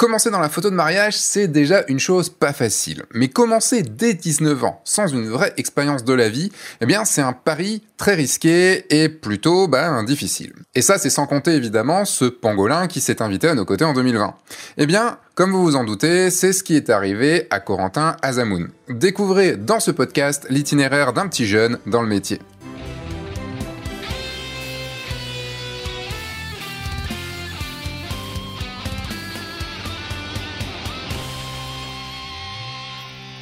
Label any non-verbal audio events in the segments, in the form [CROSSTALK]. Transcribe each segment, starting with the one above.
Commencer dans la photo de mariage, c'est déjà une chose pas facile. Mais commencer dès 19 ans, sans une vraie expérience de la vie, eh bien c'est un pari très risqué et plutôt ben, difficile. Et ça, c'est sans compter évidemment ce pangolin qui s'est invité à nos côtés en 2020. Eh bien, comme vous vous en doutez, c'est ce qui est arrivé à Corentin Azamoun. Découvrez dans ce podcast l'itinéraire d'un petit jeune dans le métier.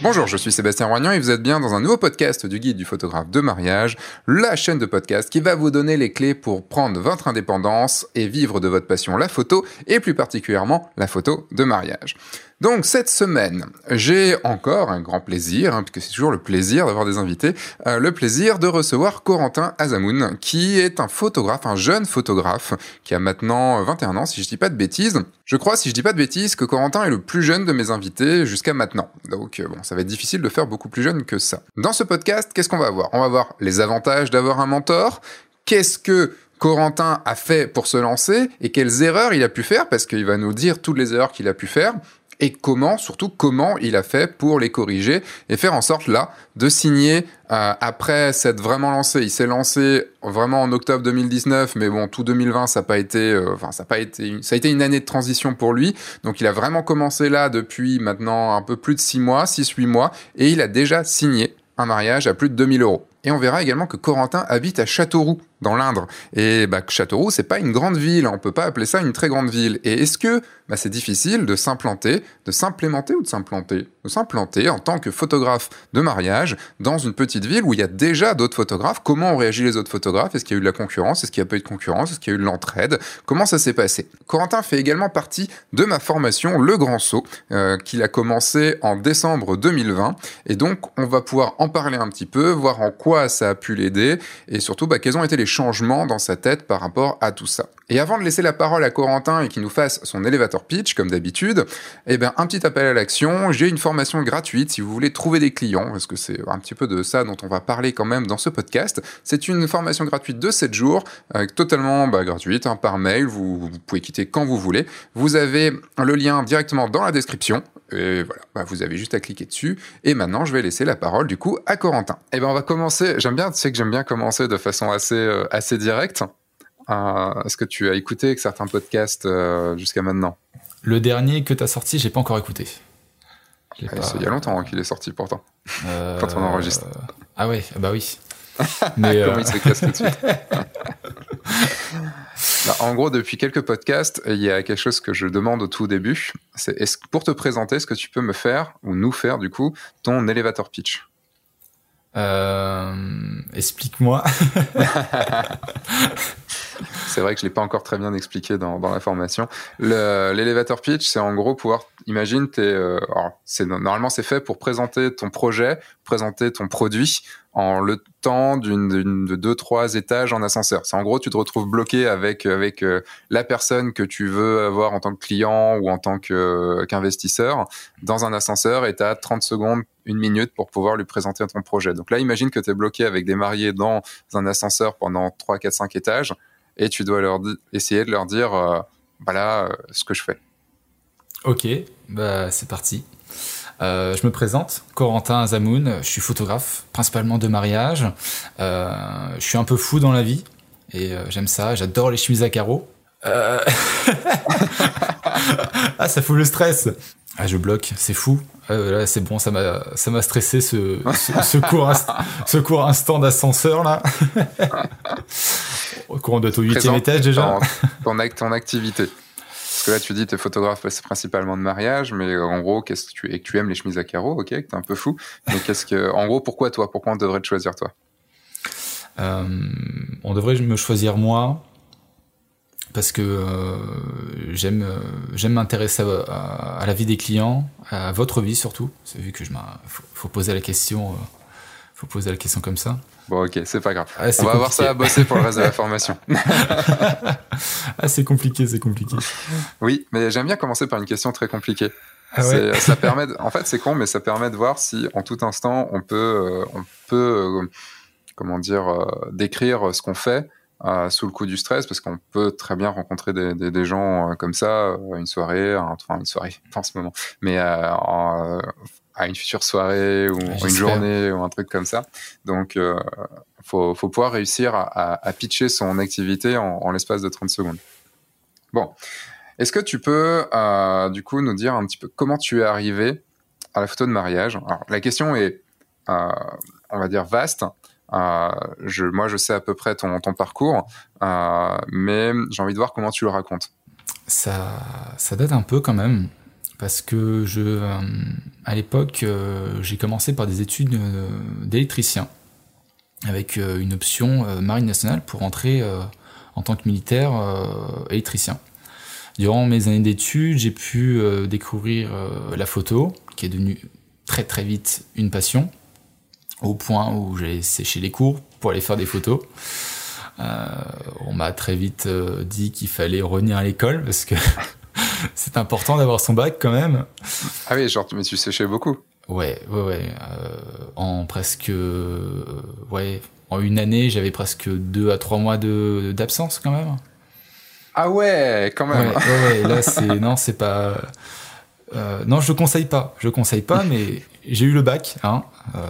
Bonjour, je suis Sébastien Roignan et vous êtes bien dans un nouveau podcast du guide du photographe de mariage, la chaîne de podcast qui va vous donner les clés pour prendre votre indépendance et vivre de votre passion la photo et plus particulièrement la photo de mariage. Donc cette semaine, j'ai encore un grand plaisir, hein, puisque c'est toujours le plaisir d'avoir des invités, euh, le plaisir de recevoir Corentin Azamoun, qui est un photographe, un jeune photographe, qui a maintenant 21 ans, si je dis pas de bêtises. Je crois, si je dis pas de bêtises, que Corentin est le plus jeune de mes invités jusqu'à maintenant. Donc euh, bon, ça va être difficile de faire beaucoup plus jeune que ça. Dans ce podcast, qu'est-ce qu'on va voir? On va voir les avantages d'avoir un mentor, qu'est-ce que Corentin a fait pour se lancer et quelles erreurs il a pu faire, parce qu'il va nous dire toutes les erreurs qu'il a pu faire, et comment, surtout comment il a fait pour les corriger et faire en sorte là de signer euh, après s'être vraiment lancé. Il s'est lancé vraiment en octobre 2019, mais bon, tout 2020, ça n'a pas été, euh, enfin, ça a pas été, ça a été une année de transition pour lui. Donc, il a vraiment commencé là depuis maintenant un peu plus de 6 mois, 6-8 mois, et il a déjà signé un mariage à plus de 2000 euros. Et on verra également que Corentin habite à Châteauroux, dans l'Indre. Et bah, Châteauroux, c'est pas une grande ville, on peut pas appeler ça une très grande ville. Et est-ce que bah, c'est difficile de s'implanter, de s'implémenter ou de s'implanter De s'implanter en tant que photographe de mariage dans une petite ville où il y a déjà d'autres photographes? Comment ont réagi les autres photographes? Est-ce qu'il y a eu de la concurrence? Est-ce qu'il n'y a pas eu de concurrence? Est-ce qu'il y a eu de l'entraide? Comment ça s'est passé? Corentin fait également partie de ma formation Le Grand Saut, euh, qu'il a commencé en décembre 2020. Et donc, on va pouvoir en parler un petit peu, voir en quoi ça a pu l'aider et surtout bah, quels ont été les changements dans sa tête par rapport à tout ça. Et avant de laisser la parole à Corentin et qu'il nous fasse son elevator pitch, comme d'habitude, eh bien, un petit appel à l'action. J'ai une formation gratuite si vous voulez trouver des clients, parce que c'est un petit peu de ça dont on va parler quand même dans ce podcast. C'est une formation gratuite de 7 jours, euh, totalement bah, gratuite, hein, par mail. Vous, vous, pouvez quitter quand vous voulez. Vous avez le lien directement dans la description. Et voilà, bah, vous avez juste à cliquer dessus. Et maintenant, je vais laisser la parole du coup à Corentin. Eh ben, on va commencer. J'aime bien, tu sais que j'aime bien commencer de façon assez, euh, assez directe. Euh, est-ce que tu as écouté certains podcasts euh, jusqu'à maintenant? Le dernier que tu as sorti, j'ai pas encore écouté. Ah, il y a longtemps qu'il est sorti pourtant, quand on enregistre. Ah ouais, bah oui. [LAUGHS] Mais Comment il se casse tout de suite [LAUGHS] bah, En gros, depuis quelques podcasts, il y a quelque chose que je demande au tout début. C'est est pour te présenter, est-ce que tu peux me faire, ou nous faire du coup, ton elevator pitch? Euh, Explique-moi. [LAUGHS] c'est vrai que je l'ai pas encore très bien expliqué dans, la formation. L'elevator pitch, c'est en gros pouvoir, imagine, t'es, euh, normalement c'est fait pour présenter ton projet, présenter ton produit en le temps d'une de deux trois étages en ascenseur. C'est en gros tu te retrouves bloqué avec avec euh, la personne que tu veux avoir en tant que client ou en tant qu'investisseur dans un ascenseur et tu as 30 secondes, une minute pour pouvoir lui présenter ton projet. Donc là imagine que tu es bloqué avec des mariés dans un ascenseur pendant 3 4 5 étages et tu dois leur essayer de leur dire euh, voilà euh, ce que je fais. Ok, bah c'est parti. Euh, je me présente, Corentin Azamoun, je suis photographe, principalement de mariage. Je suis un peu fou dans la vie et j'aime ça, j'adore les chemises à carreaux. [LAUGHS] ah, ça fout le stress. Ah, je bloque, c'est fou. là, c'est bon, ça m'a, ça m'a stressé ce, ce, court, ce court instant d'ascenseur là. On doit être au huitième étage déjà. Ton, ton activité. Parce que là, tu dis, tu es photographe principalement de mariage, mais en gros, qu'est-ce que tu, et que tu aimes les chemises à carreaux, ok, que es un peu fou. Mais qu'est-ce que, en gros, pourquoi toi? Pourquoi on devrait te choisir toi? Euh, On devrait me choisir moi parce que euh, j'aime euh, j'aime m'intéresser à, la vie des clients, à votre vie surtout. C'est vu que je faut, faut, poser la question, faut poser la question comme ça. Bon, ok, c'est pas grave. Ah, On va avoir ça à bosser pour le reste de la formation. [LAUGHS] [LAUGHS] ah, c'est compliqué, c'est compliqué. Oui, mais j'aime bien commencer par une question très compliquée. Ah ça permet, en fait, c'est con, mais ça permet de voir si, en tout instant, on peut, euh, on peut, euh, comment dire, euh, décrire ce qu'on fait sous le coup du stress parce qu'on peut très bien rencontrer des, des, des gens comme ça une soirée enfin une soirée [LAUGHS] en ce moment mais en, à une future soirée ou une journée ou un truc comme ça. Donc, il euh, faut, faut, pouvoir réussir à, à, pitcher son activité en, en l'espace de 30 secondes. Bon, est-ce que tu peux euh, du coup nous dire un petit peu comment tu es arrivé à la photo de mariage? Alors, La question est, euh, on va dire, vaste. Euh, je, moi, je sais à peu près ton, parcours, euh, mais j'ai envie de voir comment tu le racontes. Ça, ça date un peu quand même parce que euh, à l'époque, j'ai commencé par des études d'électricien, avec une option marine nationale pour entrer en tant que militaire électricien. Durant mes années d'études, j'ai pu découvrir la photo, qui est devenue très très vite une passion, au point où j'ai séché les cours pour aller faire des photos. on m'a très vite dit qu'il fallait revenir à l'école parce que [LAUGHS] c'est important d'avoir son bac quand même. Ah oui, genre, mais tu séchais beaucoup. Ouais, ouais, ouais. Euh, en presque, euh, ouais, en une année, j'avais presque deux à trois mois de d'absence quand même. Ah ouais, quand même. Ouais, ouais, là c'est non, c'est pas. Euh, non, je conseille pas. Je conseille pas, mais [LAUGHS] j'ai eu le bac, hein. Euh,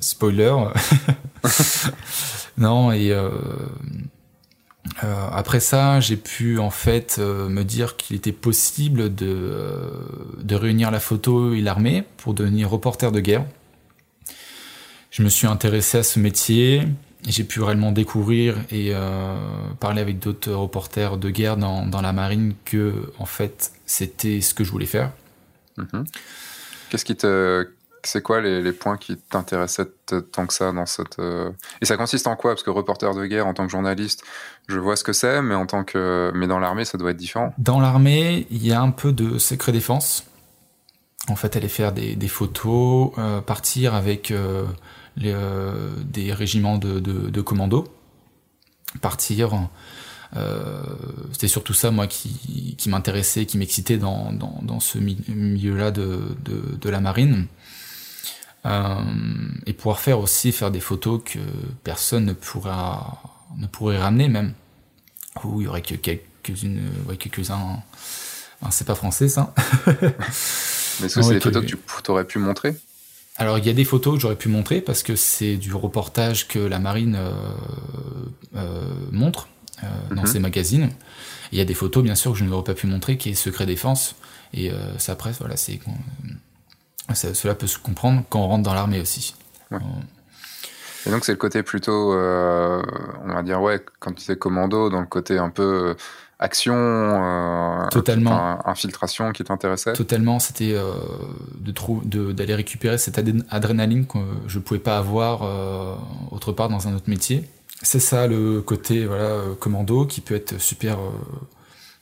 spoiler. [LAUGHS] non et euh, après ça, j'ai pu en fait me dire qu'il était possible de, de réunir la photo et l'armée pour devenir reporter de guerre. Je me suis intéressé à ce métier, j'ai pu réellement découvrir et parler avec d'autres reporters de guerre dans, dans, la marine que en fait c'était ce que je voulais faire. Mm-hmm. Qu'est-ce qui te c'est quoi les, points qui t'intéressaient tant que ça dans cette euh, et ça consiste en quoi? Parce que reporter de guerre en tant que journaliste je vois ce que c'est mais en tant que mais dans l'armée ça doit être différent. Dans l'armée il y a un peu de secret défense. En fait aller faire des, photos euh, partir avec euh, les, des régiments de, de, commandos partir c'était surtout ça moi qui, qui m'intéressait qui m'excitait dans, dans, dans, ce milieu là de, de, de la marine. Euh, et pouvoir faire aussi faire des photos que personne ne pourra ne pourrait ramener même. Où il y aurait que quelques-unes ouais, quelques-uns. C'est pas français ça. [LAUGHS] Mais est-ce que c'est des photos que tu aurais pu montrer? Alors il y a des photos que j'aurais pu montrer parce que c'est du reportage que la marine euh, euh, montre euh, dans mhm. ses magazines. Il y a des photos bien sûr que je n'aurais pas pu montrer qui est secret défense et euh, ça après voilà c'est cela peut se comprendre quand on rentre dans l'armée aussi. Et donc c'est le côté plutôt, euh, on va dire ouais, quand tu sais commando, dans le côté un peu euh, action, euh, totalement, infiltration qui t'intéressait. Totalement, c'était euh, de d'aller récupérer cette adrénaline que je pouvais pas avoir euh, autre part dans un autre métier. C'est ça le côté voilà commando qui peut être super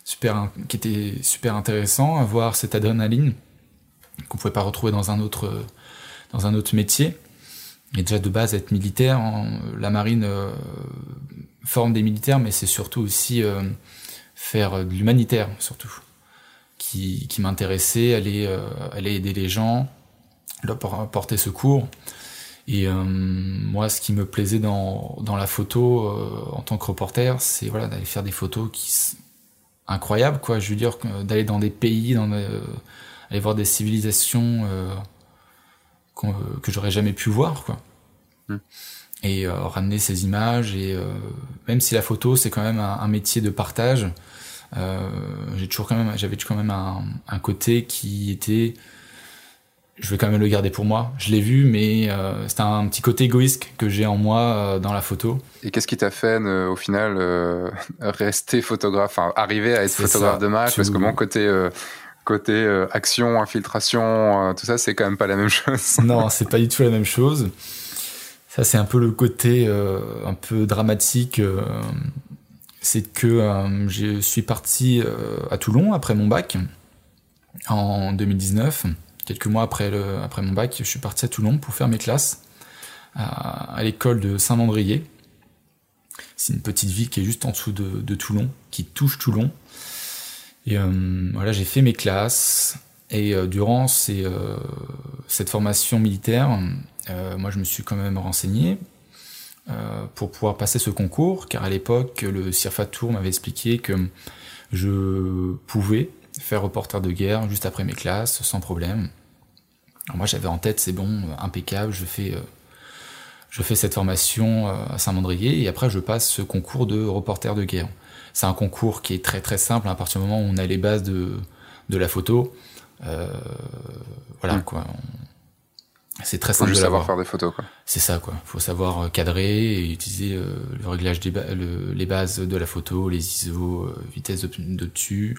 super qui était super intéressant, avoir cette adrénaline qu'on pouvait pas retrouver dans un autre dans un autre métier. Et déjà de base être militaire, la marine euh, forme des militaires, mais c'est surtout aussi euh, faire de l'humanitaire surtout, qui, m'intéressait, aller euh, aller aider les gens, leur porter secours. Et moi, ce qui me plaisait dans, dans la photo en tant que reporter, c'est voilà d'aller faire des photos qui incroyables, quoi. Je veux dire d'aller dans des pays, dans des, aller voir des civilisations euh, que j'aurais jamais pu voir, quoi. Hmm. Et euh, ramener ces images et euh, même si la photo c'est quand même un, métier de partage, j'ai toujours quand même, j'avais quand même un, un, côté qui était je vais quand même le garder pour moi. Je l'ai vu, mais euh, c'est un petit côté égoïste que j'ai en moi dans la photo. Et qu'est-ce qui t'a fait, au final, [LAUGHS] rester photographe, enfin, arriver à être photographe de match Parce que mon côté côté euh, action, infiltration, euh, tout ça, c'est quand même pas la même [LAUGHS] chose. non, c'est pas du tout la même chose. Ça, c'est un peu le côté euh, un peu dramatique. c'est que je suis parti à Toulon après mon bac en 2019. Quelques mois après, mon bac, je suis parti à Toulon pour faire mes classes à, l'école de Saint-Mandrier. C'est une petite ville qui est juste en dessous de, Toulon, qui touche Toulon. Et euh, voilà, j'ai fait mes classes. Et euh, durant euh, cette formation militaire, moi je me suis quand même renseigné pour pouvoir passer ce concours, car à l'époque, le CIRFA Tour m'avait expliqué que je pouvais faire reporter de guerre juste après mes classes, sans problème. moi, j'avais en tête, c'est bon, impeccable, je fais, je fais cette formation à Saint-Mandrier, et après, je passe ce concours de reporter de guerre. C'est un concours qui est très très simple à partir du moment où on a les bases de, de la photo. Euh, voilà mm. quoi. C'est très simple de savoir faire des photos quoi. C'est ça quoi. Il faut savoir euh, cadrer et utiliser euh, le réglage des les bases de la photo, les ISO, vitesse de, dessus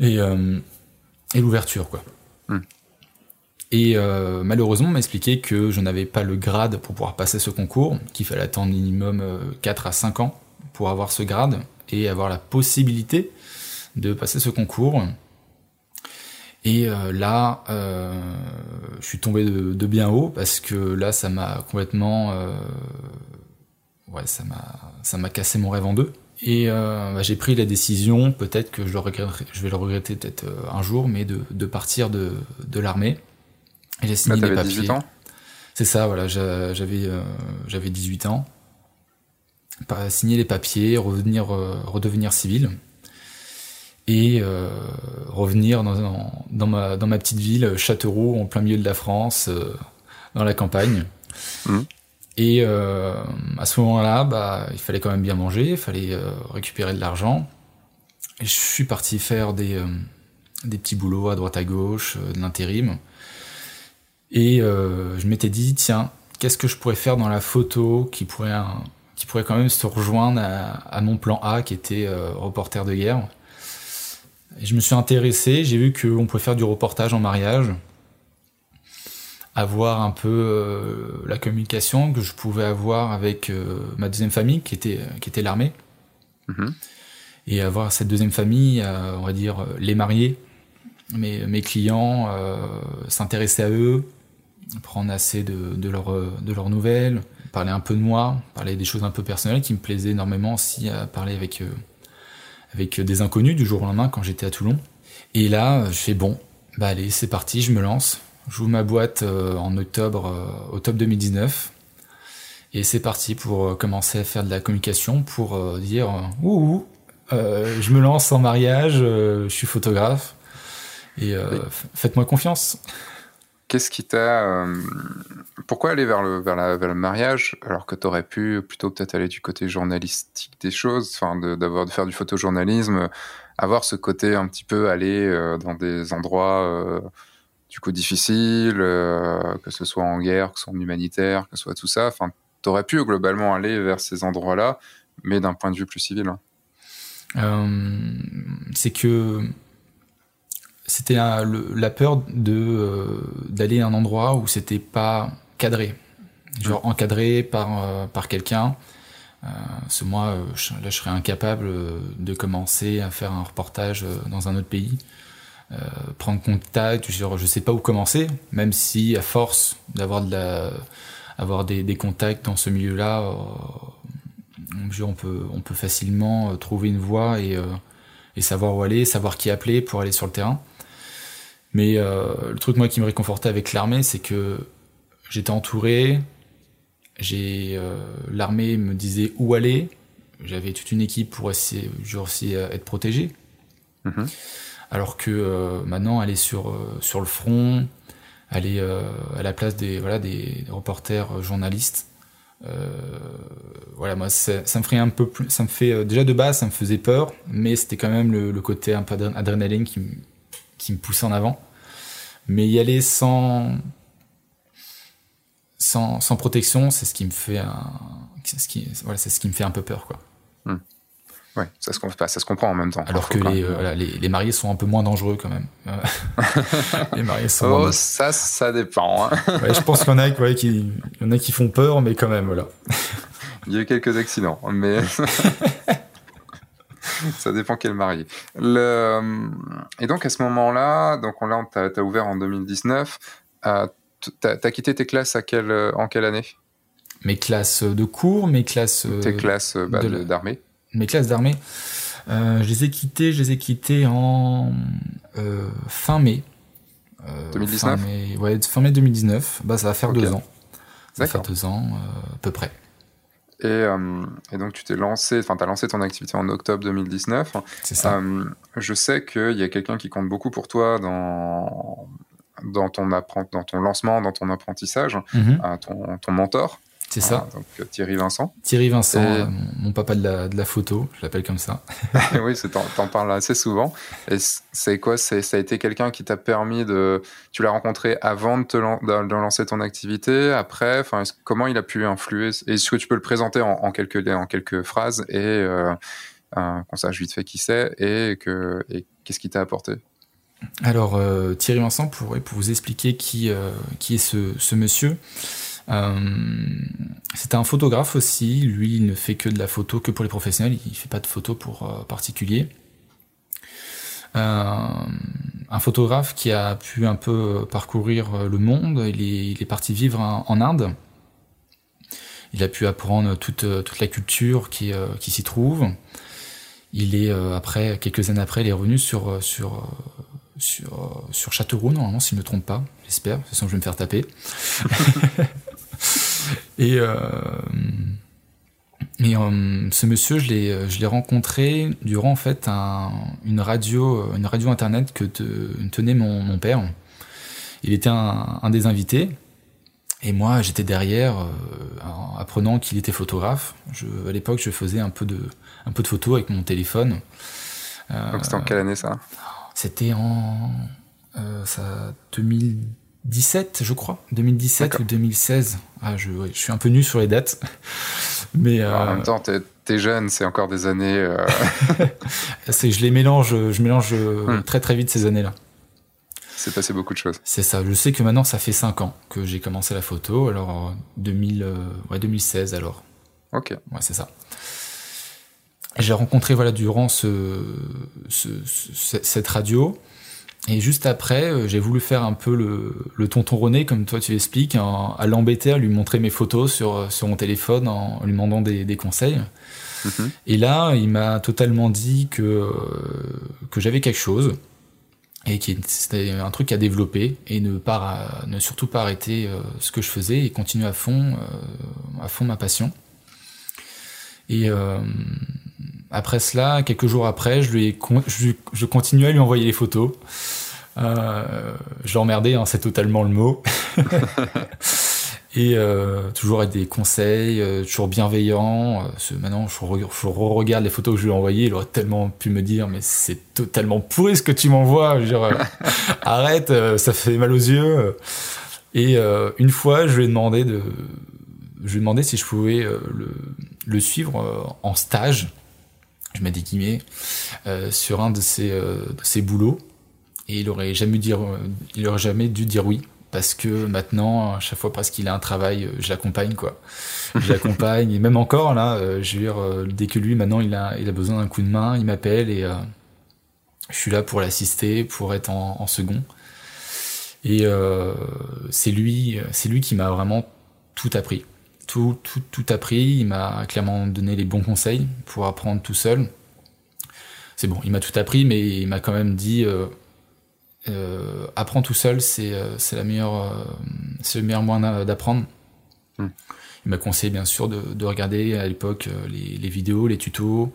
et, et l'ouverture quoi. Mm. Et malheureusement, on m'a expliqué que je n'avais pas le grade pour pouvoir passer ce concours, qu'il fallait attendre minimum 4 à 5 ans pour avoir ce grade et avoir la possibilité de passer ce concours. Et euh, là, euh, je suis tombé de, bien haut parce que là, ça m'a complètement, euh, ouais, ça m'a, ça m'a cassé mon rêve en deux. Et bah, j'ai pris la décision, peut-être que je, le je vais le regretter peut-être un jour, mais de, de partir de, de l'armée. J'ai signé des papiers. 18 ans C'est ça, voilà, j'avais, j'avais 18 ans. Signer les papiers, revenir, redevenir civil et euh, revenir dans, dans, ma, dans ma petite ville, Châteauroux, en plein milieu de la France, euh, dans la campagne. Mmh. Et euh, à ce moment-là, bah, il fallait quand même bien manger, il fallait récupérer de l'argent. Et je suis parti faire des, des petits boulots à droite à gauche, de l'intérim. Et je m'étais dit, tiens, qu'est-ce que je pourrais faire dans la photo qui pourrait, quand même se rejoindre à, mon plan A, qui était reporter de guerre? Je me suis intéressé, j'ai vu qu'on pouvait faire du reportage en mariage, avoir un peu euh, la communication que je pouvais avoir avec euh, ma deuxième famille qui était, qui était l'armée. Mhm. Et avoir cette deuxième famille, euh, on va dire les mariés, mes, mes clients, s'intéresser à eux, prendre assez de, de, leur, de leurs nouvelles, parler un peu de moi, parler des choses un peu personnelles qui me plaisaient énormément aussi à parler avec avec des inconnus du jour au lendemain quand j'étais à Toulon. Et là, je fais bon, bah allez, c'est parti, je me lance. J'ouvre ma boîte euh, en octobre, euh, octobre 2019. Et c'est parti pour euh, commencer à faire de la communication, pour dire ouh, je me lance en mariage, je suis photographe et faites-moi confiance. Qu'est-ce qui t'a. Pourquoi aller vers le, vers, la, vers le mariage alors que tu aurais pu plutôt peut-être aller du côté journalistique des choses, enfin de, d'avoir, de faire du photojournalisme, avoir ce côté un petit peu aller dans des endroits du coup difficiles, que ce soit en guerre, que ce soit en humanitaire, que ce soit tout ça. Enfin, tu aurais pu globalement aller vers ces endroits-là, mais d'un point de vue plus civil. c'est que c'était la, peur de euh, d'aller à un endroit où c'était pas cadré, genre encadré par euh, par quelqu'un. Euh, ce moi, je, là, je serais incapable de commencer à faire un reportage dans un autre pays, prendre contact. Genre, je sais pas où commencer, même si à force d'avoir de des, contacts dans ce milieu-là, on peut on peut facilement trouver une voie et savoir où aller, savoir qui appeler pour aller sur le terrain. Mais euh, le truc moi qui me réconfortait avec l'armée, c'est que j'étais entouré, j'ai euh, l'armée me disait où aller, j'avais toute une équipe pour essayer, aussi être protégé. Mhm. Alors que euh, maintenant aller sur sur le front, aller à la place des reporters journalistes, voilà moi ça, me ferait un peu plus, déjà de base ça me faisait peur, mais c'était quand même le, côté un peu adrénaline qui me poussait en avant. Mais y aller sans, protection, c'est ce qui me fait un, peu peur. Hmm. Ouais, ça se, ça se comprend en même temps. Alors que les, euh, les, les, mariés sont un peu moins dangereux quand même. [LAUGHS] les mariés sont. Oh, ça, ça dépend. Hein. ouais, je pense qu'il y en a, ouais, qui, y en a qui font peur, mais quand même, voilà. [LAUGHS] Il y a eu quelques accidents, mais. [LAUGHS] ça dépend quel marié. Le... Et donc, à ce moment-là, donc on, là, tu as, ouvert en 2019. Euh, tu as, quitté tes classes à quelle, en quelle année? Mes classes de cours, mes classes. Tes classes bah, d'armée Mes classes d'armée. Euh, je les ai quittées, je les ai quittées en euh, fin mai. 2019 fin mai, ouais, fin mai 2019. Bah, ça va faire deux ans. Ça fait deux ans à peu près. Et, et, donc tu t'es lancé, enfin tu as lancé ton activité en octobre 2019. C'est ça. je sais qu'il y a quelqu'un qui compte beaucoup pour toi dans, dans, ton, dans ton lancement, dans ton apprentissage, ton, ton mentor. C'est ça. donc euh, Thierry Vincent. Thierry Vincent, euh, mon papa de la, de la photo, je l'appelle comme ça. [LAUGHS] [LAUGHS] oui, t'en parles assez souvent. Et c'est quoi Ça a été quelqu'un qui t'a permis de. Tu l'as rencontré avant de, te de, lancer ton activité, après enfin, Comment il a pu influer? Est-ce que tu peux le présenter en, quelques, en quelques phrases et euh, qu'on sache vite fait qui c'est et qu'est-ce et qui t'a apporté? Alors Thierry Vincent, pour, pour vous expliquer qui, qui est ce, ce monsieur, euh, c'est un photographe aussi. Lui, il ne fait que de la photo que pour les professionnels. Il ne fait pas de photos pour euh, particuliers. Euh, un photographe qui a pu un peu parcourir le monde. Il est, parti vivre en, Inde. Il a pu apprendre toute, la culture qui, qui s'y trouve. Il est après quelques années après, il est revenu sur sur sur sur Châteauroux normalement s'il ne me trompe pas. J'espère. De toute façon, je vais me faire taper. [LAUGHS] Et, euh, et euh, ce monsieur, je l'ai, je l'ai rencontré durant en fait un, une radio, une radio internet que tenait mon, mon, père. Il était un, un, des invités. Et moi, j'étais derrière, euh, apprenant qu'il était photographe. Je, à l'époque, je faisais un peu de, un peu de photos avec mon téléphone. Donc c'était en quelle année ça? C'était en ça, 2000, 17, je crois, 2017 ou 2016. Ah, je, je, suis un peu nu sur les dates. [LAUGHS] Mais, En même euh, temps, t'es es jeune, c'est encore des années. Euh... [LAUGHS] je les mélange, je mélange hmm. très très vite ces années-là. C'est passé beaucoup de choses. C'est ça. Je sais que maintenant, ça fait 5 ans que j'ai commencé la photo. Alors, 2000, euh, ouais, 2016 alors. Ok. Ouais, c'est ça. J'ai rencontré voilà durant ce, ce, cette radio et juste après, euh, j'ai voulu faire un peu le, le tonton René, comme toi tu l'expliques, à l'embêter, à lui montrer mes photos sur, euh, sur mon téléphone en lui demandant des, des conseils. Mhm. Et là, il m'a totalement dit que, euh, que j'avais quelque chose et que c'était un truc à développer et ne, pas, ne surtout pas arrêter ce que je faisais et continuer à fond, à fond ma passion. Et après cela, quelques jours après, je, lui ai je, continuais à lui envoyer les photos. Euh, je l'emmerdais, hein, c'est totalement le mot. [LAUGHS] et euh, toujours avec des conseils, euh, toujours bienveillant. Euh, maintenant, je, re je regarde les photos que je lui ai envoyées, il aurait tellement pu me dire, mais c'est totalement pourri ce que tu m'envoies. [LAUGHS] arrête, ça fait mal aux yeux. Et une fois, je lui ai demandé de, je lui ai demandé si je pouvais le, le suivre en stage je mets des guillemets, euh, sur un de ses, euh, boulots. Et il aurait jamais dû dire, il aurait jamais dû dire oui. Parce que maintenant, à chaque fois presque qu'il a un travail, euh, je l'accompagne, quoi. Je l'accompagne. et même encore, là, je veux dire, dès que lui, maintenant, il a, il a besoin d'un coup de main, il m'appelle et je suis là pour l'assister, pour être en, en second. Et c'est lui, c'est lui qui m'a vraiment tout appris tout, tout, tout appris. Il m'a clairement donné les bons conseils pour apprendre tout seul. C'est bon, il m'a tout appris, mais il m'a quand même dit euh, euh, apprends tout seul, c'est euh, c'est la meilleure, c'est le meilleur moyen d'apprendre. Hmm. Il m'a conseillé bien sûr de, de regarder à l'époque les, les, vidéos, les tutos,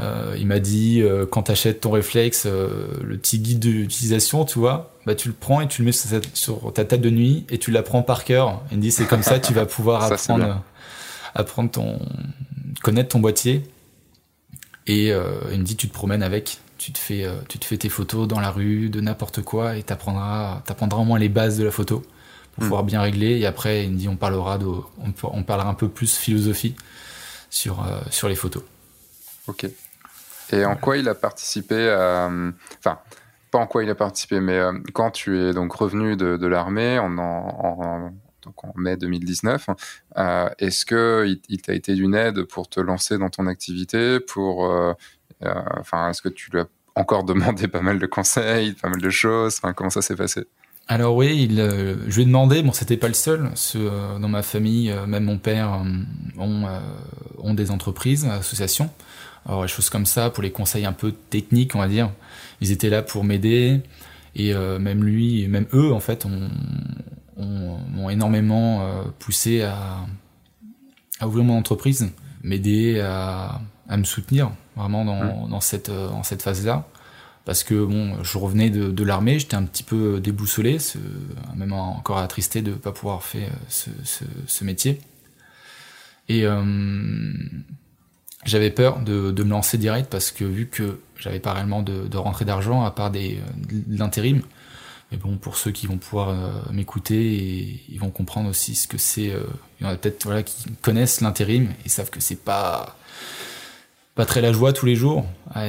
euh, il m'a dit euh, quand t'achètes ton réflexe, euh, le petit guide d'utilisation, tu vois, bah tu le prends et tu le mets sur, ta table de nuit et tu l'apprends par cœur. Il me dit c'est comme ça tu vas pouvoir [LAUGHS] apprendre, apprendre ton, connaître ton boîtier. Et il me dit tu te promènes avec, tu te fais, tu te fais tes photos dans la rue, de n'importe quoi et t'apprendras, t'apprendras au moins les bases de la photo pour hmm. pouvoir bien régler. Et après il me dit on parlera de, on, on parlera un peu plus philosophie sur sur les photos. Ok. Et en quoi il a participé à. Enfin, pas en quoi il a participé, mais euh, quand tu es donc revenu de, de l'armée en, en, donc en mai 2019, euh, est-ce qu'il il, t'a été d'une aide pour te lancer dans ton activité pour, euh, Enfin, est-ce que tu lui as encore [LAUGHS] demandé pas mal de conseils, pas mal de choses? Enfin, Comment ça s'est passé? Alors oui, il, je lui ai demandé, bon c'était pas le seul, ce, dans ma famille, même mon père ont, ont des entreprises, associations, alors, des choses comme ça, pour les conseils un peu techniques, on va dire. Ils étaient là pour m'aider. Et euh, même lui, même eux, en fait, ont, m'ont énormément poussé à, à ouvrir mon entreprise, m'aider à, à, me soutenir vraiment dans, mmh. dans cette, dans cette phase-là parce que bon, je revenais de, de l'armée, j'étais un petit peu déboussolé, ce, même encore attristé de ne pas pouvoir faire ce, ce, ce métier. Et euh, j'avais peur de, de, me lancer direct parce que vu que j'avais pas réellement de, de rentrée d'argent à part des, de l'intérim, mais bon, pour ceux qui vont pouvoir euh, m'écouter, et ils vont comprendre aussi ce que c'est. Euh, il y en a peut-être voilà, qui connaissent l'intérim et savent que c'est pas pas très la joie tous les jours.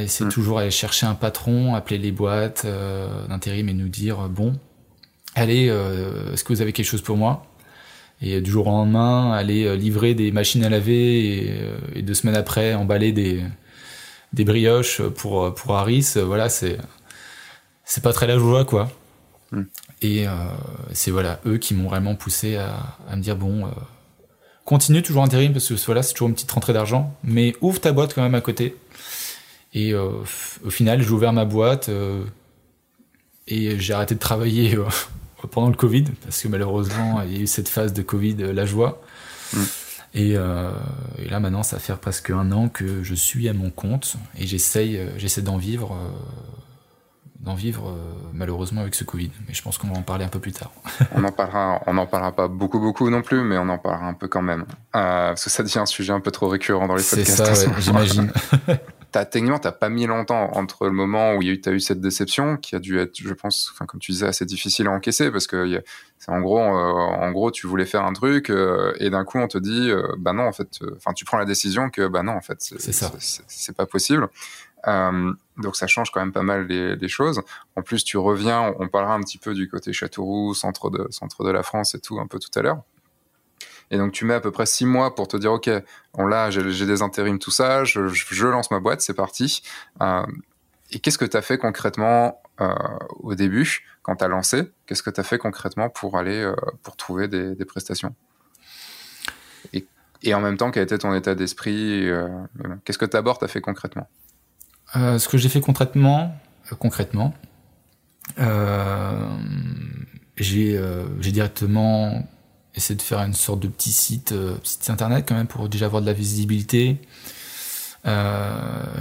C'est mm. toujours aller chercher un patron, appeler les boîtes euh, d'intérim et nous dire bon, allez, euh, est-ce que vous avez quelque chose pour moi? Et du jour au lendemain, aller euh, livrer des machines à laver et, et, deux semaines après emballer des des brioches pour pour Harris. Voilà, c'est c'est pas très la joie quoi. Mm. Et c'est voilà eux qui m'ont vraiment poussé à, à me dire bon continue toujours intérim parce que voilà, c'est toujours une petite rentrée d'argent, mais ouvre ta boîte quand même à côté. Et euh, au final, j'ai ouvert ma boîte euh, et j'ai arrêté de travailler euh, pendant le Covid parce que malheureusement, il y a eu cette phase de Covid, la joie. Mm. Et, et, là maintenant, ça fait presque un an que je suis à mon compte et j'essaye, j'essaie d'en vivre d'en vivre euh, malheureusement avec ce Covid. Mais je pense qu'on va en parler un peu plus tard. on en parlera, on n'en parlera pas beaucoup beaucoup non plus, mais on en parlera un peu quand même. Euh, parce que ça devient un sujet un peu trop récurrent dans les podcasts. C'est ça, j'imagine. [LAUGHS] techniquement, t'as pas mis longtemps entre le moment où eu, as eu cette déception, qui a dû être, je pense, enfin, comme tu disais, assez difficile à encaisser, parce que c'est en gros, euh, en gros, tu voulais faire un truc, et d'un coup, on te dit, bah non, en fait, enfin, tu prends la décision que, bah non, en fait, c'est pas possible. Euh, donc ça change quand même pas mal les, choses. En plus, tu reviens, on, parlera un petit peu du côté Châteauroux, centre de, centre de la France et tout, un peu tout à l'heure. Et donc tu mets à peu près six mois pour te dire, ok, on là, j'ai des intérims, tout ça, je, lance ma boîte, c'est parti. Euh, et qu'est-ce que tu as fait concrètement euh, au début, quand tu as lancé? Qu'est-ce que tu as fait concrètement pour aller, euh, pour trouver des, prestations? Et, en même temps, quel était ton état d'esprit Qu'est-ce que d'abord tu as fait concrètement? Ce que j'ai fait concrètement, concrètement, j'ai directement essayé de faire une sorte de petit site, site internet quand même pour déjà avoir de la visibilité.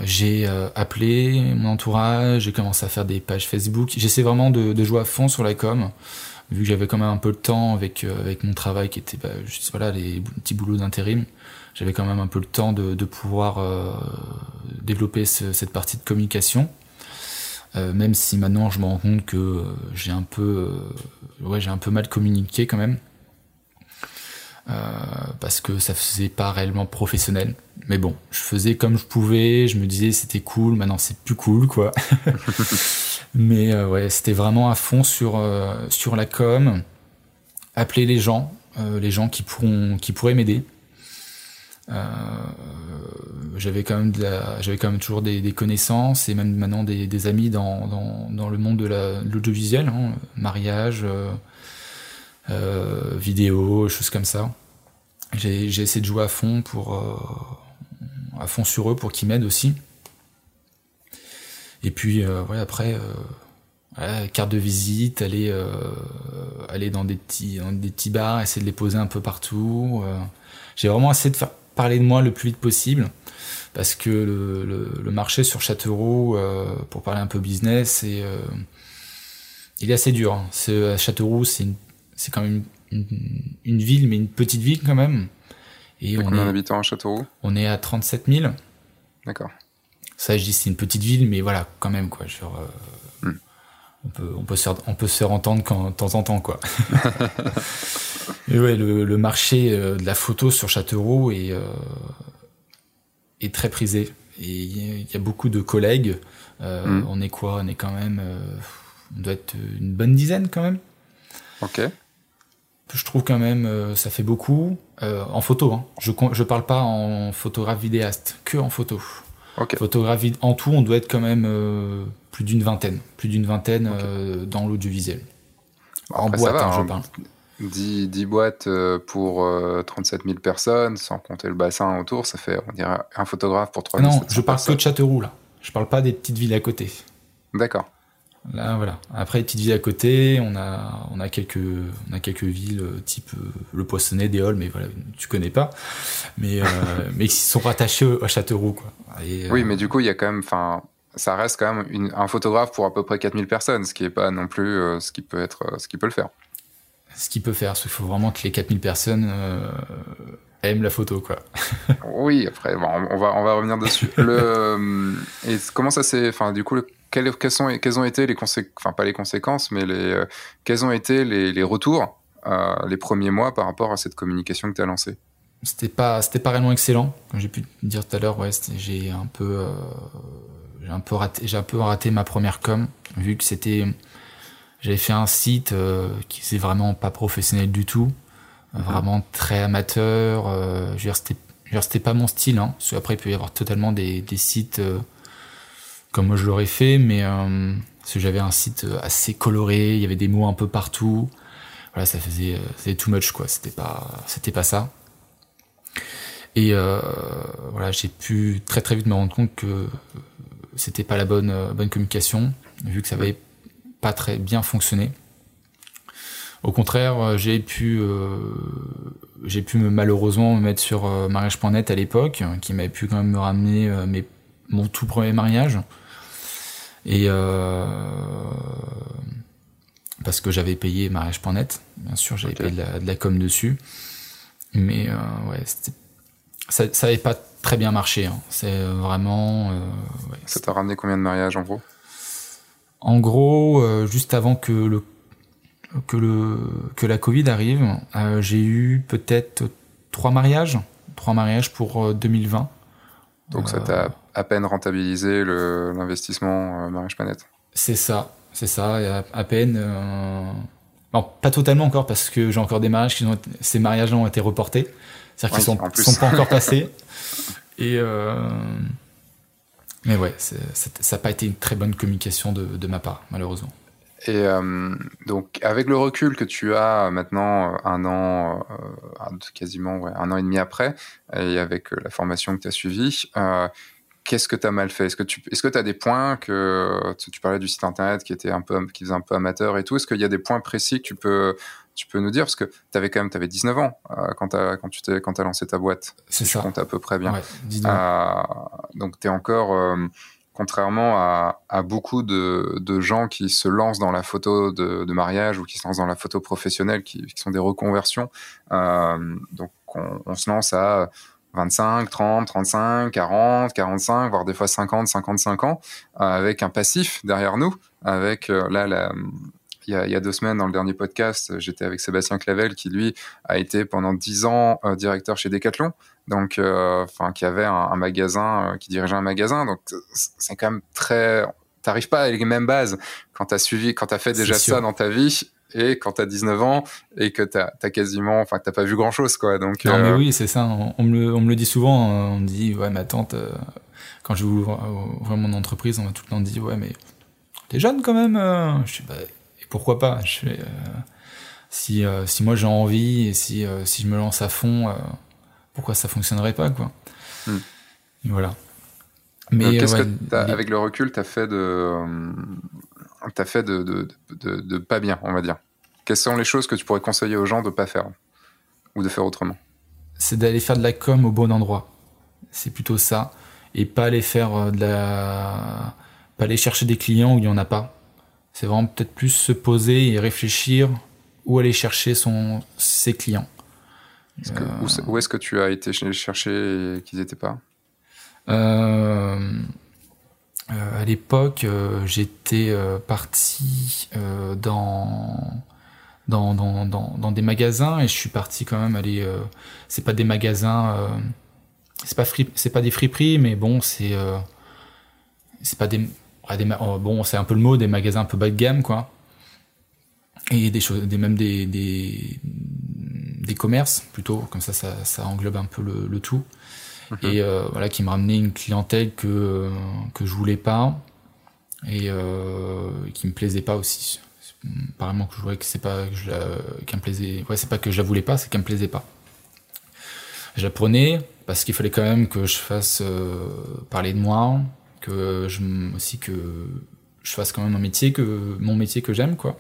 j'ai appelé mon entourage, j'ai commencé à faire des pages Facebook. J'essaie vraiment de, jouer à fond sur la com, vu que j'avais quand même un peu de temps avec avec mon travail qui était bah, juste voilà les petits boulots d'intérim j'avais quand même un peu le temps de, pouvoir euh, développer ce, cette partie de communication. Euh, même si maintenant je me rends compte que euh, j'ai un peu, euh, ouais, j'ai un peu mal communiqué quand même, parce que ça faisait pas réellement professionnel. Mais bon, je faisais comme je pouvais, je me disais c'était cool, maintenant c'est plus cool quoi. [LAUGHS] Mais ouais, c'était vraiment à fond sur sur la com, appeler les gens, les gens qui pourront, qui pourraient m'aider. Euh, j'avais quand même j'avais quand même toujours des, des, connaissances et même maintenant des, des amis dans, dans, dans, le monde de l'audiovisuel, hein, mariage, euh, euh, vidéo, choses comme ça. J'ai essayé de jouer à fond pour euh, à fond sur eux pour qu'ils m'aident aussi. Et puis euh, après carte de visite, aller aller dans des petits dans des petits bars, essayer de les poser un peu partout. J'ai vraiment essayé de faire parler de moi le plus vite possible parce que le, marché sur Châteauroux, euh, pour parler un peu business, euh, il est assez dur. Hein. Châteauroux, c'est, c'est quand même une, une, ville, mais une petite ville quand même. Et on combien d'habitants à Châteauroux? On est à 37 000. D'accord. Ça, je dis c'est une petite ville, mais voilà, quand même quoi. Genre, euh, hmm. on peut, on peut se faire, on peut se entendre quand, de temps en temps quoi. [LAUGHS] Et ouais, le, le, marché euh, de la photo sur Châteauroux est, euh, est très prisé. Et il y a beaucoup de collègues. Euh, mm. On est quoi? On est quand même. On doit être une bonne dizaine quand même. Ok. Je trouve quand même, euh, ça fait beaucoup. en photo, hein. je je parle pas en photographe vidéaste, que en photo. Okay. Photographe en tout, on doit être quand même plus d'une vingtaine, plus d'une vingtaine okay. dans l'audiovisuel. En boîte, hein, je hein. parle. 10, 10 boîtes euh, pour 37 euh, 000 personnes, sans compter le bassin autour, ça fait, on dirait, un photographe pour 3 Non, je parle que de Châteauroux, là. Je parle pas des petites villes à côté. D'accord. Là, voilà. Après, petites villes à côté, on a, on a quelques, on a quelques villes euh, type euh, le Poissonnet, des Halles, mais voilà, tu connais pas, mais euh, [LAUGHS] mais qui sont rattachés à Châteauroux, quoi. Et, oui, mais du coup, il y a quand même, enfin, ça reste quand même une, un photographe pour à peu près 4000 personnes, ce qui est pas non plus ce qui peut être, ce qui peut le faire. Ce qui peut faire, parce qu'il faut vraiment que les 4000 personnes aiment la photo, quoi. [LAUGHS] oui, après, bon, on va, on va revenir dessus. le, [LAUGHS] et comment ça s'est, enfin, du coup, le quelles, sont, quelles ont été les conséquences, enfin pas les conséquences, mais les, euh, quels ont été les, les retours euh, les premiers mois par rapport à cette communication que tu as lancée? C'était pas, c'était pas réellement excellent. Comme j'ai pu te dire tout à l'heure, ouais, j'ai un peu, euh, j'ai un peu raté, j'ai un peu raté ma première com, vu que c'était, j'avais fait un site qui c'est vraiment pas professionnel du tout. Vraiment très amateur. je veux c'était, pas mon style. Hein, parce qu'après, il peut y avoir totalement des, des sites comme moi je l'aurais fait, mais euh, j'avais un site assez coloré, il y avait des mots un peu partout. Voilà, ça faisait, c'était too much quoi. C'était pas, pas ça. Et euh, voilà, j'ai pu très très vite me rendre compte que c'était pas la bonne bonne communication, vu que ça avait pas très bien fonctionné. Au contraire, j'ai pu euh, j'ai pu me malheureusement me mettre sur mariage.net à l'époque, qui m'avait pu quand même me ramener mes, mon tout premier mariage. Et euh, parce que j'avais payé mariage.net, bien sûr, j'avais payé de la, de la, com dessus. Mais euh, ouais, ça, ça avait pas très bien marché. Hein. C'est vraiment. Euh, ouais, ça t'a ramené combien de mariages en gros? En gros, euh, juste avant que le que le que la Covid arrive, euh, j'ai eu peut-être trois mariages, trois mariages pour 2020. Donc ça t'a à peine rentabiliser l'investissement euh, Mariage Planète? C'est ça, c'est ça, à, peine. Euh... pas totalement encore parce que j'ai encore des mariages qui ont ces mariages ont été reportés, c'est-à-dire qu'ils sont, sont pas encore passés. [LAUGHS] Et euh... mais ouais, ça n'a pas été une très bonne communication de, de ma part, malheureusement. Et euh, donc, avec le recul que tu as maintenant, un an, euh, quasiment ouais, un an et demi après, et avec la formation que tu as suivie, euh, qu'est-ce que tu as mal fait? Est-ce que tu est-ce que as des points que tu, parlais du site internet qui était un peu qui faisait un peu amateur et tout Est-ce qu'il y a des points précis que tu peux tu peux nous dire? Parce que tu avais quand même avais 19 ans euh, quand as, quand tu t'es quand as lancé ta boîte. C'est ça. Compte à peu près bien. Ouais, euh, donc tu es encore euh, contrairement à, beaucoup de, gens qui se lancent dans la photo de, mariage ou qui se lancent dans la photo professionnelle qui, sont des reconversions. Euh, donc on, se lance à 25, 30, 35, 40, 45, voire des fois 50, 55 ans, euh, avec un passif derrière nous, avec euh, là, il y, a, deux semaines dans le dernier podcast, j'étais avec Sébastien Clavel qui lui a été pendant dix ans directeur chez Decathlon, donc enfin qui avait un, un magasin, qui dirigeait un magasin, donc c'est quand même très, t'arrives pas avec les mêmes bases quand t'as suivi, quand t'as fait déjà ça dans ta vie et quand t'as 19 ans et que t'as as quasiment, enfin t'as pas vu grand chose quoi. Donc non mais euh, oui c'est ça. On, me le, on me le dit souvent. Hein. On me dit ouais ma tante euh, quand je ouvre, ouvrir mon entreprise on m'a tout le temps dit ouais mais t'es jeune quand même. Euh. Je sais bah et pourquoi pas? Je fais si si moi j'ai envie et si si je me lance à fond pourquoi ça fonctionnerait pas quoi. Hmm. voilà. Mais qu'est-ce que avec le recul t'as fait de t'as fait de, de, de, de, pas bien, on va dire? Quelles sont les choses que tu pourrais conseiller aux gens de pas faire? Ou de faire autrement? C'est d'aller faire de la com au bon endroit. C'est plutôt ça. Et pas aller faire euh, de la. pas aller chercher des clients où il n'y en a pas. C'est vraiment peut-être plus se poser et réfléchir où aller chercher son, ses clients. Où, est-ce que tu as été chercher et qu'ils n'étaient pas? Euh, euh, à l'époque, euh, j'étais euh, parti dans, dans, dans, dans, dans, des magasins et je suis parti quand même aller. c'est pas des magasins. c'est pas c'est pas des friperies, mais bon, c'est c'est pas des, des oh, bon, c'est un peu le mot, des magasins un peu bas de gamme, quoi. Et des choses, des même des, des des commerces plutôt, comme ça, ça, ça englobe un peu le, le tout. Mhm. et euh, voilà qui me ramenait une clientèle que que je voulais pas et euh, qui me plaisait pas aussi apparemment que je voyais que c'est pas que je qu'elle me plaisait ouais c'est pas que je la voulais pas c'est qu'elle me plaisait pas je la prenais parce qu'il fallait quand même que je fasse euh, parler de moi que je aussi que je fasse quand même un métier que mon métier que j'aime quoi.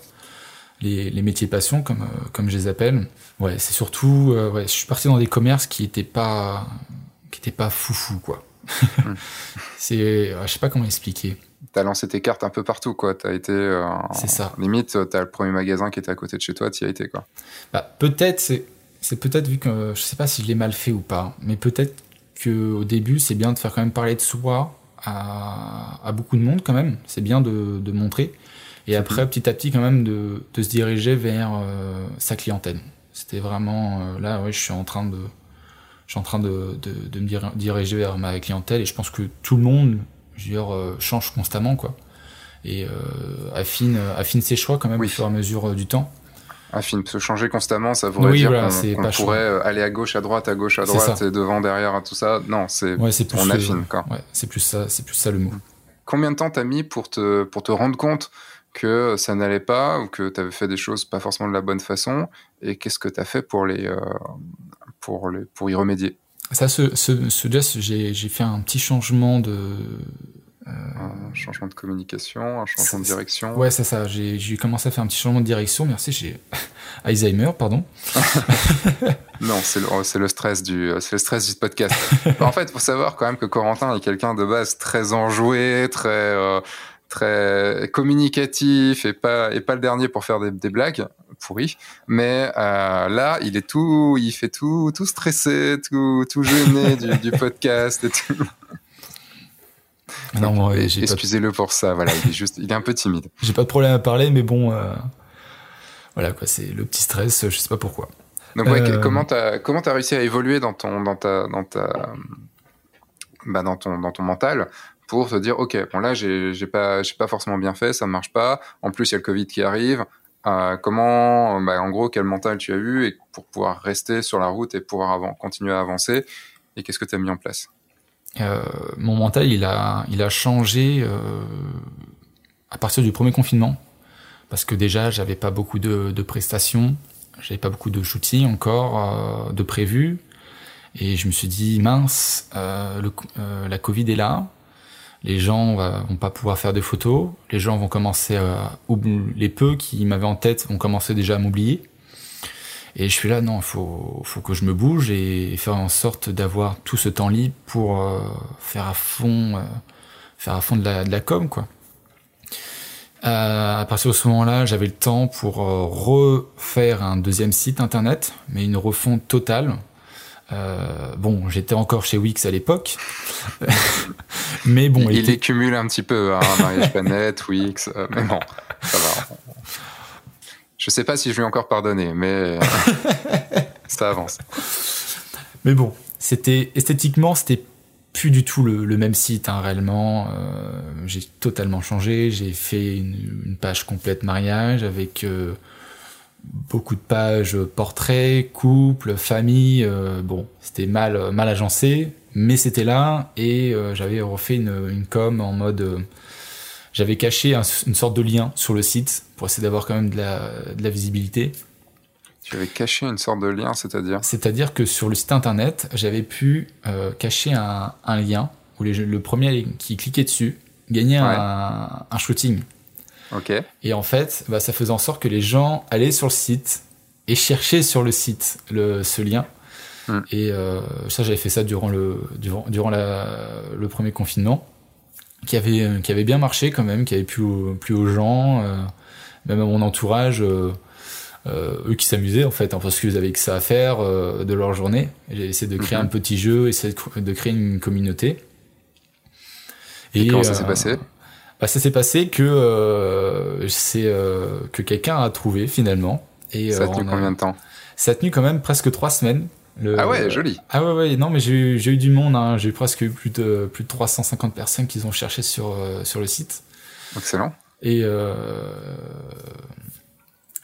Les, les, métiers passion comme euh, comme je les appelle. Ouais, c'est surtout euh, ouais, je suis parti dans des commerces qui étaient pas qui étaient pas foufou quoi. Hmm. [LAUGHS] c'est je sais pas comment expliquer. T'as lancé tes cartes un peu partout quoi. T'as été euh, c'est ça. Limite t'as le premier magasin qui était à côté de chez toi, t'y as été quoi. Bah, peut-être c'est c'est peut-être vu que je sais pas si je l'ai mal fait ou pas, mais peut-être que au début c'est bien de faire quand même parler de soi à, beaucoup de monde quand même. C'est bien de, de, montrer. Et après, petit à petit, quand même, de, de se diriger vers euh, sa clientèle. C'était vraiment euh, là, oui, je suis en train de, je suis en train de, de, de, me diriger vers ma clientèle. Et je pense que tout le monde, je veux dire, euh, change constamment, quoi. Et affine, affine ses choix quand même au fur et à mesure du temps affine. Se changer constamment, ça voudrait dire qu'on pourrait aller à gauche, à droite, à gauche, à droite, et devant, derrière, tout ça. Non, c'est ouais, on affine. Ouais, c'est plus ça, c'est plus ça le mot. Combien de temps t'as mis pour te pour te rendre compte que ça n'allait pas ou que tu avais fait des choses pas forcément de la bonne façon et qu'est-ce que tu as fait pour les euh, pour les pour y remédier? Ça, ce, ce, ce geste, j'ai fait un petit changement de un changement de communication, un changement de direction. Ouais, c'est ça. J'ai commencé à faire un petit changement de direction. Merci, j'ai [LAUGHS] Alzheimer, pardon. [LAUGHS] non, c'est le, le, stress du, le stress du podcast. [LAUGHS] en fait, il faut savoir quand même que Corentin est quelqu'un de base très enjoué, très, euh, très communicatif et pas, et pas le dernier pour faire des, des blagues pourries. Mais euh, là, il est tout, il fait tout, tout stressé, tout, tout gêné [LAUGHS] du, du podcast et tout. Non, excusez-le pour ça. Voilà, il est juste, il est un peu timide. [LAUGHS] J'ai pas de problème à parler, mais bon, euh, voilà quoi, c'est le petit stress. Je sais pas pourquoi. Donc ouais, euh, comment t'as comment as réussi à évoluer dans ton dans ta dans ta bah, dans ton dans ton mental pour te dire ok bon là j'ai pas j'ai pas forcément bien fait, ça marche pas. En plus il y a le Covid qui arrive. Euh, comment bah, en gros quel mental tu as eu pour pouvoir rester sur la route et pouvoir continuer à avancer? Et qu'est-ce que tu as mis en place? Euh, mon mental, il a, il a changé euh, à partir du premier confinement. Parce que déjà, j'avais pas beaucoup de, de prestations, j'avais pas beaucoup de shooting encore euh, de prévu. Et je me suis dit, mince, la Covid est là, les gens vont pas pouvoir faire de photos, les gens vont commencer à, les peu qui m'avaient en tête vont commencer déjà à m'oublier. Et je suis là, non, faut, faut que je me bouge et faire en sorte d'avoir tout ce temps libre pour euh, faire à fond, euh, faire à fond de la, de la com, quoi. Euh, à partir de ce moment-là, j'avais le temps pour refaire un deuxième site internet, mais une refonte totale. Bon, j'étais encore chez Wix à l'époque, [LAUGHS] mais bon, il, il était... cumule un petit peu, hein, Mariage Wix, mais bon, ça va. Je sais pas si je lui ai encore pardonné, mais ça avance. Mais bon, c'était esthétiquement, c'était plus du tout le, même site hein, réellement. Euh, j'ai totalement changé. J'ai fait une, page complète mariage avec euh, beaucoup de pages portraits, couple, famille. Euh, bon, c'était mal mal agencé, mais c'était là et j'avais refait une, une com en mode j'avais caché une sorte de lien sur le site pour essayer d'avoir quand même de la, de la visibilité. Tu avais caché une sorte de lien, c'est-à-dire? C'est-à-dire que sur le site internet, j'avais pu euh, cacher un, un, lien où les, le premier qui cliquait dessus gagnait un, un, shooting. Et en fait, bah, ça faisait en sorte que les gens allaient sur le site et cherchaient sur le site le, ce lien. Hmm. Et euh, ça, j'avais fait ça durant le durant, durant la, le premier confinement qui avait euh, qui avait bien marché quand même, qui avait plu, plus aux gens, euh, même à mon entourage, euh, eux qui s'amusaient en fait, hein, parce qu'ils avaient que ça à faire de leur journée. J'ai essayé de créer mhm. un petit jeu, essayer de, créer une communauté. Et, comment ça s'est passé? Bah, ça s'est passé que c'est que quelqu'un a trouvé finalement. Et ça a tenu combien de temps? Ça a tenu quand même presque trois semaines. Ah ouais, joli. Ah ouais, ouais, non, mais j'ai eu, eu du monde, hein. j'ai presque eu plus de, plus de 350 personnes qui ont cherché sur, euh, sur le site. Excellent. Et, euh,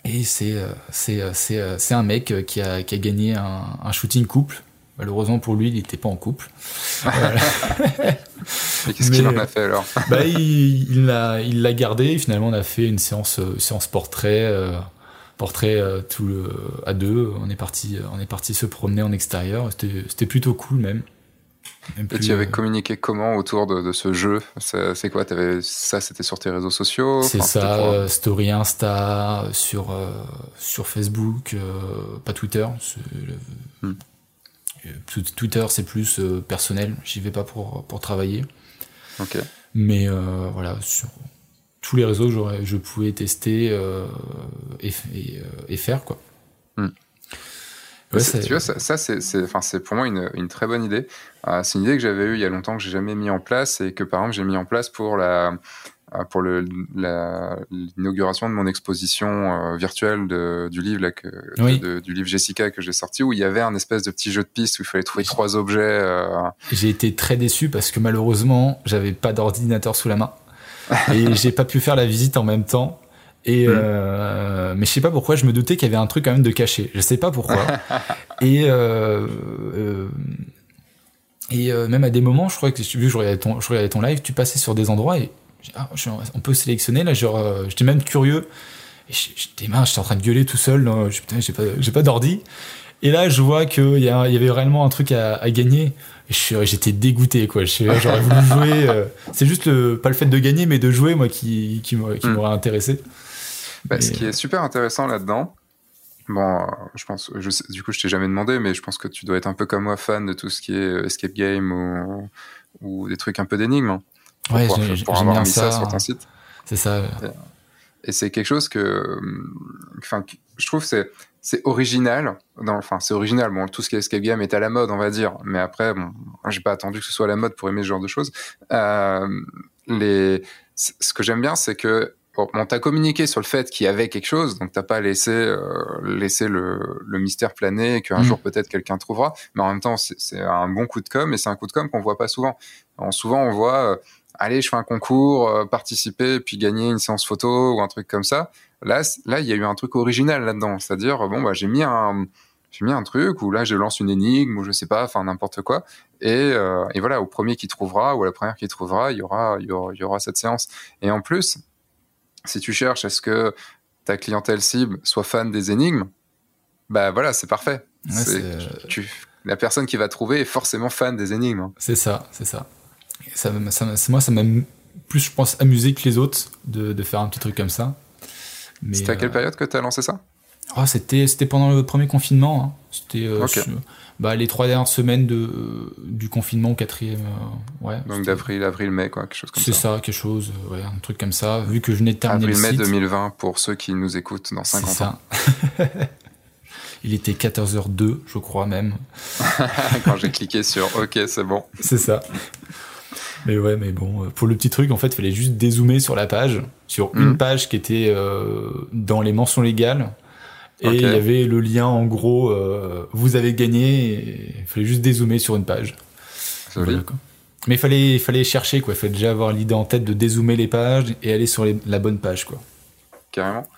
et c'est, euh, c'est, c'est, c'est un mec qui a, qui a gagné un, un shooting couple. Malheureusement pour lui, il n'était pas en couple. [LAUGHS] [LAUGHS] Mais qu'est-ce qu'il en a fait alors [LAUGHS] bah, il, l'a, il l'a gardé. Finalement, on a fait une séance, séance portrait portrait euh, tout le, à deux. On est parti, on est parti se promener en extérieur. C'était plutôt cool même. Et, tu avais communiqué comment autour de, ce jeu? C'est quoi? Avais, Ça, c'était sur tes réseaux sociaux? C'est ça, Story Insta, sur, sur Facebook, pas Twitter. Hmm. Twitter, c'est plus personnel. J'y vais pas pour, pour travailler. Mais voilà, sur tous les réseaux, je pouvais tester et, et, faire, quoi. Hmm tu vois, ça, ça c'est, pour moi une, une, très bonne idée. Euh, c'est une idée que j'avais eue il y a longtemps que j'ai jamais mis en place et que par exemple j'ai mis en place pour la euh, pour le, l'inauguration de mon exposition euh, virtuelle de, du livre là, que, de, du livre Jessica que j'ai sorti où il y avait un espèce de petit jeu de piste où il fallait trouver trois objets. Euh... J'ai été très déçu parce que malheureusement j'avais pas d'ordinateur sous la main [LAUGHS] et j'ai pas pu faire la visite en même temps. Et mm. euh, mais je sais pas pourquoi, je me doutais qu'il y avait un truc quand même de caché. Je sais pas pourquoi. [LAUGHS] et euh, euh, et même à des moments, je crois que vu que je regardais ton, je regardais ton live, tu passais sur des endroits et ah, on peut sélectionner là. Genre, euh, j'étais même curieux. Et j'étais en train de gueuler tout seul. Putain, j'ai pas, j'ai pas d'ordi. Et là, je vois qu'il y, y, avait réellement un truc à, à gagner. J'étais dégoûté, quoi. [LAUGHS] J'aurais voulu jouer. c'est juste le, pas le fait de gagner, mais de jouer, moi, qui, qui m'aurait mm. intéressé. Bah, ce qui est super intéressant là-dedans, bon, je pense, je sais, du coup, je t'ai jamais demandé, mais je pense que tu dois être un peu comme moi fan de tout ce qui est euh, escape game ou, ou des trucs un peu d'énigmes. Hein, ouais, pour, avoir mis ça, sur ton site. C'est ça. Et, c'est quelque chose que, enfin, je trouve c'est c'est original. Dans, enfin, c'est original. Bon, tout ce qui est escape game est à la mode, on va dire. Mais après, bon, j'ai pas attendu que ce soit à la mode pour aimer ce genre de choses. Euh, les, ce que j'aime bien, c'est que on t'a communiqué sur le fait qu'il y avait quelque chose, donc t'as pas laissé euh, laissé le, le, mystère planer, qu'un mm. jour peut-être quelqu'un trouvera. Mais en même temps, c'est un bon coup de com et c'est un coup de com qu'on voit pas souvent. souvent, on voit, euh, allez, je fais un concours, euh, participer, puis gagner une séance photo ou un truc comme ça. Là, là, il y a eu un truc original là-dedans, c'est-à-dire bon bah j'ai mis un j'ai mis un truc ou là je lance une énigme ou je sais pas, enfin n'importe quoi. Et, euh, et, voilà, au premier qui trouvera ou à la première qui trouvera, il y aura, il y aura, il y aura cette séance. Et en plus, si tu cherches à ce que ta clientèle cible soit fan des énigmes, bah voilà, c'est parfait. la personne qui va trouver est forcément fan des énigmes. Hein. C'est ça, c'est ça. Ça, moi, ça m'a plus, je pense, amusé que les autres de, de faire un petit truc comme ça. C'était à quelle euh, période que tu as lancé ça? Oh, C'était pendant le premier confinement. Hein. C'était euh, bah, les trois dernières semaines de, du confinement, quatrième. Euh, ouais, Donc d'avril, avril, mai, quoi, quelque chose comme ça. C'est ça, quelque chose, euh, ouais, un truc comme ça. Vu que je venais de terminer avril, mai 2020 pour ceux qui nous écoutent dans 50 ça. ans. [LAUGHS] Il était 14h02, je crois même. [LAUGHS] Quand j'ai cliqué sur OK, c'est bon. C'est ça. Mais ouais, mais bon, euh, pour le petit truc, en fait, il fallait juste dézoomer sur la page, sur une mhm. page qui était dans les mentions légales et il y avait le lien en gros, euh, vous avez gagné, il fallait juste dézoomer sur une page. Mais il fallait, il fallait chercher, quoi. Il fallait déjà avoir l'idée en tête de dézoomer les pages et aller sur la bonne page, quoi. Carrément.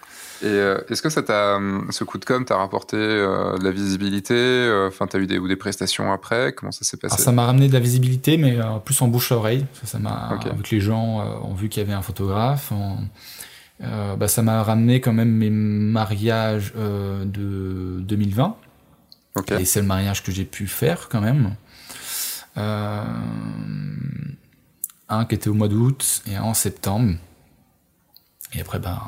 Et euh, est-ce que ça t'a, hum, ce coup de com t'a rapporté euh, de la visibilité Enfin, t'as eu des, ou des prestations après? Comment ça s'est passé? Ça m'a ramené de la visibilité, mais plus en bouche à oreille. Ça, m'a, vu que les gens ont vu qu'il y avait un photographe. Euh, bah, ça m'a ramené quand même mes mariages euh, de 2020. Et c'est le mariage que j'ai pu faire quand même. Euh, un qui était au mois d'août et un en septembre. Et après, ben,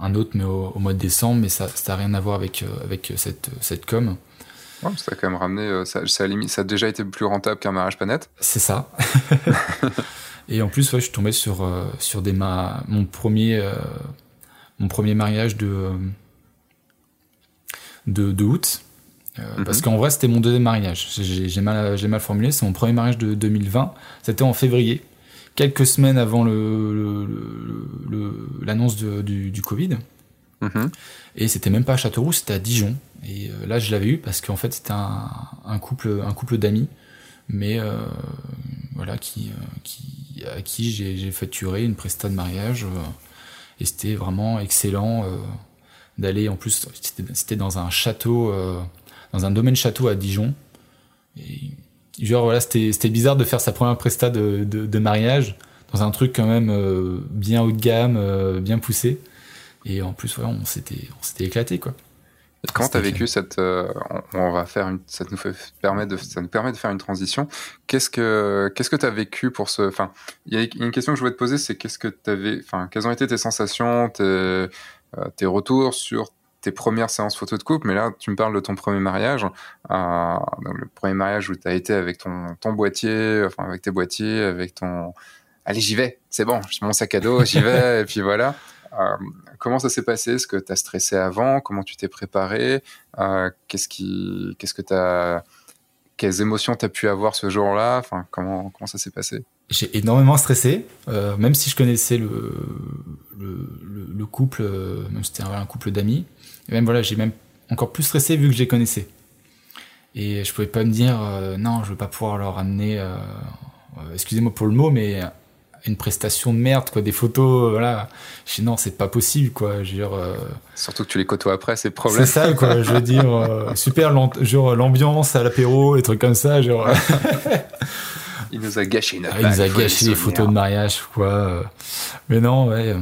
un autre, mais au, mois de décembre, mais ça n'a rien à voir avec, avec cette, cette com. Ouais, ça a quand même ramené, ça, ça, a ça a déjà été plus rentable qu'un mariage net. C'est ça. [LAUGHS] Et en plus, ouais, je suis tombé sur, euh, sur des ma... mon, premier, euh, mon premier mariage de, euh, de, de août. Mhm. Parce qu'en vrai, c'était mon deuxième mariage. J'ai mal, mal formulé. C'est mon premier mariage de 2020. C'était en février, quelques semaines avant l'annonce le, du, du, Covid. Mhm. Et c'était même pas à Châteauroux, c'était à Dijon. Et là, je l'avais eu parce qu'en fait, c'était un, un, couple, un couple d'amis, mais voilà, qui, qui, à qui j'ai facturé une presta de mariage. Euh, et c'était vraiment excellent euh, d'aller, en plus, c'était dans un château, euh, dans un domaine château à Dijon. Et, genre, voilà, c'était bizarre de faire sa première presta de, de, mariage dans un truc quand même bien haut de gamme, bien poussé. Et en plus, voilà, on s'était éclaté, quoi. Comment tu as vécu cette on, va faire une, ça nous fait permet de ça nous permet de faire une transition. Qu'est-ce que qu'est-ce que tu as vécu pour ce enfin il y a une question que je voulais te poser c'est qu'est-ce que tu avais enfin quelles ont été tes sensations tes tes retours sur tes premières séances photos de couple, mais là, tu me parles de ton premier mariage, euh, le premier mariage où tu as été avec ton, ton boîtier, enfin avec tes boîtiers, avec ton... Allez, j'y vais, c'est bon, j'ai mon sac à dos, j'y vais, [LAUGHS] et puis voilà. Euh, comment ça s'est passé? Est-ce que tu as stressé avant? Comment tu t'es préparé? Euh, Qu'est-ce qui, qu'est-ce que tu as, quelles émotions tu as pu avoir ce jour-là? Enfin, comment, comment ça s'est passé? J'ai énormément stressé, euh, même si je connaissais le, le, le, couple, même si c'était un, couple d'amis. Et même voilà, j'ai même encore plus stressé vu que je les connaissais. Et je pouvais pas me dire, non, je veux pas pouvoir leur amener, excusez-moi pour le mot, mais une prestation de merde, quoi, des photos, euh, voilà. Je dis non, c'est pas possible, quoi. Je veux dire, euh, Surtout que tu les côtoies après, c'est problème. C'est ça, quoi. je veux dire, euh, super, genre l'ambiance à l'apéro, et trucs comme ça, genre. [LAUGHS] il nous a gâché une ah, Il nous a gâché les photos de mariage, quoi. Mais non, ouais.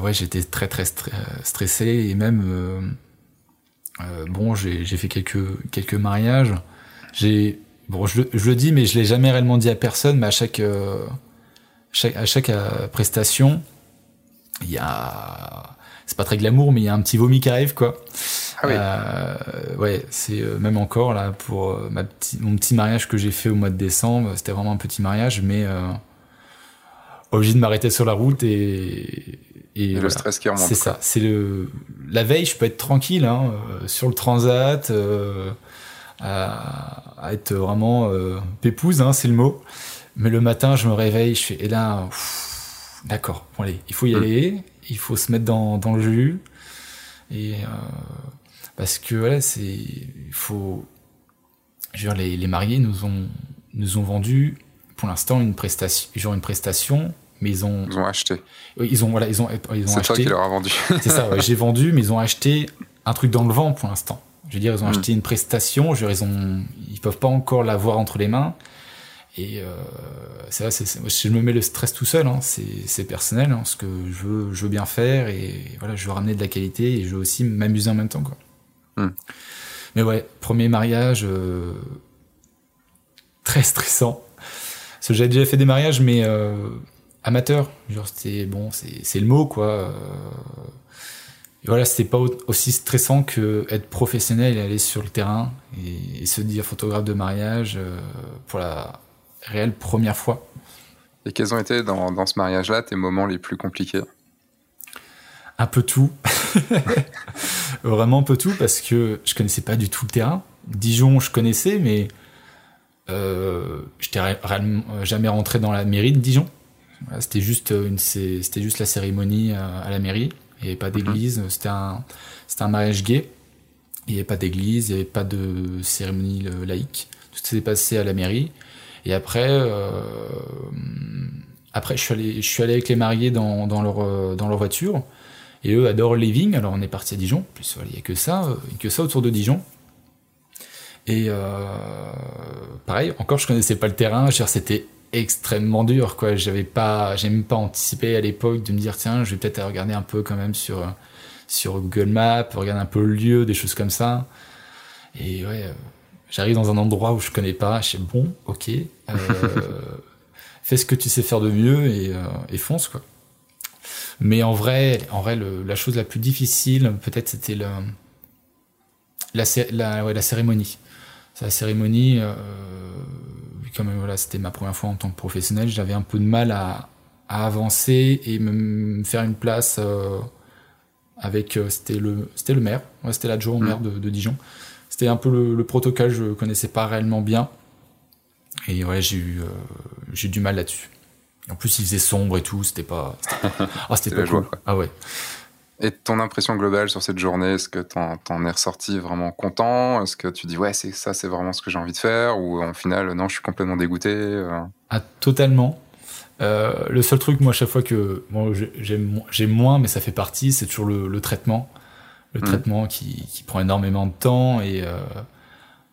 Ouais, j'étais très, très stressé, et même, bon, j'ai fait quelques, quelques mariages. J'ai, bon, je, je, le dis, mais je l'ai jamais réellement dit à personne, mais à chaque, à chaque euh, prestation, il y a, c'est pas très glamour, mais il y a un petit vomi qui arrive, quoi. Ah oui. Euh, ouais, c'est euh, même encore là pour ma petit, mon petit mariage que j'ai fait au mois de décembre. C'était vraiment un petit mariage, mais obligé de m'arrêter sur la route et, et, le stress qui remonte. C'est ça. C'est le la veille, je peux être tranquille hein, sur le transat, à, à, être vraiment pépouze, hein, c'est le mot. Mais le matin, je me réveille, je fais, et là, d'accord, bon, allez, il faut y mm. aller, il faut se mettre dans, dans le jus. Et euh, parce que voilà, c'est, il faut, je veux dire, les, les mariés nous ont, nous ont vendu pour l'instant une prestation, genre une prestation, mais ils ont, ils ont acheté. Ils ont voilà, ils ont, ils ont acheté. C'est toi qui leur a vendu. [LAUGHS] c'est ça, ouais, j'ai vendu, mais ils ont acheté un truc dans le vent pour l'instant. Je veux dire, ils ont mm. acheté une prestation, je veux dire, ils ont, ils peuvent pas encore l'avoir entre les mains. Et euh, c'est je me mets le stress tout seul, hein, c'est personnel, hein, ce que je veux, je veux bien faire et voilà, je veux ramener de la qualité et je veux aussi m'amuser en même temps. Quoi. Hmm. Mais ouais, premier mariage, euh, très stressant. Parce que j'avais déjà fait des mariages, mais euh, amateurs. Genre, c'était bon, c'est le mot, quoi. Euh, et voilà, c'était pas aussi stressant que être professionnel et aller sur le terrain et, et se dire photographe de mariage euh, pour la réelle première fois. Et quels ont été dans, dans ce mariage-là tes moments les plus compliqués? Un peu tout. [LAUGHS] Vraiment un peu tout parce que je connaissais pas du tout le terrain. Dijon, je connaissais, mais euh, j'étais jamais rentré dans la mairie de Dijon. C'était juste une, c'était juste la cérémonie à, la mairie. Il n'y avait pas d'église. Mhm. C'était un, c'était un mariage gay. Il n'y avait pas d'église, il n'y avait pas de cérémonie laïque. Tout s'est passé à la mairie. Et après, euh, après je suis allé, je suis allé avec les mariés dans, dans leur euh, dans leur voiture. Et eux adorent living. Alors on est parti à Dijon. plus, il n'y a que ça, euh, que ça autour de Dijon. Et pareil, encore je connaissais pas le terrain. C'était extrêmement dur, quoi. J'avais pas, j'ai même pas anticipé à l'époque de me dire tiens, je vais peut-être regarder un peu quand même sur sur Google Maps, regarder un peu le lieu, des choses comme ça. Et ouais, J'arrive dans un endroit où je connais pas, je sais bon, ok, euh, [LAUGHS] fais ce que tu sais faire de mieux et, euh, et fonce quoi. Mais en vrai, en vrai, le, la chose la plus difficile, peut-être, c'était le, la, la, ouais, la cérémonie. La cérémonie, euh, comme voilà, c'était ma première fois en tant que professionnel, j'avais un peu de mal à, à avancer et me faire une place euh, avec. Euh, c'était le, c'était le maire, ouais, c'était l'adjoint au maire de, de Dijon. C'était un peu le, protocole, je connaissais pas réellement bien. Et ouais, j'ai eu, euh, j'ai du mal là-dessus. En plus, il faisait sombre et tout, c'était pas. [LAUGHS] Ah, c'était pas cool. ah ouais. Et ton impression globale sur cette journée, est-ce que t'en, en es ressorti vraiment content? Est-ce que tu dis ouais, c'est ça, c'est vraiment ce que j'ai envie de faire? Ou en final, non, je suis complètement dégoûté euh? Ah, totalement. Euh, le seul truc, moi, à chaque fois que bon, j'aime, moins, mais ça fait partie, c'est toujours le, le traitement le mm. traitement qui, qui, prend énormément de temps et euh,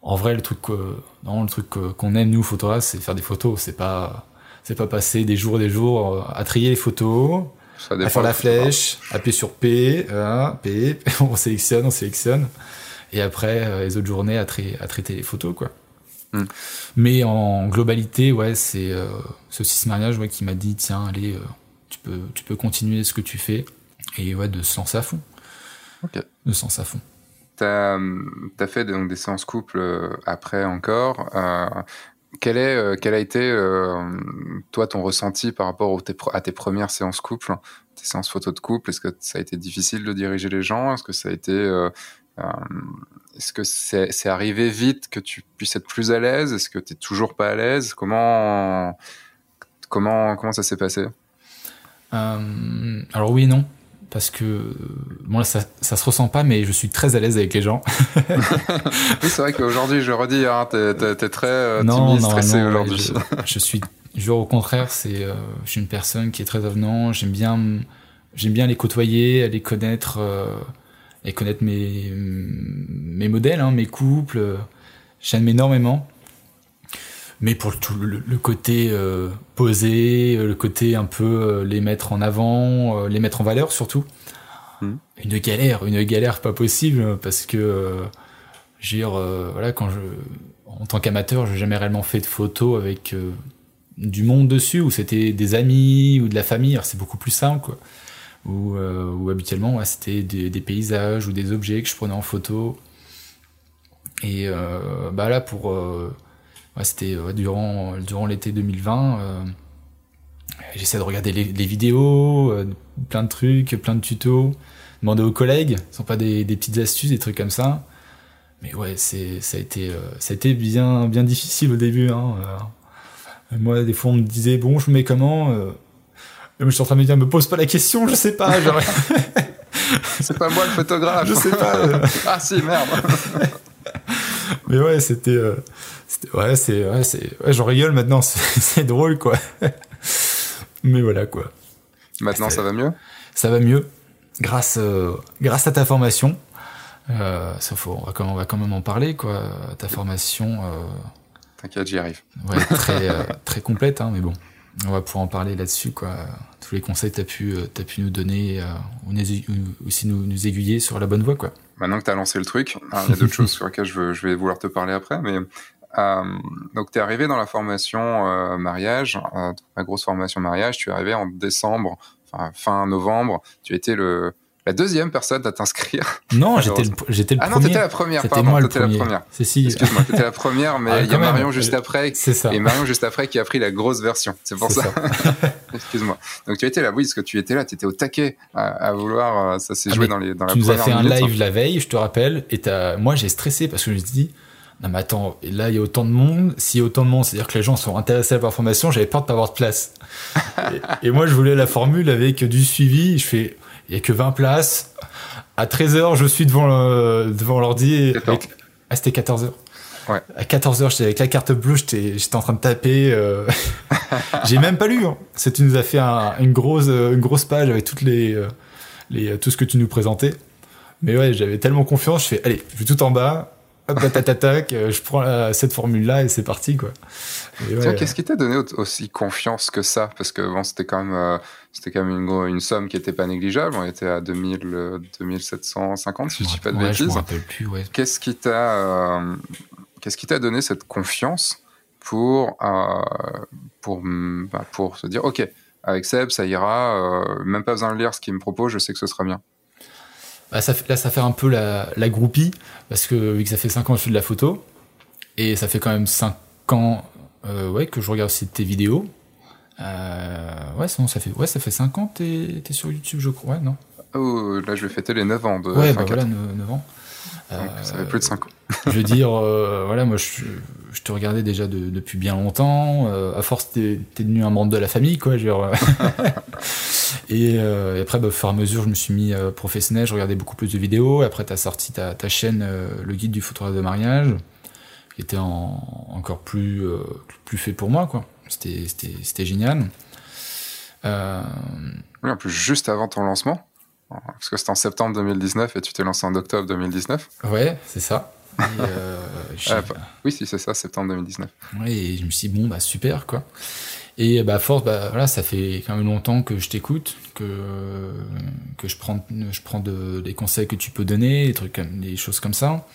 en vrai le truc non, le truc qu'on aime nous photographes c'est faire des photos c'est pas c'est pas passer des jours et des jours à trier les photos à faire la flèche, appuyer sur P, P, [LAUGHS] on sélectionne, on sélectionne. Et après, les autres journées à, à traiter les photos, quoi. Hmm. Mais en globalité, ouais, c'est euh, ce six mariage ouais, qui m'a dit tiens, allez, tu, peux, tu peux continuer ce que tu fais. Et ouais, de se lancer à fond. Ok. De se lancer à fond. Tu as, as, fait donc, des séances couple après encore. Euh, quel, est, euh, quel a été, euh, toi, ton ressenti par rapport à tes premières séances couple, tes séances photos de couple? Est-ce que ça a été difficile de diriger les gens? Est-ce que ça a été. Euh, est-ce que c'est arrivé vite que tu puisses être plus à l'aise? Est-ce que tu n'es toujours pas à l'aise? Comment, comment, comment ça s'est passé? Alors, oui non parce que bon ça, ça se ressent pas mais je suis très à l'aise avec les gens. [LAUGHS] Oui c'est vrai qu'aujourd'hui je redis hein, t'es es, très euh, timide stressé aujourd'hui. je, je, suis au contraire c'est euh, je suis une personne qui est très avenant j'aime bien j'aime bien les côtoyer les connaître euh, et connaître mes mes modèles hein, mes couples. J'aime énormément mais pour tout le, côté euh, posé, euh, le côté un peu euh, les mettre en avant, les mettre en valeur surtout. Hmm. Une galère, une galère pas possible parce que, je veux dire, voilà, quand je, en tant qu'amateur, j'ai jamais réellement fait de photos avec du monde dessus où c'était des amis ou de la famille. C'est beaucoup plus simple quoi. Où, où habituellement c'était des, des, paysages ou des objets que je prenais en photo. Et bah là pour c'était durant, durant l'été 2020. Euh, j'essaie de regarder les, vidéos, euh, plein de trucs, plein de tutos, demander aux collègues, ce sont pas des, petites astuces, des trucs comme ça. Mais ouais, c'est, ça a été, euh, ça a été bien, bien difficile au début. Hein, moi, des fois, on me disait, bon, je me mets comment Je suis en train de me dire, me pose pas la question, je sais pas. [LAUGHS] c'est pas moi le photographe. Je sais pas. ah si, merde. [LAUGHS] Mais ouais, c'était, ouais, c'est, ouais, c'est, ouais, j'en rigole maintenant, [LAUGHS] c'est drôle, quoi. Mais voilà, quoi. Maintenant, ça va mieux? Ça va mieux, grâce, euh, grâce à ta formation. Euh, on va, quand, on va quand même en parler, quoi. Ta formation. Euh, T'inquiète, j'y arrive. Ouais, très, [LAUGHS] euh, très complète, hein, mais bon. On va pouvoir en parler là-dessus, quoi. Tous les conseils que tu as pu, as pu nous donner, ou, ou, aussi nous, nous aiguiller sur la bonne voie, quoi. Maintenant que tu as lancé le truc, il y a d'autres [LAUGHS] choses sur lesquelles je, veux, je vais vouloir te parler après, mais donc, tu es arrivé dans la formation euh, mariage, euh, la grosse formation mariage. Tu es arrivé en décembre, enfin fin novembre. Tu étais le la deuxième personne à t'inscrire. Non, j'étais le, j'étais le ah premier. Ah non, t'étais la première. C'était moi le premier. la première. C'est si. Excuse-moi, t'étais la première, mais ah, il y a Marion juste après. C'est ça. Et Marion juste après qui a pris la grosse version. C'est pour ça. ça. [LAUGHS] Excuse-moi. Donc tu étais là, oui, parce que tu étais là, tu étais au taquet à, vouloir. Ça s'est ah, joué dans les dans la première Tu nous as fait un live la veille, je te rappelle, et moi j'ai stressé parce que je me suis dit non mais attends, là il y a autant de monde, s'il y a autant de monde, c'est-à-dire que les gens sont intéressés à la formation, j'avais peur de pas avoir de place. et, moi je voulais la formule avec du suivi, je fais, il y a que 20 places, à 13h je suis devant devant l'ordi, ah c'était 14h. Ouais. À 14h, j'étais avec la carte bleue, j'étais en train de taper. Euh... [LAUGHS] J'ai même pas lu. Hein. Tu nous as fait une, grosse, une grosse page avec toutes les, euh, les, tout ce que tu nous présentais. Mais ouais, j'avais tellement confiance, je fais, allez, je vais tout en bas, hop, euh, je prends cette formule-là et c'est parti, quoi. Qu'est-ce qui t'a donné aussi confiance que ça? Parce que bon, c'était quand même, euh, c'était quand même une, une somme qui était pas négligeable. On était à 2000, 2750, si je dis pas de bêtises. plus, ouais. Qu'est-ce qui t'a, euh, qu'est-ce qui t'a donné cette confiance pour, pour, bah, pour se dire, ok, avec Seb, ça ira. même pas besoin de lire ce qu'il me propose, je sais que ce sera bien. Bah, ça, là, ça fait un peu la, la groupie, parce que vu que ça fait 5 ans que je fais de la photo, et ça fait quand même 5 ans euh, ouais, que je regarde aussi tes vidéos. Euh, ouais, sinon, ça fait, ouais, ça fait 5 ans que t'es es sur YouTube, je crois, ouais, non? Oh, là, je vais fêter les 9 ans de. Ouais, bah voilà, 9, 9 ans. ça fait plus de 5 ans. je veux dire, euh, voilà, moi, je, je, te regardais déjà de, depuis bien longtemps. Euh, à force, t'es es devenu un membre de la famille, quoi. Genre, [LAUGHS] Euh, et, après, bah, au fur et à mesure, je me suis mis euh, professionnel, je regardais beaucoup plus de vidéos. Après, tu as sorti ta, ta chaîne, euh, le guide du photographe de mariage, qui était encore plus, plus fait pour moi, quoi. C'était génial. Oui, en plus, juste avant ton lancement, parce que c'était en septembre 2019 et tu t'es lancé en octobre 2019. Ouais, c'est ça. [LAUGHS] ah, oui, si c'est ça, septembre 2019. Oui, et je me suis dit, bon, bah super, quoi. Et bah, à force, bah, voilà, ça fait quand même longtemps que je t'écoute, que, que je prends, je prends de, des conseils que tu peux donner, des, trucs, des choses comme ça.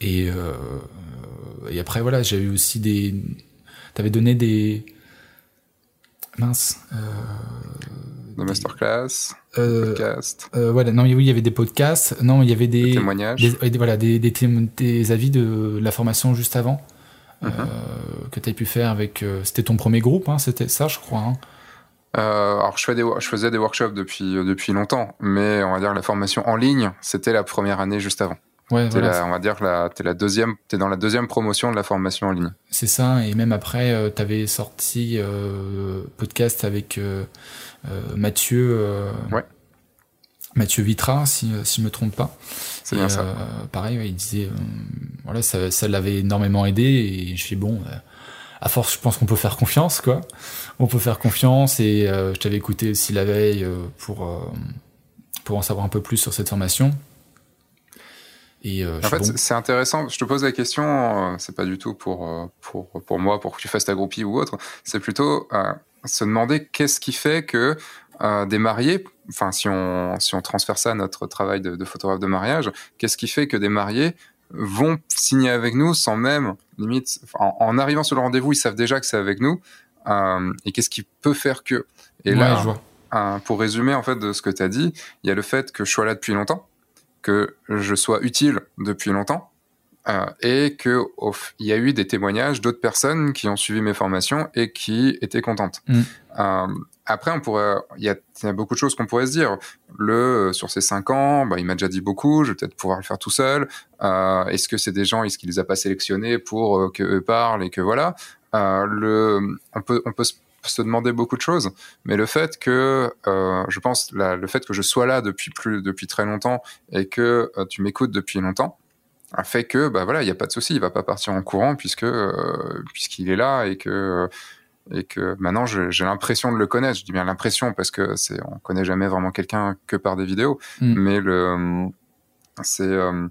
Et, euh, et après, voilà, j'ai eu aussi des. T'avais donné des. Mince. Euh, de masterclass, euh, podcast. Euh, voilà, non, oui, il y avait des podcasts. Non, il y avait des, Des témoignages. des- des- voilà, des, des, des avis de la formation juste avant Mhm. euh, que tu as pu faire avec. euh, c'était ton premier groupe, hein, c'était ça, je crois. hein. Euh, alors, je, fais des, wo- je faisais des workshops depuis, euh, depuis longtemps, mais on va dire la formation en ligne, c'était la première année juste avant. Ouais, voilà, la- on va dire que la, t'es la deuxième, t'es dans la deuxième promotion de la formation en ligne. c'est ça. Et même après, tu avais sorti euh, podcast avec euh, euh, Mathieu. euh, Ouais. Mathieu Vitra, si, euh, si je me trompe pas. C'est bien ça. euh, pareil, ouais, il disait, euh, voilà, ça, ça l'avait énormément aidé et je fais bon, euh, à force, je pense qu'on peut faire confiance, quoi. On peut faire confiance et euh, je t'avais écouté aussi la veille euh, pour euh, pour en savoir un peu plus sur cette formation. Et En fait, bon, c'est- intéressant. Je te pose la question, c'est pas du tout pour, pour, pour moi, pour que tu fasses ta groupie ou autre. C'est plutôt se demander qu'est-ce qui fait que euh, des mariés, enfin, si on, si on transfère ça à notre travail de, de photographe de mariage, qu'est-ce qui fait que des mariés vont signer avec nous sans même, limite, en, en arrivant sur le rendez-vous, ils savent déjà que c'est avec nous. euh, et qu'est-ce qui peut faire que Et ouais, là, je vois. euh, pour résumer en fait de ce que tu as dit, il y a le fait que je sois là depuis longtemps, que je sois utile depuis longtemps, euh, et que f- il y a eu des témoignages d'autres personnes qui ont suivi mes formations et qui étaient contentes. Mm. Euh, après, on pourrait, il y, a, y beaucoup de choses qu'on pourrait se dire. Le euh, sur ces cinq ans, bah, il m'a déjà dit beaucoup. Je vais peut-être pouvoir le faire tout seul. Euh, est-ce que c'est des gens, est-ce qu'il les a pas sélectionnés pour euh, que eux parlent et que voilà. Euh, le, on peut, on peut se demander beaucoup de choses, mais le fait que, je pense, le fait que je sois là depuis plus, depuis très longtemps et que tu m'écoutes depuis longtemps, fait que, bah voilà, il n'y a pas de souci, il va pas partir en courant puisque puisqu'il est là et que et que maintenant j'ai l'impression de le connaître. Je dis bien l'impression parce que c'est, on connaît jamais vraiment quelqu'un que par des vidéos, Mm. mais le, c'est, euh,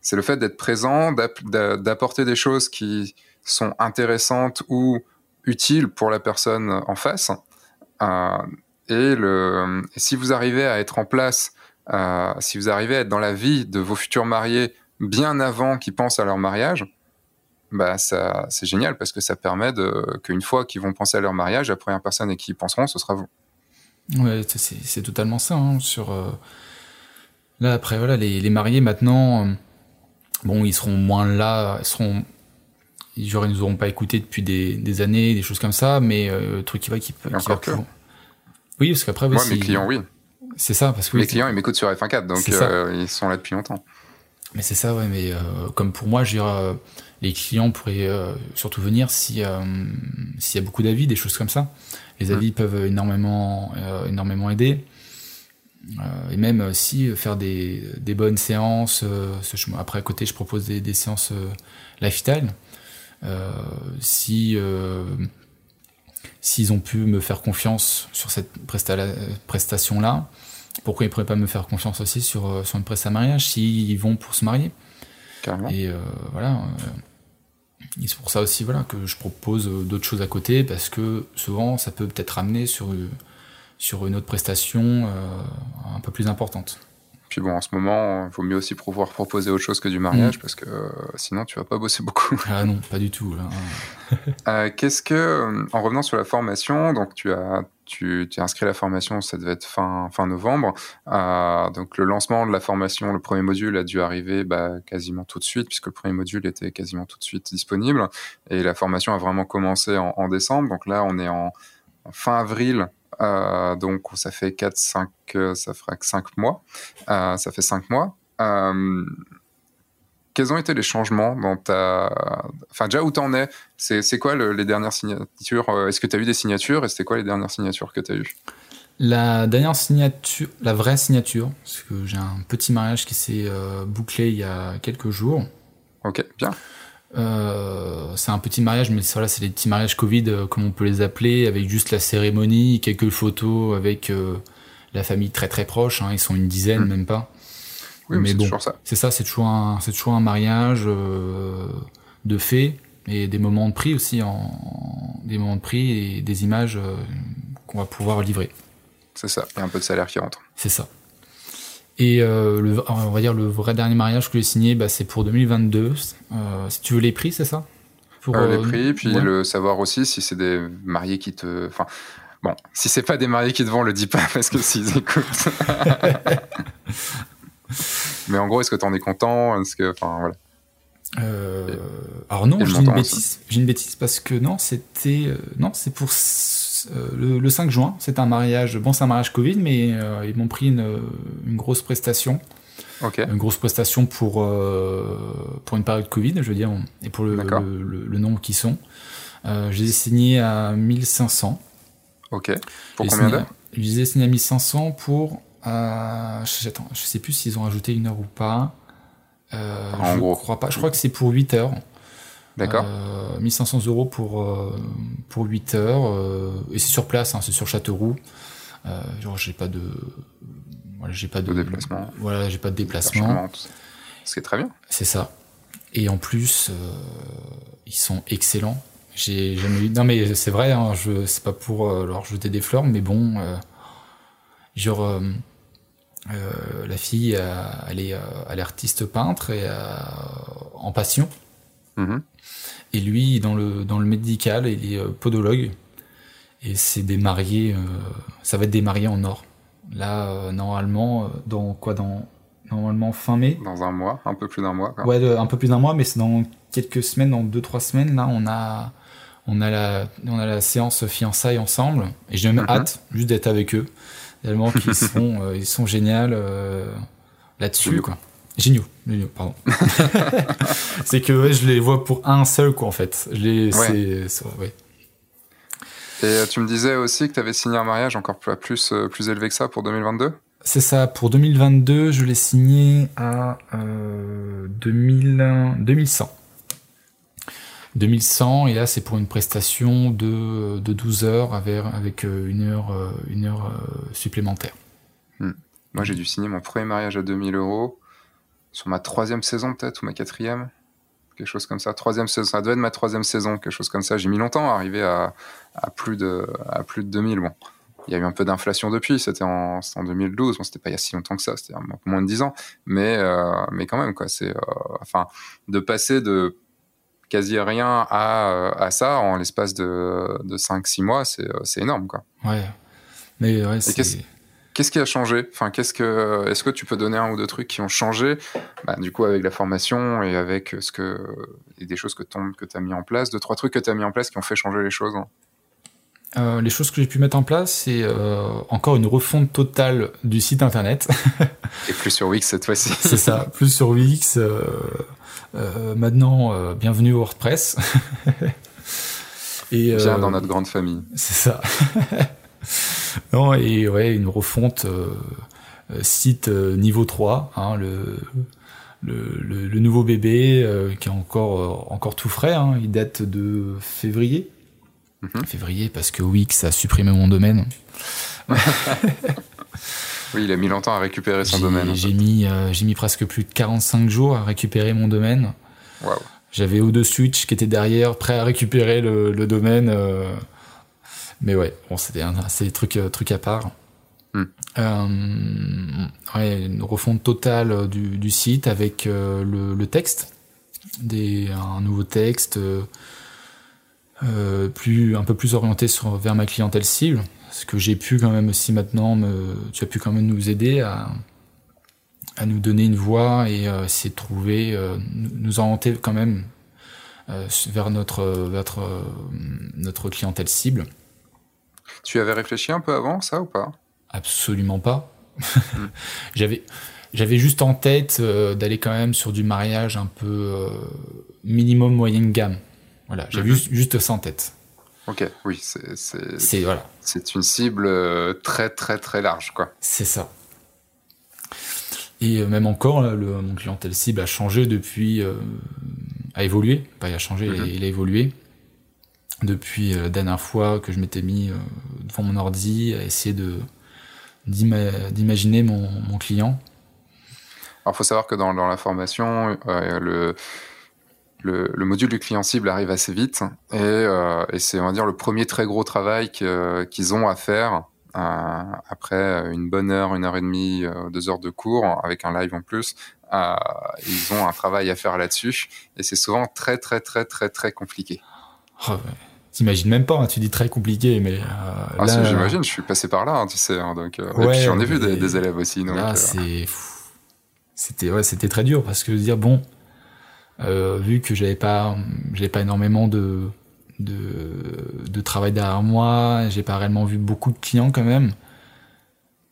c'est le fait d'être présent, d'app- d'a- d'apporter des choses qui sont intéressantes ou utiles pour la personne en face. Euh, et, le, et si vous arrivez à être en place, euh, si vous arrivez à être dans la vie de vos futurs mariés bien avant qu'ils pensent à leur mariage, bah ça, c'est génial parce que ça permet de, qu'une fois qu'ils vont penser à leur mariage, la première personne à qui ils penseront, ce sera vous. Ouais, c'est- totalement ça. hein, sur euh, là après voilà les, les mariés maintenant, euh, bon ils seront moins là, ils seront genre, ils nous auront pas écouté depuis des, des années, des choses comme ça, mais euh, truc qui va qui, qui va encore que. pouvoir- Oui, parce qu'après aussi, mes clients, oui. c'est ça parce que oui, mes clients, ils m'écoutent sur F1.4, donc euh, ils sont là depuis longtemps. Mais c'est ça, ouais, mais euh, comme pour moi, je dirais, euh, les clients pourraient euh, surtout venir si s'il y a beaucoup d'avis, des choses comme ça. Les avis peuvent énormément, énormément aider. Euh, et même euh, si euh, faire des, des bonnes séances, ce- après à côté, je propose des, des séances lifestyle. Si s'ils ont pu me faire confiance sur cette presta- prestation-là, pourquoi ils pourraient pas me faire confiance aussi sur, euh, sur une presse à mariage s'ils vont pour se marier Carrément. Et euh, voilà. euh, et c'est pour ça aussi voilà, que je propose d'autres choses à côté parce que souvent ça peut peut-être amener sur, sur une autre prestation euh, un peu plus importante. Puis bon, en ce moment, il vaut mieux aussi pouvoir proposer autre chose que du mariage parce que euh, sinon, tu vas pas bosser beaucoup. Ah non, pas du tout. là. [LAUGHS] Euh, Qu'est-ce que, en revenant sur la formation, donc tu as, tu, tu as inscrit la formation, ça devait être fin, fin novembre. Euh, donc le lancement de la formation, le premier module a dû arriver bah, quasiment tout de suite, puisque le premier module était quasiment tout de suite disponible. Et la formation a vraiment commencé en, décembre. Donc là, on est en, fin avril. Euh, donc ça fait 4, 5, euh, ça fera que 5 mois. Ça fait 5 mois. Quels ont été les changements dans ta... Enfin, déjà, où t'en es? C'est quoi le- les dernières signatures euh, Est-ce que tu as eu des signatures Et c'était quoi les dernières signatures que tu as eues? La dernière signature, la vraie signature, parce que j'ai un petit mariage qui s'est euh, bouclé il y a quelques jours. Ok, bien. Euh, c'est un petit mariage, mais voilà, c'est les petits mariages Covid, euh, comme on peut les appeler, avec juste la cérémonie, quelques photos avec la famille très très proche. hein, ils sont une dizaine, Mm. même pas. Oui, mais Mais c'est bon. toujours ça. C'est ça, c'est toujours un, c'est toujours un mariage euh, de fait, et des moments de prix aussi, en, des moments de prix et des images qu'on va pouvoir livrer. C'est ça, il y a un peu de salaire qui rentre. C'est ça. Et le, on va dire le vrai dernier mariage que j'ai signé, bah, c'est pour 2022. si tu veux les prix, c'est ça? Pour, Les prix, puis le savoir aussi si c'est des mariés qui te... Enfin, Bon, si c'est pas des mariés qui te vendent, le dis pas [LAUGHS] parce que s'ils écoutent. [LAUGHS] [LAUGHS] Mais en gros, est-ce que tu en es content? Est-ce que, enfin, voilà. Euh, alors non, j'ai une bêtise. J'ai une bêtise parce que non, c'était euh, non, c'est pour euh, le, 5 juin. C'est un mariage. Bon, c'est un mariage Covid, mais ils m'ont pris une, une, grosse prestation. Ok. Une grosse prestation pour pour une période Covid, je veux dire, et pour le, le, nombre qui sont. je les ai signés à 1500. Ok. Pour combien d'heures? Je disais signé à 1500 pour. Euh, je, attends, je sais plus s'ils ont ajouté une heure ou pas. Euh, en je gros. crois pas. Je crois que c'est pour 8 heures. D'accord. 1500 euh, euros pour, pour 8 heures. et c'est sur place, hein, c'est sur Châteauroux. genre, j'ai pas de. Voilà, j'ai pas de, de, déplacement. Voilà, j'ai pas de déplacement. Ce qui est très bien. C'est ça. Et en plus, ils sont excellents. J'ai jamais eu. Non, mais c'est vrai, hein, je... c'est pas pour leur jeter des fleurs, mais bon, genre, euh, euh la fille, elle, est, elle est artiste peintre et en passion. Mm-hmm. Et lui, dans le, dans le médical, il est podologue. Et c'est des mariés, ça va être des mariés en or. Là, normalement, dans quoi Dans normalement fin mai? Dans un mois, un peu plus d'un mois. Quoi. Ouais, un peu plus d'un mois, mais c'est dans quelques semaines, dans deux trois semaines. Là, on a on a la, on a la séance fiançailles ensemble et j'ai même mhm. hâte juste d'être avec eux. Tellement qu'ils [LAUGHS] sont, euh, ils sont géniaux euh, là-dessus, quoi. Géniaux, géniaux, pardon. [LAUGHS] c'est que je les vois pour un seul, quoi, en fait. Je les, ouais. Et euh, tu me disais aussi que tu avais signé un mariage encore plus, plus, plus élevé que ça pour 2022 C'est ça, pour 2022, je l'ai signé à 2000, 2100. 2100 et là c'est pour une prestation de, de 12 heures avec, avec euh, une heure, euh, une heure euh, supplémentaire. Hmm. Moi j'ai dû signer mon premier mariage à 2000 euros sur ma troisième saison peut-être ou ma quatrième quelque chose comme ça. Troisième saison ça devait être ma troisième saison quelque chose comme ça. J'ai mis longtemps à arriver à, à, plus de à plus de 2000 bon. Il y a eu un peu d'inflation depuis. C'était en, en 2012 bon c'était pas il y a si longtemps que ça. C'était moins de 10 ans. Mais mais quand même quoi c'est enfin de passer de quasi rien à, euh, à ça en l'espace de, de 5-6 mois, c'est, euh, c'est énorme. Quoi. Ouais. Mais ouais. Qu'est-ce, qui a changé? Enfin, qu'est-ce que, Est-ce que tu peux donner un ou deux trucs qui ont changé? Bah, Du coup, avec la formation et avec ce que, et des choses que tu as mis en place, deux, trois trucs que tu as mis en place qui ont fait changer les choses hein. euh, les choses que j'ai pu mettre en place, c'est encore une refonte totale du site internet. [LAUGHS] et plus sur Wix cette fois-ci. c'est ça, plus sur Wix. Euh, maintenant, euh, bienvenue au WordPress. [LAUGHS] et, Bien dans notre grande famille. C'est ça. [LAUGHS] non, et ouais, une refonte site niveau 3, hein, le, le, le, nouveau bébé qui est encore, encore tout frais, hein, il date de février. Mhm. Février parce que Wix a supprimé mon domaine. [LAUGHS] Oui, il a mis longtemps à récupérer son domaine. J'ai mis, euh, j'ai mis presque plus de 45 jours à récupérer mon domaine. J'avais O2 Switch qui était derrière, prêt à récupérer le, domaine. Euh. Mais ouais, bon, c'était un, des trucs, euh, trucs à part. Hmm. ouais, une refonte totale du, site avec le, texte, des, un nouveau texte plus, un peu plus orienté sur, vers ma clientèle cible ce que j'ai pu quand même aussi maintenant, me, tu as pu quand même nous aider à, à nous donner une voie et euh, essayer de trouver, euh, nous orienter quand même euh, vers notre, notre, notre clientèle cible. Tu avais réfléchi un peu avant ça ou pas? Absolument pas. Hmm. [LAUGHS] j'avais j'avais juste en tête d'aller quand même sur du mariage un peu minimum moyenne gamme. Voilà, j'avais hmm. juste, juste ça en tête. Ok, oui, c'est voilà. une cible euh, très très très large, quoi. C'est ça. Et euh, même encore, le, mon clientèle cible a changé depuis, euh, a évolué, pas il a changé, mhm. il, a évolué depuis la dernière fois que je m'étais mis devant mon ordi à essayer de d'imaginer mon, mon, client. Alors, faut savoir que dans, dans la formation, le le, le, module du client cible arrive assez vite et, euh, et c'est on va dire le premier très gros travail qu'ils ont à faire euh, après une bonne heure, une heure et demie, euh, deux heures de cours avec un live en plus. Euh, ils ont un travail à faire là-dessus et c'est souvent très très très très très compliqué. Oh. T'imagines même pas, hein, tu dis très compliqué, mais ah, là, j'imagine, je suis passé par là, hein, tu sais, hein, donc ouais, et puis j'en ai vu des, des, élèves aussi. Donc, là, c'est c'était ouais, c'était très dur parce que dire bon, euh, vu que j'avais pas j'avais pas énormément de, de de travail derrière moi, j'ai pas réellement vu beaucoup de clients quand même.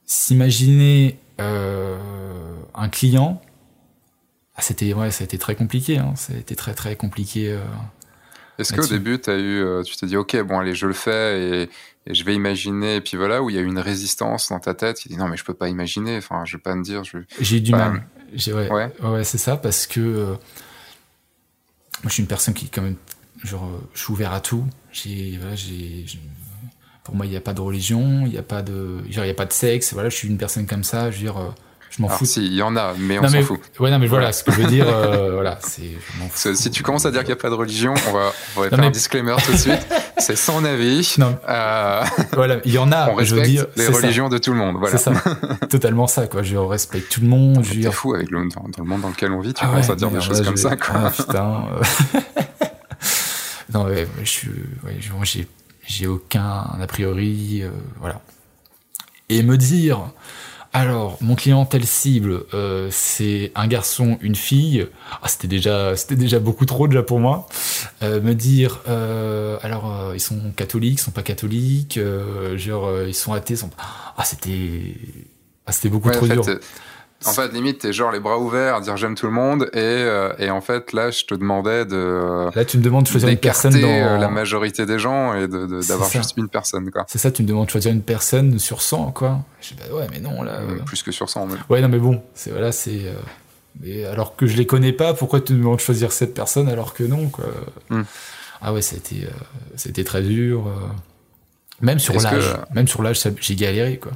S'imaginer euh, un client, ah, c'était ouais, ça a été très compliqué. Hein, ça a été très très compliqué. Euh, Est-ce qu'au début, as eu, tu t'es dit, ok, bon, allez, je le fais et, et, je vais imaginer, et puis voilà, où il y a eu une résistance dans ta tête qui dit, non, mais je peux pas imaginer, enfin, je vais pas me dire. Je... J'ai eu du mal. Ouais, ouais. ouais c'est ça, parce que moi, je suis une personne qui, quand même, genre, je suis ouvert à tout. J'ai, pour moi, il n'y a pas de religion, il n'y a pas de, genre, pas de sexe. Voilà, je suis une personne comme ça. Je veux dire, je m'en fous. Si, il y en a, mais on s'en fout. Ouais, non, mais voilà, ce que je veux dire, [LAUGHS] euh, voilà, c'est. Si tu commences à dire qu'il n'y a pas de religion, on va, on va faire un disclaimer tout de suite. [LAUGHS] C'est son avis. Non. Euh... Voilà, il y en a. On respecte je veux dire, les religions ça. de tout le monde. Voilà. C'est ça. Totalement ça, quoi. Je respecte tout le monde. C'est fou avec le, dans, dans, le monde dans lequel on vit, tu ah commences ouais, à dire des choses là, comme ça, quoi. Ah, putain. [LAUGHS] non, ouais, je suis, j'ai aucun a priori, euh, voilà. Et me dire, alors, mon clientèle cible, euh, c'est un garçon, une fille. Ah, c'était déjà, c'était déjà beaucoup trop déjà pour moi. Euh, me dire, euh, alors euh, ils sont catholiques, ils sont pas catholiques, euh, genre ils sont athées, sont. Ah, c'était, ah, c'était beaucoup ouais, trop en fait, dur. En fait, limite, t'es genre les bras ouverts à dire j'aime tout le monde, et, euh, et en fait, là, je te demandais de. Là, tu me demandes de choisir une personne dans. la majorité des gens et d'avoir juste une personne, quoi. C'est ça, tu me demandes de choisir une personne sur 100, quoi. Je dis, bah ouais, mais non, là. Euh, plus que sur 100, même. Ouais, non, mais bon, c'est, voilà, c'est. Euh, mais alors que je les connais pas, pourquoi tu me demandes de choisir cette personne alors que non, quoi? Mm. Ah ouais, c'était, c'était très dur. Même sur l'âge, que... même sur l'âge, j'ai galéré, quoi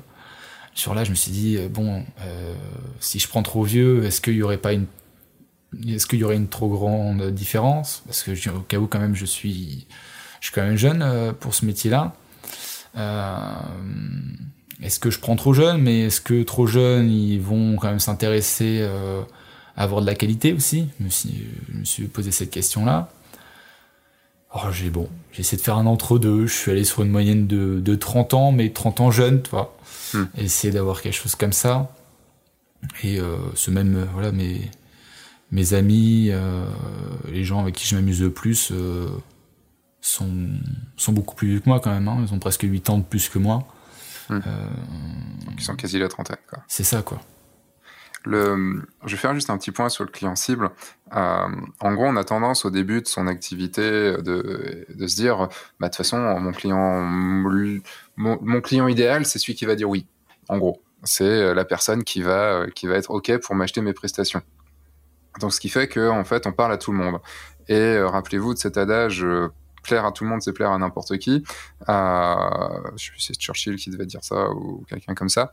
sur là, je me suis dit bon, euh, si je prends trop vieux, est-ce qu'il y aurait pas une, est-ce qu'il y aurait une trop grande différence? Parce que au cas où quand même, je suis, je suis quand même jeune euh, pour ce métier-là. Euh, est-ce que je prends trop jeune? Mais est-ce que trop jeune, ils vont quand même s'intéresser euh, à avoir de la qualité aussi? Je me, suis, je me suis posé cette question-là. Alors j'ai bon, j'ai essayé de faire un entre-deux. Je suis allé sur une moyenne de, de 30 ans, mais 30 ans jeune, tu vois Hmm. essayer d'avoir quelque chose comme ça. Et euh, ce même, euh, voilà, mes, mes amis, euh, les gens avec qui je m'amuse le plus euh, sont, sont beaucoup plus vieux que moi quand même. Hein. Ils ont presque 8 ans de plus que moi. Donc ils sont quasi la trentaine. quoi. C'est ça, quoi. Je vais faire juste un petit point sur le client cible. Euh, en gros, on a tendance au début de son activité de, se dire, bah, de toute façon, mon client, idéal, c'est celui qui va dire oui. En gros, c'est la personne qui va, qui va être ok pour m'acheter mes prestations. Donc, ce qui fait que, en fait, on parle à tout le monde. Et euh, rappelez-vous de cet adage. Euh, plaire à tout le monde, c'est plaire à n'importe qui. Sais c'est Churchill qui devait dire ça ou quelqu'un comme ça.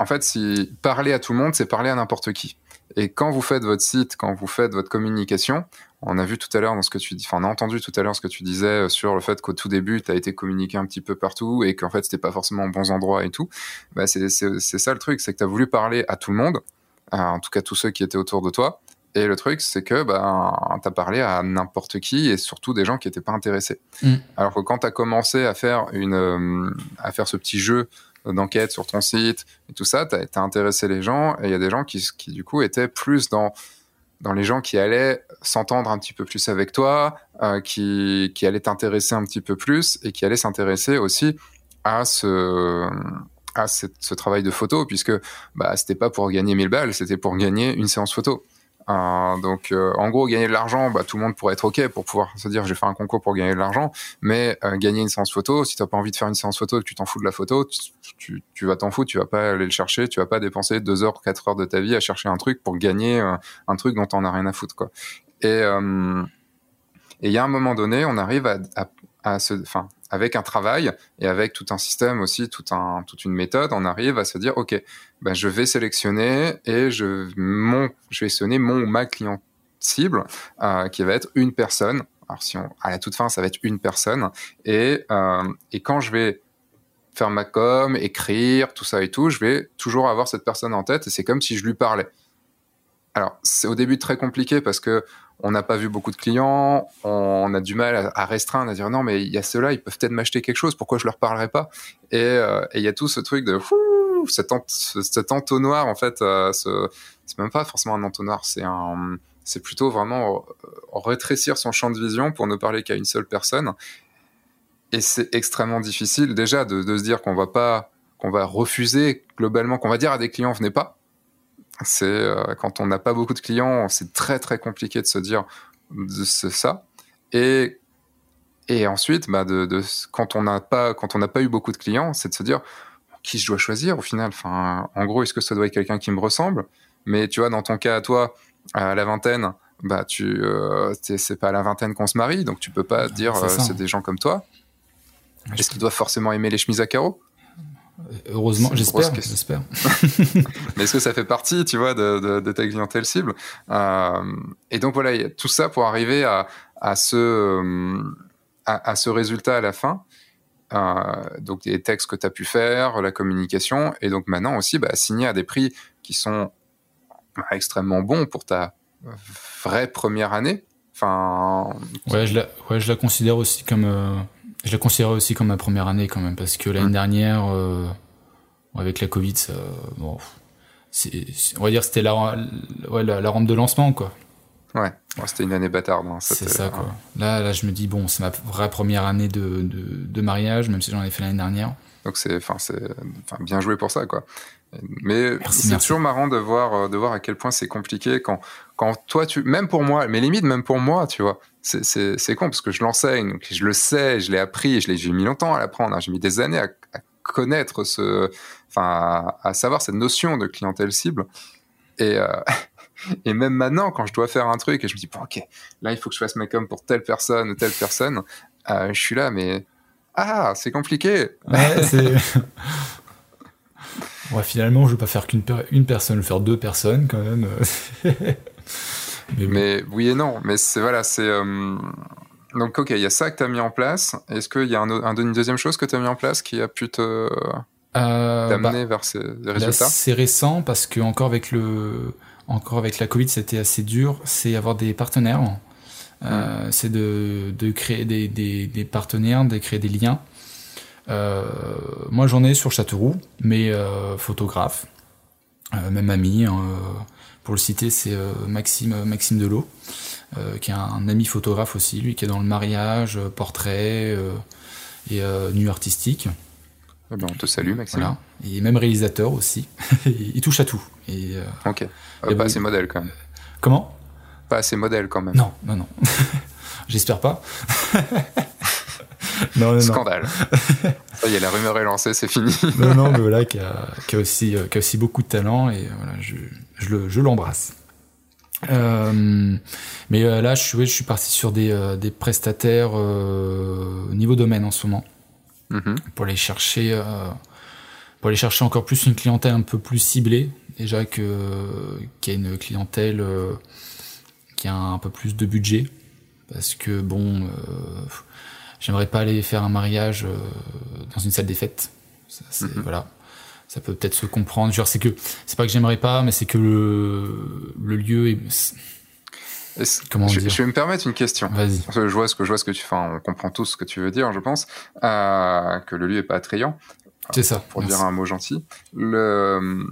Euh, en fait, si parler à tout le monde, c'est parler à n'importe qui. Et quand vous faites votre site, quand vous faites votre communication, on a vu tout à l'heure dans ce que tu dis, enfin, on a entendu tout à l'heure ce que tu disais sur le fait qu'au tout début, tu as été communiqué un petit peu partout et qu'en fait, c'était pas forcément aux bons endroits et tout. Bah, c'est ça le truc, c'est que tu as voulu parler à tout le monde, en tout cas tous ceux qui étaient autour de toi. Et le truc, c'est que bah, tu as parlé à n'importe qui et surtout des gens qui n'étaient pas intéressés. Mm. Alors que quand tu as commencé à faire, une, euh, à faire ce petit jeu d'enquête sur ton site et tout ça, tu as, intéressé les gens et il y a des gens qui, qui, du coup, étaient plus dans, dans les gens qui allaient s'entendre un petit peu plus avec toi, euh, qui, qui allaient t'intéresser un petit peu plus et qui allaient s'intéresser aussi à ce à ce, ce travail de photo puisque bah c'était pas pour gagner 1000 balles c'était pour gagner une séance photo euh, donc, euh, en gros, gagner de l'argent, bah, tout le monde pourrait être OK pour pouvoir se dire j'ai fait un concours pour gagner de l'argent. Mais euh, gagner une séance photo, si tu n'as pas envie de faire une séance photo et que tu t'en fous de la photo, tu, vas t'en foutre, tu vas pas aller le chercher, tu vas pas dépenser deux heures, quatre heures de ta vie à chercher un truc pour gagner euh, un truc dont on as rien à foutre. Et il y a un moment donné, on arrive à, se, enfin, avec un travail et avec tout un système aussi, toute une méthode, on arrive à se dire, OK, ben je vais sélectionner et je, mon, je vais sélectionner mon ou ma client cible qui va être une personne. Alors si on, à la toute fin, ça va être une personne. Et, et quand je vais faire ma com, écrire, tout ça et tout, je vais toujours avoir cette personne en tête et c'est comme si je lui parlais. Alors, c'est au début très compliqué parce que on n'a pas vu beaucoup de clients, on a du mal à, restreindre, à dire non, mais il y a ceux-là, ils peuvent peut-être m'acheter quelque chose, pourquoi je leur parlerai pas? Euh, Et il y a tout ce truc de cet, entonnoir, en fait, euh, c'est même pas forcément un entonnoir, c'est un, c'est plutôt vraiment euh, rétrécir son champ de vision pour ne parler qu'à une seule personne. Et c'est extrêmement difficile déjà de, se dire qu'on va pas, qu'on va refuser globalement, qu'on va dire à des clients venez pas. C'est euh, quand on n'a pas beaucoup de clients, c'est très très compliqué de se dire de ça. Et et ensuite, bah quand on n'a pas quand on n'a pas eu beaucoup de clients, c'est de se dire qui je dois choisir au final. Enfin, en gros, est-ce que ça doit être quelqu'un qui me ressemble? Mais tu vois, dans ton cas à toi, à la vingtaine, bah tu euh, c'est pas à la vingtaine qu'on se marie, donc tu peux pas dire euh, c'est des gens comme toi. Est-ce qu'ils doivent forcément aimer les chemises à carreaux? Heureusement, j'espère. j'espère. [LAUGHS] Mais est-ce que ça fait partie, tu vois, de, ta clientèle cible? Euh, Et donc voilà, y a tout ça pour arriver à, à ce, euh, à, ce résultat à la fin. Euh, donc les textes que tu as pu faire, la communication, et donc maintenant aussi bah, signer à des prix qui sont bah, extrêmement bons pour ta vraie première année. Enfin, ouais, je la, ouais, je la considère aussi comme je la considère aussi comme ma première année quand même, parce que l'année dernière, euh, avec la Covid, ça, bon, on va dire c'était la, ouais, la, rampe de lancement, quoi. Ouais, c'était une année bâtarde. Hein, c'est ça, quoi. Là, là, je me dis, bon, c'est ma vraie première année de, de, de mariage, même si j'en ai fait l'année dernière. Donc c'est, bien joué pour ça, quoi. Mais c'est toujours marrant de voir, euh, de voir à quel point c'est compliqué quand, quand toi, tu, même pour moi, mais limite même pour moi, tu vois, c'est con parce que je l'enseigne, je le sais, je l'ai appris, j'ai mis longtemps à l'apprendre, hein. j'ai mis des années à, connaître ce, enfin, à, savoir cette notion de clientèle cible. Et, euh, [LAUGHS] et même maintenant, quand je dois faire un truc et je me dis, bon, ok, là, il faut que je fasse ma com pour telle personne ou telle personne, euh, je suis là, mais ah, c'est compliqué. Ouais, c'est. [LAUGHS] ouais, finalement, je vais pas faire qu'une une personne, je vais faire deux personnes quand même. [LAUGHS] mais, oui et non. Mais c'est voilà, c'est. Euh, donc, ok, il y a ça que tu as mis en place. Est-ce qu'il y a un, une deuxième chose que tu as mis en place qui a pu te. Euh, t'amener bah, vers ces résultats? C'est récent parce que encore avec le encore avec la Covid c'était assez dur c'est avoir des partenaires euh, c'est de, de, créer des, des, des, partenaires, de créer des liens. Euh, moi, j'en ai sur Châteauroux, mais euh, photographe, même ami. Hein, pour le citer, c'est Maxime Maxime Delot, qui est un, ami photographe aussi, lui qui est dans le mariage, portrait et nu artistique. Eh ben, on te salue, Maxime. Voilà. Et même réalisateur aussi. [LAUGHS] il touche à tout. Et, ok. pas bah, assez modèle quand même. Comment? Pas assez modèle quand même. Non, non, non. [LAUGHS] J'espère pas. [LAUGHS] non, non, Scandale. Ça y est, la rumeur est lancée, c'est fini. non, non, mais voilà, qui a, qui a, aussi, euh, qui a aussi beaucoup de talent et voilà, je, je l'embrasse. Euh, mais euh, là, je suis, je suis parti sur des, euh, des prestataires au niveau domaine en ce moment. Mm-hmm. Pour aller chercher, pour aller chercher encore plus une clientèle un peu plus ciblée. Déjà que, qu'il y a une clientèle qui a un peu plus de budget parce que bon, euh, j'aimerais pas aller faire un mariage euh, dans une salle des fêtes. Ça, mhm. Voilà, ça peut peut-être se comprendre. Genre, c'est que c'est pas que j'aimerais pas, mais c'est que le, le lieu est Comment je, dire je vais me permettre une question. Vas-y. Je vois ce que je vois ce que tu. Enfin, on comprend tous ce que tu veux dire, je pense. Euh, que le lieu est pas attrayant. C'est ça. Pour dire un mot gentil. Le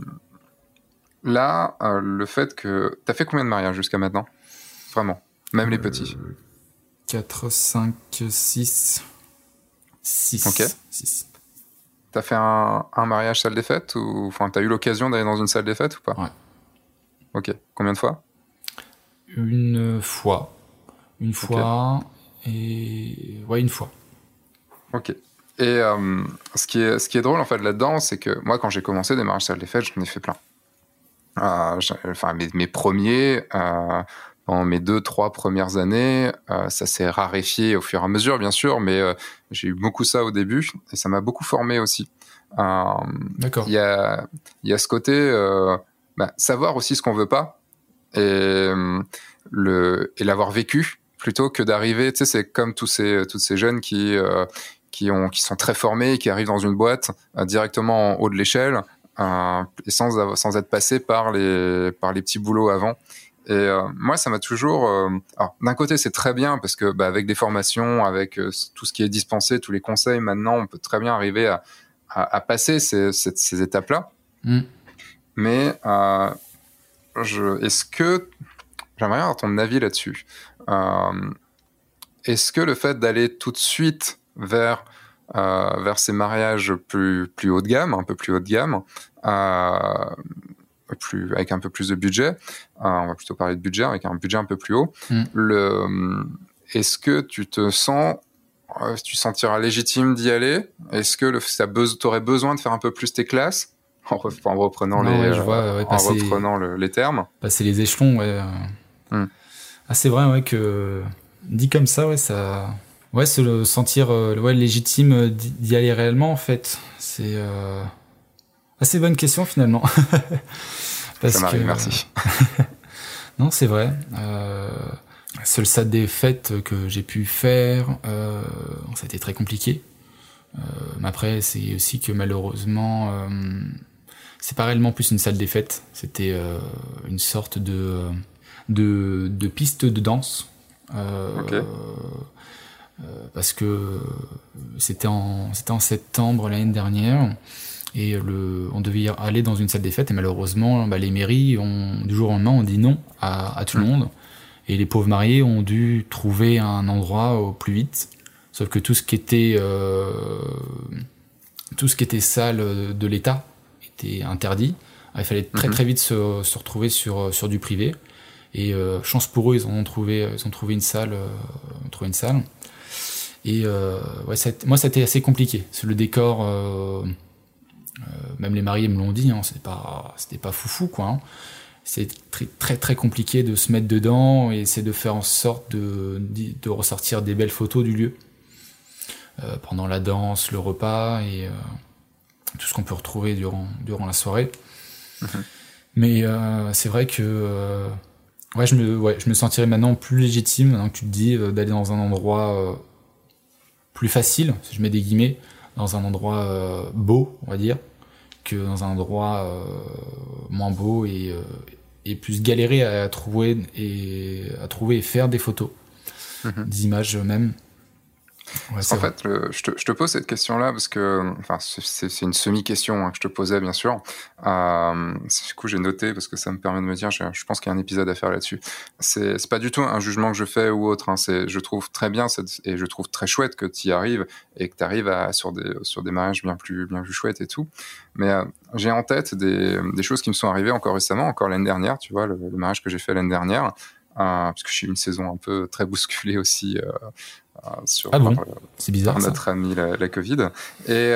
là, euh, le fait que t'as fait combien de mariages jusqu'à maintenant? Vraiment. Même les petits. 4, 5, 6. 6. Ok. 6. T'as fait un, un, mariage salle des fêtes ou enfin t'as eu l'occasion d'aller dans une salle des fêtes ou pas? Ouais. Ok. Combien de fois? Une fois. Une fois et ouais une fois. Ok. Et euh, ce qui est ce qui est drôle en fait là-dedans, c'est que moi quand j'ai commencé des mariages salle des fêtes, j'en ai fait plein. Euh, enfin mes, mes premiers. Euh, dans mes deux, trois premières années. Euh, ça s'est raréfié au fur et à mesure, bien sûr, mais j'ai eu beaucoup ça au début et ça m'a beaucoup formé aussi. D'accord. Il y a, y a ce côté, bah, savoir aussi ce qu'on veut pas. Et le et l'avoir vécu plutôt que d'arriver. Tu sais, c'est comme tous ces toutes ces jeunes qui qui ont qui sont très formés, qui arrivent dans une boîte directement en haut de l'échelle et sans sans être passés par les par les petits boulots avant. Et euh, moi, ça m'a toujours. Euh, d'un côté, c'est très bien parce que bah, avec des formations, avec euh, tout ce qui est dispensé, tous les conseils, maintenant, on peut très bien arriver à, à, à passer ces, ces, ces étapes-là. Mm. Mais est-ce que j'aimerais avoir ton avis là-dessus. Est-ce que le fait d'aller tout de suite vers vers ces mariages plus plus haut de gamme, un peu plus haut de gamme, plus, avec un peu plus de budget, euh, on va plutôt parler de budget, avec un budget un peu plus haut, mm. le, est-ce que tu te sens, euh, tu sentiras légitime d'y aller? Est-ce que tu aurais besoin de faire un peu plus tes classes? [LAUGHS] en, reprenant, les, euh, en reprenant les termes Passer les échelons, ouais. Mm. Ah, c'est vrai, ouais, que dit comme ça, ouais, ça. Ouais, se sentir ouais, légitime d'y aller réellement, en fait. C'est. Assez bonne question finalement. [LAUGHS] Parce Ça m'arrive, merci. [LAUGHS] non, c'est vrai. Euh, seul ça des fêtes que j'ai pu faire, euh, ça a été très compliqué. Euh, mais après, c'est aussi que malheureusement, euh, c'est pas réellement plus une salle des fêtes. C'était euh, une sorte de, de, de piste de danse. Okay. parce que c'était en, c'était en septembre l'année dernière. Et le, on devait aller dans une salle des fêtes et malheureusement, bah, les mairies ont, du jour au lendemain, ont dit non à, à tout le monde. Et les pauvres mariés ont dû trouver un endroit au plus vite. Sauf que tout ce qui était, euh, tout ce qui était salle de l'État était interdit. Il fallait très mhm. très vite se, se, retrouver sur, sur du privé. Et euh, chance pour eux, ils ont trouvé, ils ont trouvé une salle, euh, trouvé une salle. Et euh, ouais, ça, moi, été assez compliqué. C'est le décor euh, euh, même les mariés me l'ont dit, hein, c'était pas, c'était pas foufou quoi. Hein. C'est très, très très compliqué de se mettre dedans et c'est de faire en sorte de, de ressortir des belles photos du lieu euh, pendant la danse, le repas et euh, tout ce qu'on peut retrouver durant durant la soirée. Mhm. Mais euh, c'est vrai que euh, ouais, je me ouais, je me sentirais maintenant plus légitime maintenant que tu te dis d'aller dans un endroit plus facile, si je mets des guillemets, dans un endroit euh, beau, on va dire, que dans un endroit euh, moins beau et, euh, et plus galéré à trouver et à trouver et faire des photos, mhm. des images même en fait, je, te, je, te, pose cette question-là parce que, enfin, c'est une semi-question hein, que je te posais, bien sûr. Euh, du coup, j'ai noté parce que ça me permet de me dire, je, je pense qu'il y a un épisode à faire là-dessus. C'est pas du tout un jugement que je fais ou autre. Hein, je trouve très bien cette, et je trouve très chouette que tu y arrives et que tu arrives à, sur, des, sur des mariages bien plus, bien plus chouettes et tout. Mais euh, j'ai en tête des, des, choses qui me sont arrivées encore récemment, encore l'année dernière, tu vois, le, le mariage que j'ai fait l'année dernière. Euh, parce que j'ai eu une saison un peu très bousculée aussi euh, sur ah bon c'est bizarre notre ami la, la, Covid. Et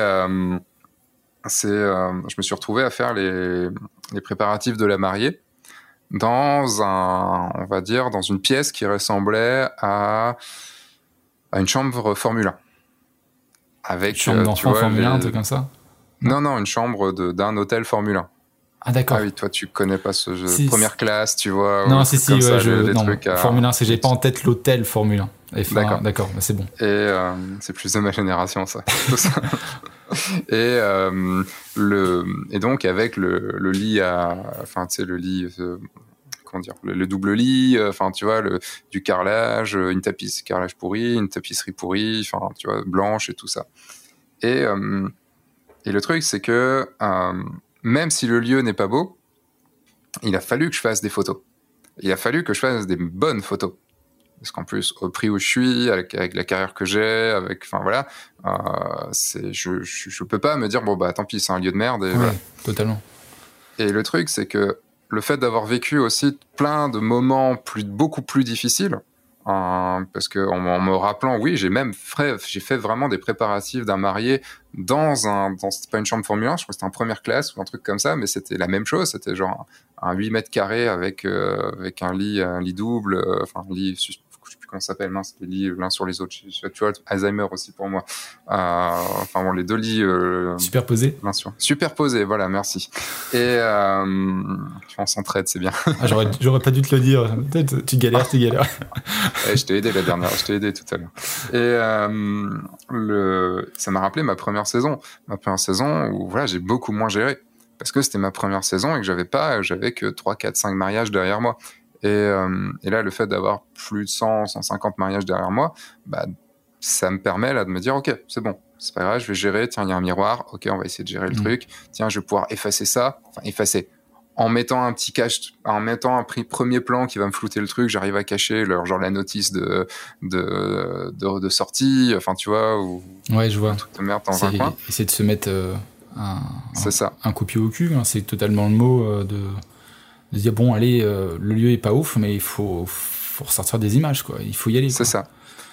c'est je me suis retrouvé à faire les, les préparatifs de la mariée dans un on va dire dans une pièce qui ressemblait à à une chambre Formule 1 avec une chambre d'enfant Formule 1 un truc comme ça? Non non une chambre d'un hôtel Formule 1 ah d'accord. Ah oui, toi tu connais pas ce jeu. Première classe, tu vois. Non, si si, ouais, je... non, Formule 1, c'est j'ai pas en tête l'hôtel Formule 1. D'accord, d'accord, bah, c'est bon. Et euh, c'est plus de ma génération [LAUGHS] ça. et euh, le et donc avec le, le lit à, enfin tu sais le lit. Euh, comment dire, le, double lit, euh, enfin tu vois, le, du carrelage, une tapisserie carrelage pourri, une tapisserie pourrie, enfin tu vois, blanche et tout ça. Et, et le truc c'est que même si le lieu n'est pas beau, il a fallu que je fasse des photos. Il a fallu que je fasse des bonnes photos. Parce qu'en plus, au prix où je suis, avec, la carrière que j'ai, avec, enfin voilà, euh, c'est, je, je, peux pas me dire bon bah tant pis, c'est un lieu de merde. Et Totalement. Et le truc, c'est que le fait d'avoir vécu aussi plein de moments plus, beaucoup plus difficiles, parce que en, me rappelant, oui, j'ai même fait, j'ai fait vraiment des préparatifs d'un marié dans un, c'était pas une chambre Formule 1, je crois que c'était en première classe ou un truc comme ça, mais c'était la même chose, c'était genre un, 8 mètres carrés avec, euh, avec un lit, un lit double, euh, enfin, un lit comment ça s'appelle, mince, les lits l'un sur les autres. Tu vois, Alzheimer aussi pour moi. Euh, enfin bon, les deux lits. Euh, superposés. Sur... Superposés, voilà, merci. Et euh, on s'entraide, c'est bien. Ah, j'aurais, j'aurais pas dû te le dire. Tu galères, tu galères. Eh, je t'ai aidé la dernière, je t'ai aidé tout à l'heure. Et euh, le, ça m'a rappelé ma première saison, ma première saison où voilà, j'ai beaucoup moins géré parce que c'était ma première saison et que j'avais pas, j'avais que 3, 4, 5 mariages derrière moi. Et, euh, et là, le fait d'avoir plus de 100, 150 mariages derrière moi, bah, ça me permet là de me dire, ok, c'est bon, c'est pas grave, je vais gérer. Tiens, il y a un miroir, ok, on va essayer de gérer le mmh. truc. Tiens, je vais pouvoir effacer ça, enfin effacer. En mettant un petit cache, en mettant un premier plan qui va me flouter le truc, j'arrive à cacher leur genre la notice de de, de, de sortie, enfin tu vois ou ouais je vois. Un truc de merde dans un coin. Essayer de se mettre euh, un, c'est ça. un coup au cul, hein, c'est totalement le mot euh, de, de, dire bon allez euh, le lieu est pas ouf mais il faut, faut ressortir des images quoi, il faut y aller. C'est ça.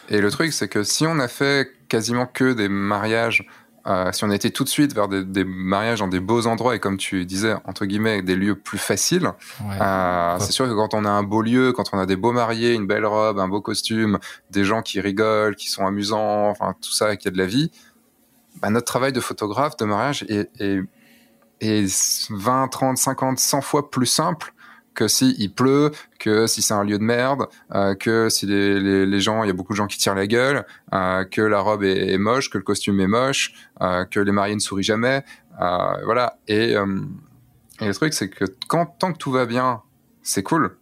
Et le truc c'est que si on a fait quasiment que des mariages euh, si on était tout de suite vers des, des, mariages dans des beaux endroits et comme tu disais entre guillemets des lieux plus faciles, euh, c'est sûr que quand on a un beau lieu, quand on a des beaux mariés, une belle robe, un beau costume, des gens qui rigolent, qui sont amusants, enfin tout ça, qui a de la vie, bah, notre travail de photographe de mariage est, est, est 20, 30, 50, 100 fois plus simple que si pleut, que si c'est un lieu de merde, euh, que si les, les, gens, il y a beaucoup de gens qui tirent la gueule, euh, que la robe est, moche, que le costume est moche, euh, que les mariés ne sourient jamais, voilà. Et, et, le truc, c'est que quand tant que tout va bien, c'est cool,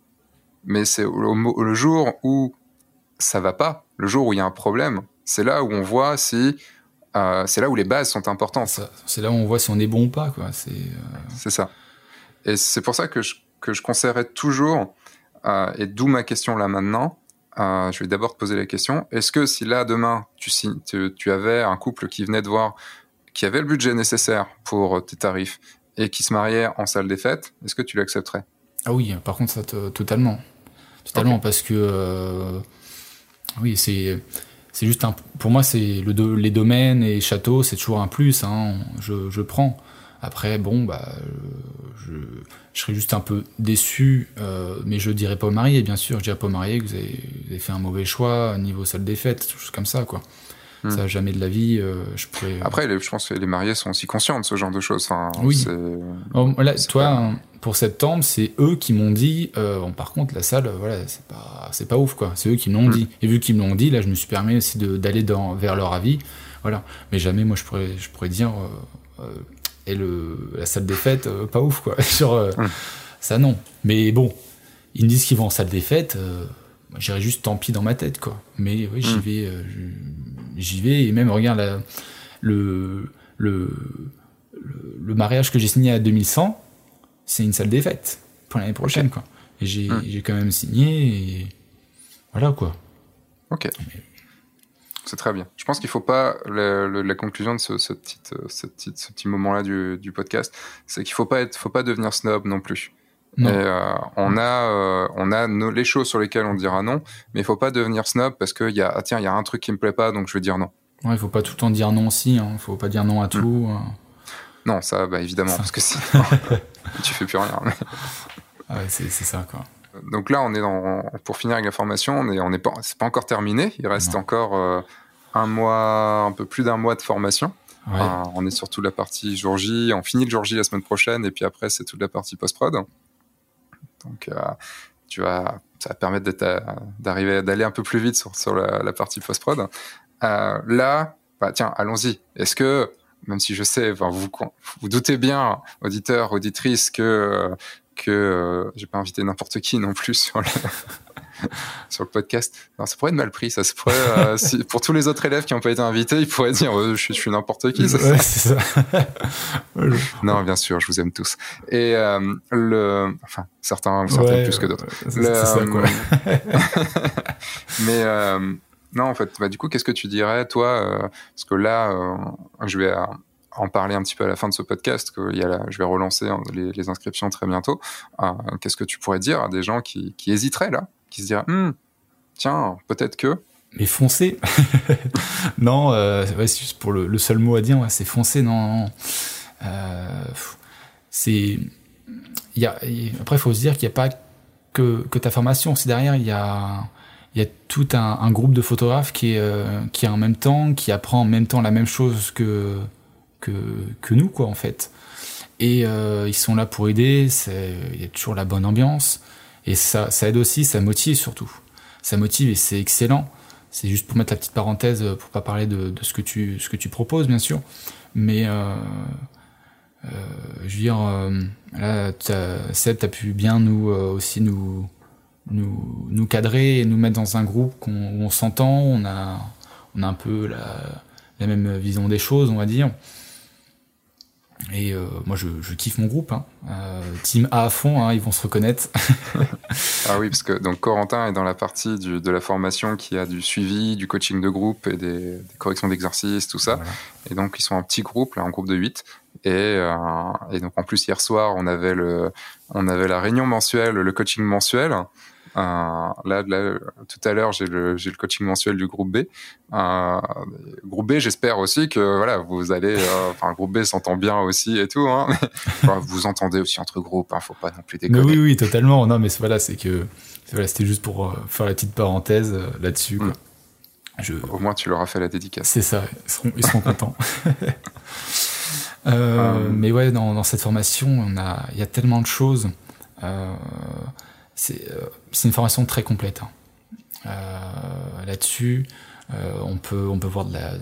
mais c'est le, jour où ça va pas, le jour où il y a un problème, c'est là où on voit si euh, c'est là où les bases sont importantes. C'est là où on voit si on est bon ou pas, quoi. C'est c'est ça. Et c'est pour ça que je, que je conseillerais toujours, euh, et d'où ma question là maintenant, euh, je vais d'abord te poser la question, est-ce que si là demain tu, tu, tu, avais un couple qui venait de voir, qui avait le budget nécessaire pour tes tarifs et qui se mariait en salle des fêtes, est-ce que tu l'accepterais? Ah oui, par contre ça totalement. Totalement, okay. parce que euh, oui, c'est c'est juste un, pour moi c'est le les domaines et châteaux c'est toujours un plus hein, je, je prends. Après bon bah je, je serais juste un peu déçu euh, mais je dirais pas au marié bien sûr. Je dirais pas au marié que vous avez, vous avez, fait un mauvais choix niveau salle des fêtes choses comme ça quoi hmm. ça jamais de la vie euh, je pourrais après les, je pense que les mariés sont aussi conscients de ce genre de choses enfin, oui là, toi pas... pour septembre c'est eux qui m'ont dit euh, bon par contre la salle voilà c'est pas c'est pas ouf quoi c'est eux qui m'ont hmm. dit et vu qu'ils me l'ont dit là je me suis permis aussi d'aller vers leur avis voilà mais jamais moi je pourrais je pourrais dire euh, et le, la salle des fêtes, euh, pas ouf, quoi. [LAUGHS] Sur, euh, mmh. Ça, non. Mais bon, ils me disent qu'ils vont en salle des fêtes, euh, j'irai juste tant pis dans ma tête, quoi. Mais oui, j'y mmh. vais, euh, j'y vais, et même, regarde, la, le, le, le, le, mariage que j'ai signé à 2100, c'est une salle des fêtes pour l'année prochaine, okay. quoi. Et j'ai mmh. quand même signé, et voilà, quoi. Ok. Mais, c'est très bien. Je pense qu'il ne faut pas la conclusion de ce, ce, petit, ce, petit, ce petit moment-là du, du, podcast, c'est qu'il faut pas être, faut pas devenir snob non plus. Et, euh, on a, euh, on a nos, les choses sur lesquelles on dira non, mais il faut pas devenir snob parce que y a, ah, tiens, il y a un truc qui me plaît pas, donc je vais dire non. Ouais, il faut pas tout le temps dire non aussi. Hein. Faut pas dire non à tout. Mmh. Non, ça, bah évidemment, ça. parce que sinon [LAUGHS] tu fais plus rien. Mais... Ah ouais, c'est ça quoi. Donc là, on est dans, pour finir avec la formation, on est, on est pas, c'est pas encore terminé. Il reste non. encore euh, un mois, un peu plus d'un mois de formation. Ouais. Euh, on est sur toute la partie jour J. On finit le jour J la semaine prochaine, et puis après, c'est toute la partie post-prod. Donc, euh, tu vas, ça va permettre d'arriver, d'aller un peu plus vite sur, la, partie post-prod. Euh, là, bah, tiens, allons-y. Est-ce que, même si je sais, vous, vous doutez bien, auditeurs, auditrices, que que euh, j'ai pas invité n'importe qui non plus sur le, [LAUGHS] sur le podcast. Non, ça pourrait être mal pris. Ça se pourrait, euh, [LAUGHS] si, pour tous les autres élèves qui n'ont pas été invités, ils pourraient dire euh, je, suis, je suis n'importe qui. Ça, ouais, c'est ça. [LAUGHS] non, bien sûr, je vous aime tous. Et euh, le, enfin, certains, certains ouais, plus que d'autres. Mais non, en fait, bah, du coup, qu'est-ce que tu dirais, toi Parce que là, je vais en parler un petit peu à la fin de ce podcast, que il y a la, je vais relancer les, les inscriptions très bientôt. Euh, Qu'est-ce que tu pourrais dire à des gens qui, qui hésiteraient là, qui se diraient, hm, tiens, peut-être que. Mais foncez [LAUGHS] Non, euh, ouais, pour le, seul mot à dire, c'est foncer, non. Euh, c'est. Après, il faut se dire qu'il n'y a pas que, ta formation. Si derrière, il y a y a tout un, groupe de photographes qui est, qui est en même temps, qui apprend en même temps la même chose que, que, que nous, quoi, en fait. Et ils sont là pour aider, il y a toujours la bonne ambiance. Et ça, aide aussi, ça motive surtout. Ça motive et c'est excellent. C'est juste pour mettre la petite parenthèse, pour pas parler de, de, ce, que tu, ce que tu proposes, bien sûr. Mais euh, euh, je veux dire, euh, là, Seb, as pu bien nous aussi nous, nous, nous cadrer et nous mettre dans un groupe où on s'entend, on a, on a un peu la, la même vision des choses, on va dire. Et euh, moi, je, je, kiffe mon groupe. Hein. Euh, team A à fond, hein, ils vont se reconnaître. [LAUGHS] ah oui, parce que donc Corentin est dans la partie du, de la formation qui a du suivi, du coaching de groupe et des, des corrections d'exercices, tout ça. Et donc, ils sont un petit groupe, là, un groupe de 8. Et, euh, et donc, en plus, hier soir, on avait, le, on avait la réunion mensuelle, le coaching mensuel. Euh, là, tout à l'heure, j'ai le, le, coaching mensuel du groupe B. Euh, groupe B, j'espère aussi que voilà, vous allez, euh, enfin, le groupe B s'entend bien aussi et tout. Hein, vous entendez aussi entre groupes, hein, faut pas non plus déconner. oui, oui, totalement. Non, mais voilà, c'est que voilà, c'était juste pour faire la petite parenthèse là-dessus. Mm. Je... Au moins, tu leur as fait la dédicace. C'est ça, ils seront, ils seront contents. [LAUGHS] Euh, mais ouais, dans, dans, cette formation, on a, il y a tellement de choses. Euh, euh, c'est une formation très complète. Hein. Euh, là-dessus, euh, on, peut, on peut voir de la.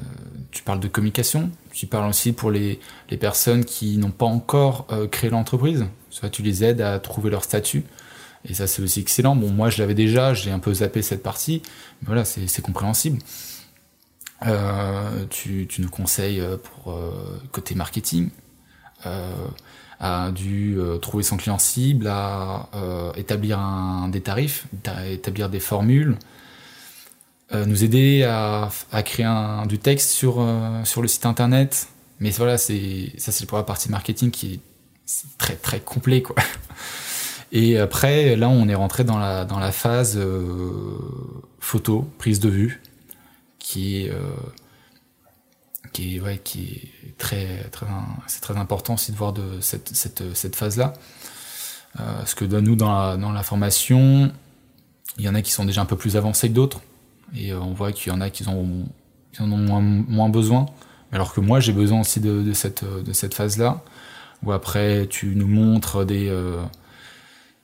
Tu parles de communication, tu parles aussi pour les, les personnes qui n'ont pas encore créé l'entreprise. Soit tu les aides à trouver leur statut. Et ça, c'est aussi excellent. Bon, moi, je l'avais déjà, j'ai un peu zappé cette partie. Mais voilà, c'est compréhensible. Euh, tu, tu, nous conseilles pour côté marketing. Euh, a dû euh, trouver son client cible, à euh, établir des tarifs, établir des formules, euh, nous aider à, à créer un, du texte sur, sur le site internet. Mais voilà, c'est ça c'est pour la partie marketing qui est très très complet quoi. [LAUGHS] Et après, là, on est rentré dans la, dans la phase photo, prise de vue, qui est qui est, qui est très, très, c'est très important aussi de voir de cette, cette, cette phase-là. Euh, parce que nous, dans la, dans la formation, il y en a qui sont déjà un peu plus avancés que d'autres. Et euh, on voit qu'il y en a qui, ont, qui en ont moins, besoin. Alors que moi, j'ai besoin aussi de, cette, de cette phase-là. Où après, tu nous montres des, euh,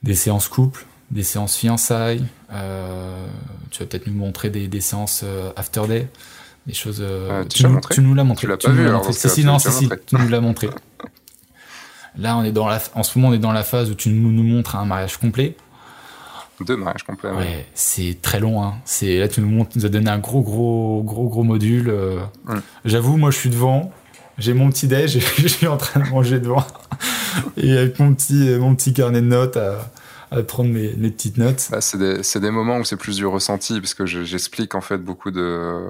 des séances couple, des séances fiançailles. Euh, tu vas peut-être nous montrer des, des séances euh, after day choses. Euh, tu, nous, tu, nous l'as montré. Tu l'as pas vu alors Si, si, non, si, si, tu nous l'as montré. Là, on est dans la, en ce moment, on est dans la phase où tu nous, nous montres un mariage complet. Deux mariages complets. Ouais, c'est très long. Hein. C'est là, tu nous montres, tu nous as donné un gros, gros, gros, gros module. Euh. Mm. J'avoue, moi, je suis devant. J'ai mon petit déj, [LAUGHS] je suis en train de manger devant, et avec mon petit, mon petit carnet de notes à, à prendre mes, mes petites notes. Bah, c'est des, des, moments où c'est plus du ressenti, parce que j'explique en fait beaucoup de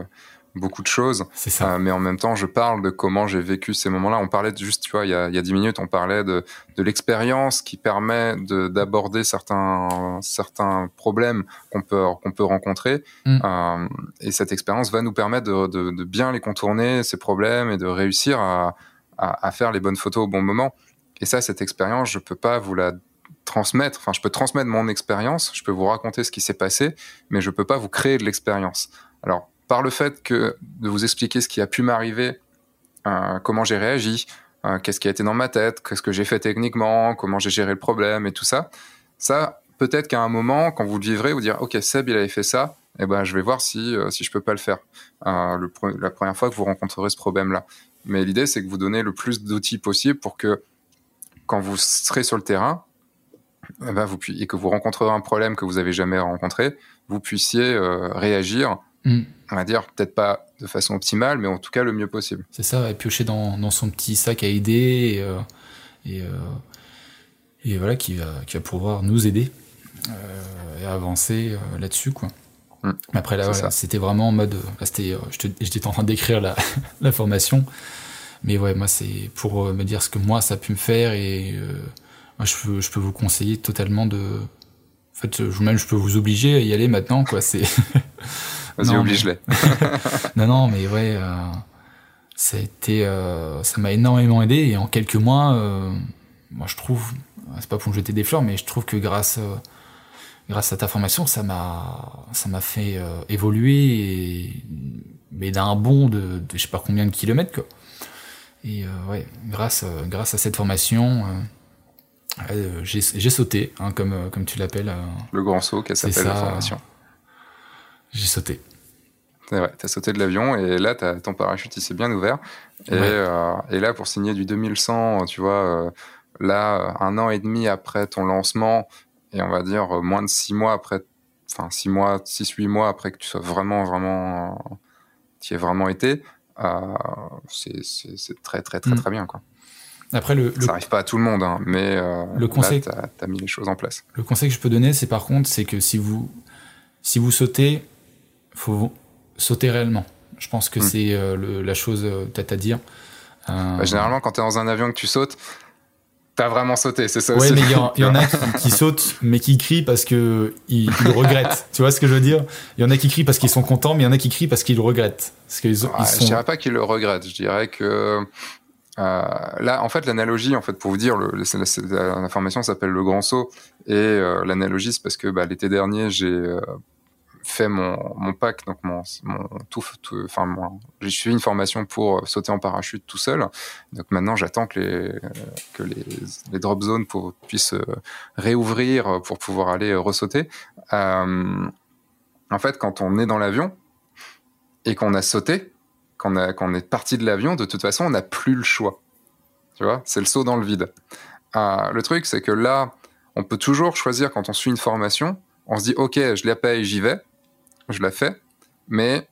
beaucoup de choses. Ça. Euh, mais en même temps, je parle de comment j'ai vécu ces moments-là. On parlait de, juste, tu vois, il y a, il y a 10 minutes, on parlait de, de l'expérience qui permet d'aborder certains, certains problèmes qu'on peut, qu'on peut rencontrer. Mm. Euh, et cette expérience va nous permettre de, de, de, bien les contourner, ces problèmes, et de réussir à, à, à, faire les bonnes photos au bon moment. Et ça, cette expérience, je peux pas vous la transmettre. Enfin, je peux transmettre mon expérience, je peux vous raconter ce qui s'est passé, mais je peux pas vous créer de l'expérience. Alors, par le fait que de vous expliquer ce qui a pu m'arriver, euh, comment j'ai réagi, euh, qu'est-ce qui a été dans ma tête, qu'est-ce que j'ai fait techniquement, comment j'ai géré le problème et tout ça, ça, peut-être qu'à un moment, quand vous le vivrez, vous dire, OK, Seb, il avait fait ça, eh ben, je vais voir si, euh, si je peux pas le faire. Le, la première fois que vous rencontrerez ce problème-là. Mais l'idée, c'est que vous donnez le plus d'outils possible pour que quand vous serez sur le terrain, eh ben, vous, et que vous rencontrerez un problème que vous avez jamais rencontré, vous puissiez réagir Mm. On va dire peut-être pas de façon optimale, mais en tout cas le mieux possible. C'est ça, et piocher dans, dans, son petit sac à idées et, euh, et, euh, et, voilà qui va, qui va pouvoir nous aider euh, et avancer là-dessus quoi. Mm. Après là, c'était vraiment en mode, c'était, j'étais en train d'écrire la, [LAUGHS] la formation, mais ouais, moi c'est pour me dire ce que moi ça a pu me faire et moi je peux, je peux vous conseiller totalement de, en fait, même je peux vous obliger à y aller maintenant quoi. C'est [LAUGHS] Vas-y, oblige-les. [LAUGHS] non, non, mais ouais, euh, ça a été, euh, ça m'a énormément aidé et en quelques mois, euh, moi je trouve, c'est pas pour me jeter des fleurs, mais je trouve que grâce, grâce à ta formation, ça m'a, ça m'a fait évoluer, mais d'un bond de, de, je sais pas combien de kilomètres quoi. Et ouais, grâce, grâce à cette formation, j'ai sauté, hein, comme, comme tu l'appelles. Le grand saut, qui s'appelle la formation. J'ai sauté. C'est vrai, t'as sauté de l'avion et là, as, ton parachute, il s'est bien ouvert. Et, euh, et, là, pour signer du 2100, tu vois, euh, là, un an et demi après ton lancement, et on va dire euh, moins de six mois après, enfin six mois, six, huit mois après que tu sois vraiment, vraiment, tu y aies vraiment été, c'est très, très, très, mm. très bien, quoi. Après, le, ça n'arrive pas à tout le monde, hein, mais le conseil, tu as, mis les choses en place. Le conseil que je peux donner, c'est par contre, c'est que si vous, si vous sautez, faut sauter réellement. Je pense que hmm. c'est euh, la chose euh, peut-être à dire. Euh, bah, généralement, quand tu es dans un avion que tu sautes, T'as vraiment sauté, c'est ça Oui, mais il y, en a [LAUGHS] qui, sautent, mais qui crient parce que ils, regrettent. tu vois ce que je veux dire? Il y en a qui crient parce qu'ils sont contents, mais il y en a qui crient parce qu'ils le regrettent. Parce qu'ils ils sont... Je dirais pas qu'ils le regrettent. Je dirais que là, en fait, l'analogie, en fait, pour vous dire, le, la, formation s'appelle le grand saut, et l'analogie, c'est parce que bah, l'été dernier, j'ai fait mon, mon pack, donc mon, mon tout, enfin, j'ai suivi une formation pour sauter en parachute tout seul. Donc maintenant, j'attends que les, que les, les drop zones pour, puissent euh, réouvrir pour pouvoir aller euh, ressauter. Euh, en fait, quand on est dans l'avion et qu'on a sauté, qu'on a, qu'on est parti de l'avion, de toute façon, on n'a plus le choix. Tu vois, c'est le saut dans le vide. Euh, le truc, c'est que là, on peut toujours choisir quand on suit une formation, on se dit, ok, je la paye, j'y vais je la fais, mais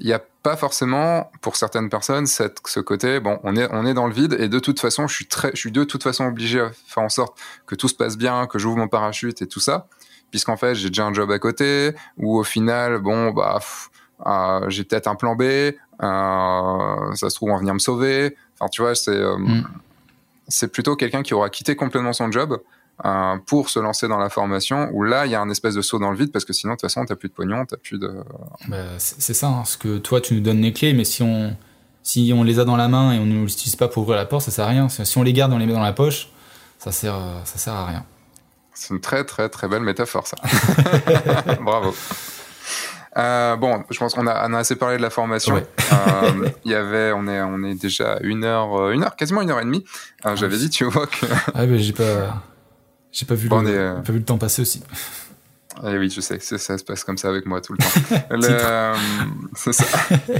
il n'y a pas forcément pour certaines personnes cette, ce côté bon on est on est dans le vide et de toute façon je suis très je suis de toute façon obligé à faire en sorte que tout se passe bien que j'ouvre mon parachute et tout ça puisqu'en fait j'ai déjà un job à côté ou au final bon bah euh, j'ai peut-être un plan B euh, ça se trouve on va venir me sauver enfin tu vois c'est euh, mm. c'est plutôt quelqu'un qui aura quitté complètement son job euh, pour se lancer dans la formation où là il y a un espèce de saut dans le vide parce que sinon de toute façon t'as plus de pognon t'as plus de bah, c'est ça hein, ce que toi tu nous donnes les clés mais si on si on les a dans la main et on ne les utilise pas pour ouvrir la porte ça sert à rien si on les garde on les met dans la poche ça sert ça sert à rien c'est une très très très belle métaphore ça [LAUGHS] bravo euh, bon, je pense qu'on a, a, assez parlé de la formation. Euh, il y avait, on est, on est déjà une heure, une heure, quasiment une heure et demie. J'avais dit, tu vois que. ah, mais j'ai pas. J'ai pas, vu le, euh, pas vu le temps passer aussi. Eh oui, je sais, ça, ça se passe comme ça avec moi tout le temps. [LAUGHS] Euh, c'est ça.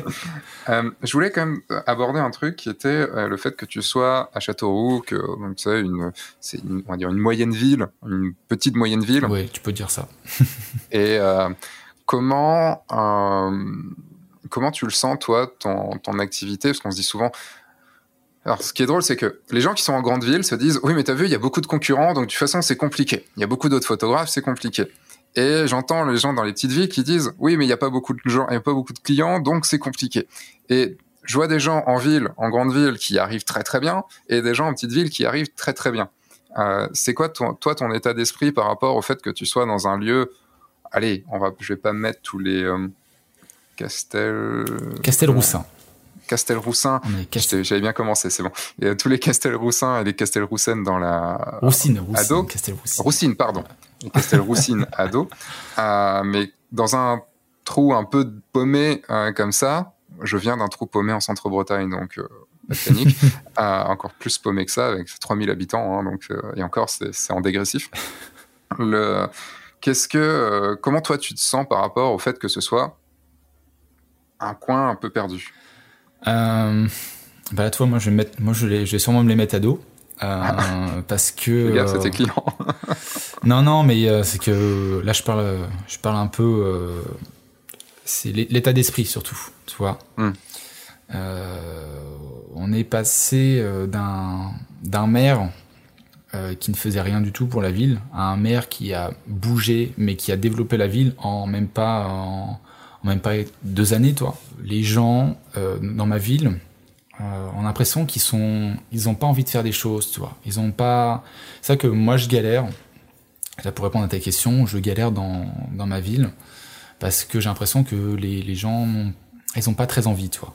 [LAUGHS] euh, je voulais quand même aborder un truc qui était euh, le fait que tu sois à Châteauroux, que tu sais, une, c'est on va dire une moyenne ville, une petite moyenne ville. Oui, tu peux dire ça. [LAUGHS] Et comment comment tu le sens toi, ton, ton activité, parce qu'on se dit souvent alors, ce qui est drôle, c'est que les gens qui sont en grande ville se disent Oui, mais t'as vu, il y a beaucoup de concurrents, donc de toute façon, c'est compliqué. Il y a beaucoup d'autres photographes, c'est compliqué. Et j'entends les gens dans les petites villes qui disent Oui, mais il n'y a pas beaucoup de gens, il a pas beaucoup de clients, donc c'est compliqué. Et je vois des gens en ville, en grande ville, qui arrivent très très bien, et des gens en petite ville qui arrivent très très bien. Euh, c'est quoi toi ton état d'esprit par rapport au fait que tu sois dans un lieu Allez, on va, je vais pas mettre tous les euh, Castel. Castelroussin. Castelroussin. J'avais bien commencé, c'est bon. Il y a tous les Castelroussin et les Castelroussin dans la. Roussine, Roussine. Ado. Roussine, pardon. Castelroussine [LAUGHS] ado. Euh, mais dans un trou un peu paumé euh, comme ça, je viens d'un trou paumé en centre-Bretagne, donc euh, [LAUGHS] euh, encore plus paumé que ça, avec 3000 habitants, hein, donc, et encore, c'est en dégressif. [LAUGHS] Le, qu'est-ce que, comment toi tu te sens par rapport au fait que ce soit un coin un peu perdu? Euh, bah là, toi, moi, je vais, mettre, moi, je vais, je vais sûrement me les mettre à dos. Euh, [LAUGHS] parce que. Regarde, c'était client. non, non, mais euh, c'est que là, je parle, je parle un peu. Euh, c'est l'état d'esprit surtout, tu vois. Hmm. on est passé d'un d'un maire qui ne faisait rien du tout pour la ville à un maire qui a bougé, mais qui a développé la ville en même pas en, en même pas deux années, toi. Les gens euh, dans ma ville euh, ont l'impression qu'ils sont, ils ont pas envie de faire des choses, tu vois. Ils ont pas. C'est ça que moi je galère. Là, pour répondre à ta question, je galère dans, dans ma ville parce que j'ai l'impression que les, les gens, ils ont pas très envie, tu vois.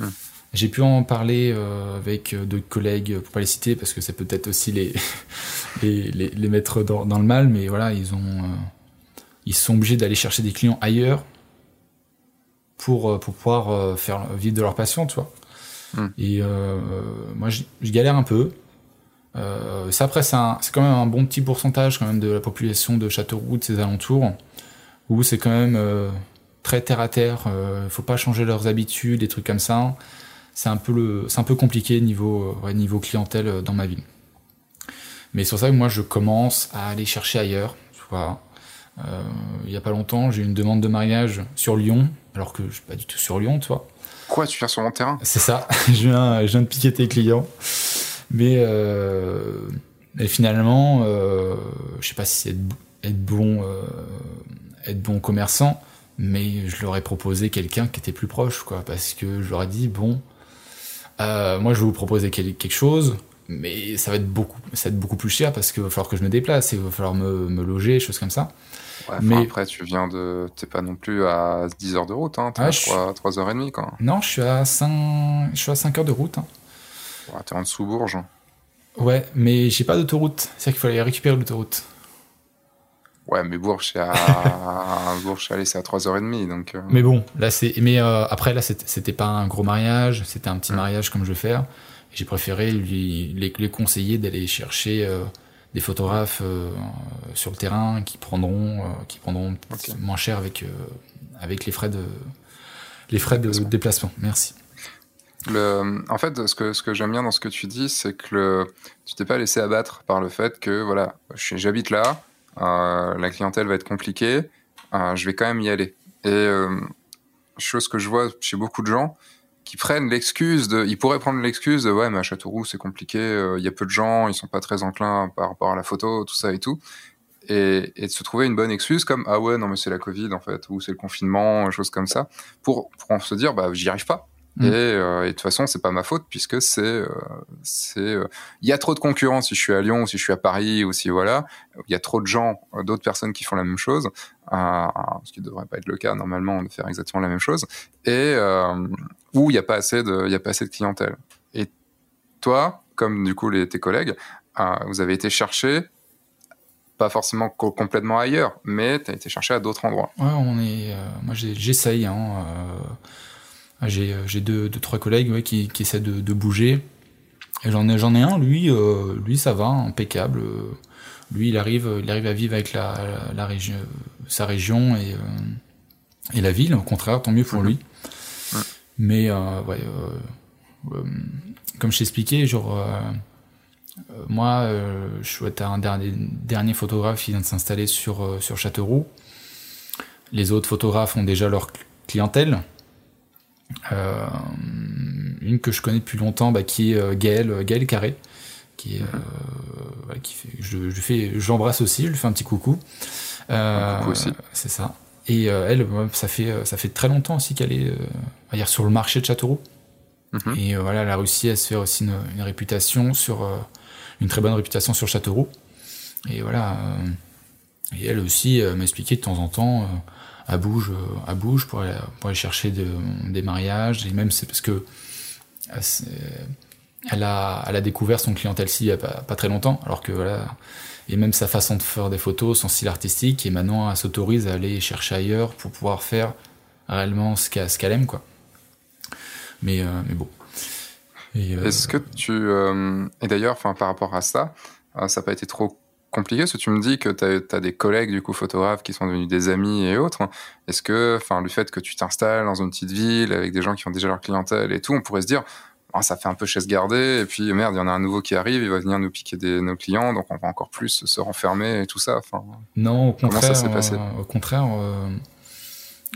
Hmm. J'ai pu en parler euh, avec d'autres collègues, pour pas les citer, parce que c'est peut-être aussi les, [LAUGHS] les, les, les, mettre dans, dans, le mal, mais voilà, ils ont, euh, ils sont obligés d'aller chercher des clients ailleurs pour, pour pouvoir faire vivre de leur passion, tu vois. Hmm. Et moi, je, galère un peu. ça, après, c'est quand même un bon petit pourcentage quand même de la population de Châteauroux, de ses alentours, où c'est quand même très terre à terre. Il faut pas changer leurs habitudes, des trucs comme ça c'est un peu le, c'est un peu compliqué niveau, niveau clientèle euh, dans ma ville. Mais c'est pour ça que moi je commence à aller chercher ailleurs. Tu vois. Euh, il y a pas longtemps, j'ai eu une demande de mariage sur Lyon, alors que je suis pas du tout sur Lyon, tu vois. Quoi, tu viens sur mon terrain? C'est ça. [LAUGHS] je viens, je viens de piquer tes clients. Mais euh, finalement, euh, je sais pas si c'est être, être, bon, euh, être bon commerçant, mais je leur ai proposé quelqu'un qui était plus proche, quoi, parce que je leur ai dit bon, moi, je vais vous proposer quelque chose, mais ça va être beaucoup, ça va être beaucoup plus cher parce qu'il va falloir que je me déplace et il va falloir me, me loger, choses comme ça. Ouais, mais après, tu viens de. T'es pas non plus à 10 heures de route, hein. T'es à 3, 3h30, quoi. Non, je suis à 5, je suis à 5 heures de route. Hein. Ouais, t'es en dessous Bourges. Ouais, mais j'ai pas d'autoroute. C'est-à-dire qu'il faut aller récupérer l'autoroute. Ouais, mais Bourges, c'est à, [LAUGHS] Bourges, allez, c'est à 3h30, donc. Euh. Mais bon, là, c'est, mais euh, après, là, c'était pas un gros mariage, c'était un petit mariage comme je vais faire. J'ai préféré lui, les, les conseiller d'aller chercher euh, des photographes sur le terrain qui prendront, qui prendront moins cher avec, avec les frais de, les frais de déplacement. Merci. Le, en fait, ce que, ce que j'aime bien dans ce que tu dis, c'est que le, tu t'es pas laissé abattre par le fait que, voilà, j'habite là, euh, la clientèle va être compliquée, euh, je vais quand même y aller. Et euh, chose que je vois chez beaucoup de gens, qui prennent l'excuse de, ils pourraient prendre l'excuse de ouais mais à Châteauroux c'est compliqué, il y a peu de gens, ils sont pas très enclins par rapport à la photo, tout ça et tout, et, et de se trouver une bonne excuse comme ah ouais non mais c'est la Covid en fait ou c'est le confinement, choses comme ça, pour pour se dire bah j'y arrive pas, Mm. Euh, et, de toute façon, c'est pas ma faute puisque c'est euh, c'est euh, il y a trop de concurrence si je suis à Lyon ou si je suis à Paris ou si voilà, il y a trop de gens, d'autres personnes qui font la même chose, ce qui devrait pas être le cas normalement de faire exactement la même chose et où il y a pas assez de il y a pas assez de clientèle. Et toi, comme du coup les, tes collègues, vous avez été chercher pas forcément complètement ailleurs, mais tu as été chercher à d'autres endroits. Ouais, on est moi j'essaye hein, j'ai euh, deux, deux, trois collègues ouais, qui, qui essaient de, de bouger. Et j'en ai, un, lui, euh, lui ça va, impeccable. Lui, il arrive, il arrive à vivre avec la, la, région, sa région et, euh, et la ville. Au contraire, tant mieux pour lui. Mais euh, ouais, comme je t'ai expliqué, genre, moi, je suis un dernier, dernier photographe qui vient de s'installer sur, sur Châteauroux. Les autres photographes ont déjà leur clientèle. Euh, une que je connais depuis longtemps, bah, qui est euh, Gaël, euh, Gaël Carré, qui, est, qui fait, je, je fais, j'embrasse aussi, je lui fais un petit coucou. coucou aussi. C'est ça. Et elle, ça fait, ça fait très longtemps aussi qu'elle est dire, sur le marché de Châteauroux. Mhm. Et voilà, elle a réussi à se faire aussi une, réputation sur une très bonne réputation sur Châteauroux. Et voilà. et elle aussi m'a expliqué de temps en temps à Bouge, à Bouge pour aller, chercher de, des mariages. Et même c'est parce que euh, elle a, elle a découvert son clientèle-ci il y a pas, très longtemps, alors que voilà. Et même sa façon de faire des photos, son style artistique, et maintenant elle s'autorise à aller chercher ailleurs pour pouvoir faire réellement ce qu'elle aime, quoi. Mais, euh, mais bon. Euh, Est-ce que tu. Euh, et d'ailleurs, par rapport à ça, ça n'a pas été trop compliqué parce que tu me dis que tu as, des collègues du coup photographes qui sont devenus des amis et autres. Est-ce que, enfin, le fait que tu t'installes dans une petite ville avec des gens qui ont déjà leur clientèle et tout, on pourrait se dire, ah, ça fait un peu chaise gardée et puis merde, il y en a un nouveau qui arrive, il va venir nous piquer des, nos clients, donc on va encore plus se renfermer et tout ça. Enfin, non, au contraire. Comment ça s'est passé euh, Au contraire. Euh,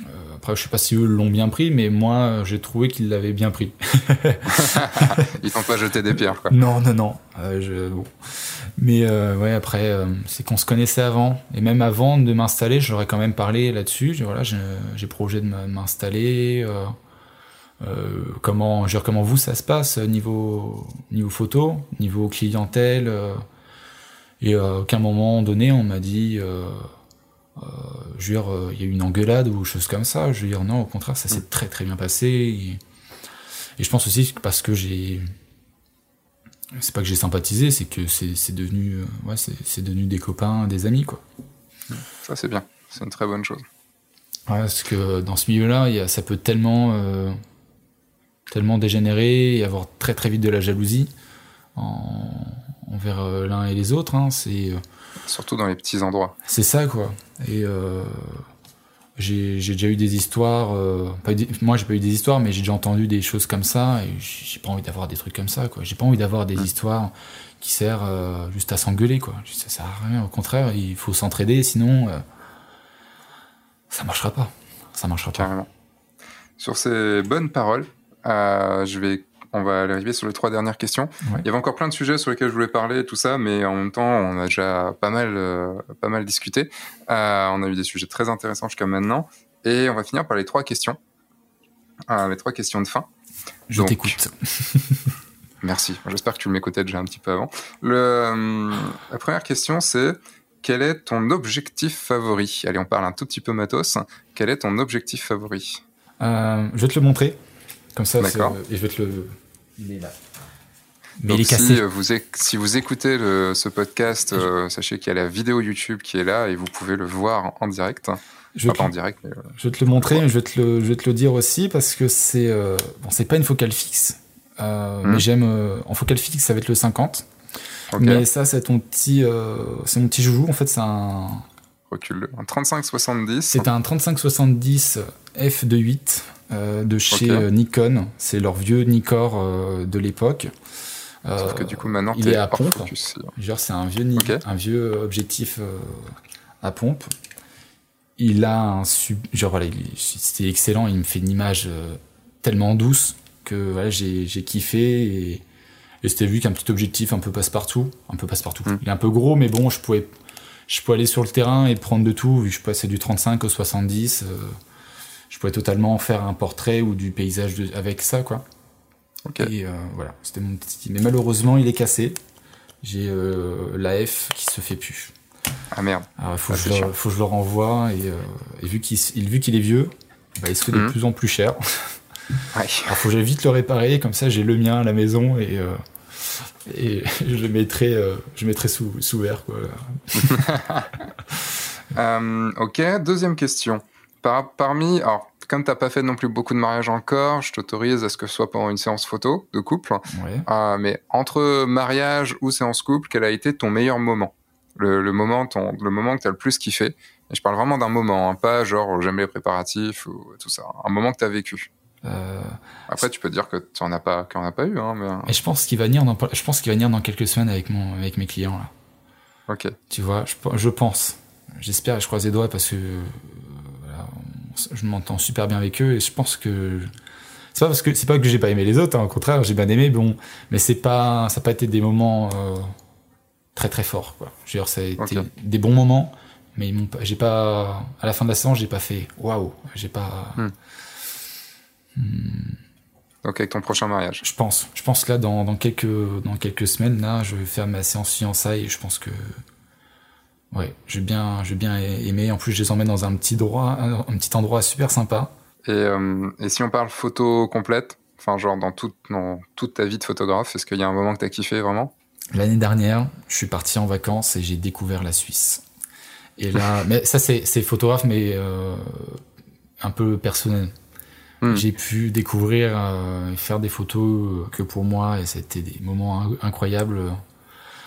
euh, après, je sais pas si eux l'ont bien pris, mais moi, j'ai trouvé qu'ils l'avaient bien pris. [LAUGHS] Ils t'ont pas jeté des pierres, quoi. Non, non, non. je, bon. Mais euh, ouais, après, euh, c'est qu'on se connaissait avant. Et même avant de m'installer, j'aurais quand même parlé là-dessus. Voilà, j'ai projet de m'installer. Euh, euh, comment, dire, comment vous, ça se passe niveau, niveau photo, niveau clientèle. et à aucun moment donné, on m'a dit, je veux dire, il y a eu une engueulade ou chose comme ça. Je veux dire, non, au contraire, ça s'est mm. très très bien passé. Et, et je pense aussi parce que j'ai c'est pas que j'ai sympathisé, c'est que c'est devenu, euh, ouais, c'est devenu des copains, des amis, quoi. Ça, c'est bien. c'est une très bonne chose. Ouais, parce que dans ce milieu-là, ça peut tellement, euh, tellement dégénérer et avoir très très vite de la jalousie envers euh, l'un et les autres. Hein, c'est surtout dans les petits endroits. C'est ça quoi. Et j'ai déjà eu des histoires. Pas moi, j'ai pas eu des histoires, mais j'ai déjà entendu des choses comme ça. Et j'ai pas envie d'avoir des trucs comme ça. quoi. J'ai pas envie d'avoir des histoires qui servent juste à s'engueuler. quoi. Ça sert à rien. Au contraire, il faut s'entraider, sinon ça marchera pas. Ça marchera Carrément. Sur ces bonnes paroles, euh, je vais, on va arriver sur les trois dernières questions. Il y avait encore plein de sujets sur lesquels je voulais parler, tout ça, mais en même temps, on a déjà pas mal, euh, pas mal discuté. Euh, on a eu des sujets très intéressants jusqu'à maintenant, et on va finir par les trois questions, les trois questions de fin. Je t'écoute. [LAUGHS] Merci. J'espère que tu m'écoutais déjà un petit peu avant. Le, la première question, c'est quel est ton objectif favori? Allez, on parle un tout petit peu matos. Quel est ton objectif favori? Euh, Je vais te le montrer. Comme ça, D'accord. et je vais te le. Il est là. Mais il est cassé. Si vous, si vous écoutez ce podcast, euh, sachez qu'il y a la vidéo YouTube qui est là et vous pouvez le voir en direct. Je vais, te, en direct, mais, euh, je vais te le montrer, mais je vais te le, je vais te le dire aussi parce que c'est bon, c'est pas une focale fixe, mais hmm. j'aime en focale fixe ça va être le 50. Mais ça, c'est ton petit, euh, c'est mon petit joujou. En fait, c'est un un 3570. C'est un 3570 f2.8 euh, de chez euh, Nikon. C'est leur vieux Nikkor de l'époque. Sauf que du coup maintenant il est à pompe. Genre c'est un vieux un vieux objectif à pompe. Il a un sub... genre voilà, c'était excellent. Il me fait une image tellement douce que voilà, j'ai kiffé et et c'était vu qu'un petit objectif un peu passe-partout, un peu passe-partout. Mm. Il est un peu gros, mais bon, je pouvais, je pouvais aller sur le terrain et prendre de tout, vu que je passais du 35 au 70. Euh, je pouvais totalement faire un portrait ou du paysage avec ça, quoi. Et euh, voilà, c'était mon petit. Mais malheureusement, il est cassé. J'ai euh, la F qui se fait plus. Ah merde. il faut, que je le, faut que je le renvoie et, vu qu'il vu qu'il est vieux, bah, il se fait de mm. plus en plus cher. [LAUGHS] Ouais. Alors faut que j'aille vite le réparer, comme ça j'ai le mien à la maison et, et je le mettrai, euh, je mettrai sous, sous verre. Quoi. [LAUGHS] Euh, ok, deuxième question. Par, parmi, alors comme t'as pas fait non plus beaucoup de mariages encore, je t'autorise à ce que ce soit pendant une séance photo de couple. mais entre mariage ou séance couple, quel a été ton meilleur moment? Le, le, moment, ton, le moment que t'as le plus kiffé? Et je parle vraiment d'un moment, hein, pas genre j'aime les préparatifs ou tout ça. Un moment que t'as vécu. Euh, Après, tu peux dire que tu en as pas, qu'on a pas eu, hein, mais... Euh. Et je pense qu'il va venir dans, je pense qu'il va venir dans quelques semaines avec mon, avec mes clients là. Ok. Tu vois, je, je pense. J'espère et je croise les doigts parce que je m'entends super bien avec eux et je pense que c'est pas parce que c'est pas que j'ai pas aimé les autres, hein, au contraire, j'ai bien aimé, bon, mais c'est pas, ça n'a pas été des moments euh, très très forts, quoi. Je veux dire, ça a été des bons moments, mais j'ai pas, à la fin de la séance, j'ai pas fait waouh, j'ai pas. Hmm. Hmm. Donc avec ton prochain mariage. Je pense. Je pense que là, dans, dans, quelques, dans quelques semaines, là, je vais faire ma séance fiançailles et je pense que. Ouais, j'ai bien, j'ai bien aimé. En plus, je les emmène dans un petit, droit, un petit endroit super sympa. Et, euh, et si on parle photo complète, enfin, genre dans toute, dans toute ta vie de photographe, est-ce qu'il y a un moment que tu as kiffé vraiment? L'année dernière, je suis parti en vacances et j'ai découvert la Suisse. Et là, mais ça, c'est photographe, mais euh, un peu personnel. Hmm. J'ai pu découvrir euh, faire des photos que pour moi, et c'était des moments incroyables.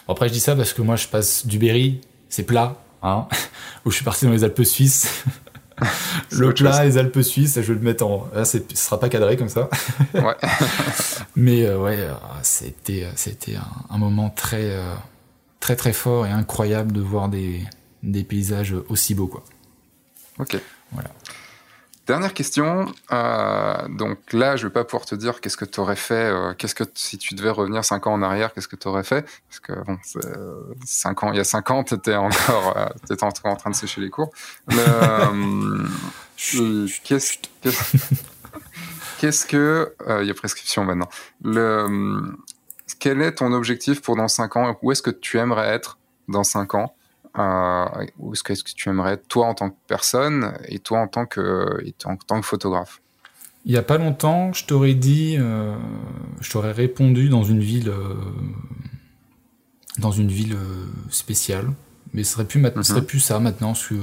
après, je dis ça parce que moi, je passe du Berry, c'est plat, hein, [LAUGHS] où je suis parti dans les Alpes suisses. [LAUGHS] le plat, les Alpes suisses, je vais le mettre en. Là, ce sera pas cadré comme ça. ouais. [LAUGHS] Mais euh, ouais, euh, c'était, c'était un, un, moment très, très, très fort et incroyable de voir des, des paysages aussi beaux, quoi. Ok. Voilà. Dernière question. Euh, donc là, je vais pas pouvoir te dire qu'est-ce que tu aurais fait. Euh, qu'est-ce que si tu devais revenir cinq ans en arrière, qu'est-ce que tu aurais fait? Parce que bon, cinq ans, il y a cinq ans, t'étais encore, euh, [LAUGHS] étais encore en train de sécher les cours. [LAUGHS] Qu'est-ce [LAUGHS] qu'est-ce que il y a prescription maintenant. Le quel est ton objectif pour dans cinq ans? Où est-ce que tu aimerais être dans cinq ans? Euh, où est-ce que, tu aimerais être toi en tant que personne et toi en tant que, en tant que photographe? Il n'y a pas longtemps, je t'aurais dit, euh, je t'aurais répondu dans une ville, euh, dans une ville spéciale, mais ce serait plus, mhm. serait plus ça maintenant, parce que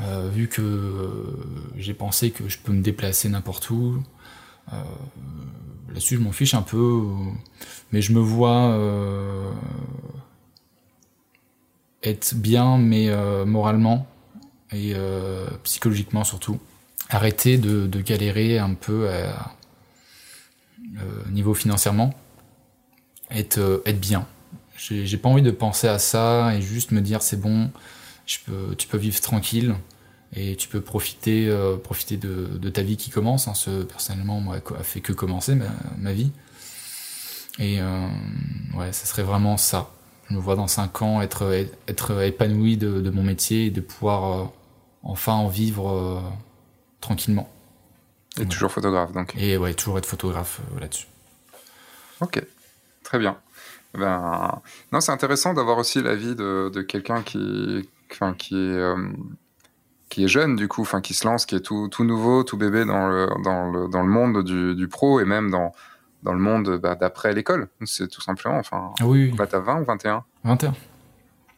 Euh, vu que euh, j'ai pensé que je peux me déplacer n'importe où, euh, là-dessus je m'en fiche un peu, mais je me vois être bien, mais moralement et psychologiquement surtout. Arrêter de, galérer un peu à, niveau financièrement, être, être bien. J'ai pas envie de penser à ça et juste me dire c'est bon, tu peux vivre tranquille et tu peux profiter, euh, profiter de, ta vie qui commence. Hein. Personnellement, moi, a fait que commencer ma, vie. Et euh, ouais, ça serait vraiment ça. Je me vois dans 5 ans être, être épanoui de, mon métier et de pouvoir euh, enfin en vivre tranquillement. Et toujours photographe, donc. Et ouais, toujours être photographe là-dessus. Ok, très bien. Ben, non, c'est intéressant d'avoir aussi l'avis de, de quelqu'un qui, enfin, qui est euh, qui est jeune du coup, enfin qui se lance, qui est tout, tout nouveau, tout bébé dans le, dans le, dans le monde du, du, pro et même dans, dans le monde bah, d'après l'école. C'est tout simplement. Enfin, oui. Là, t'as 20 ou 21 21.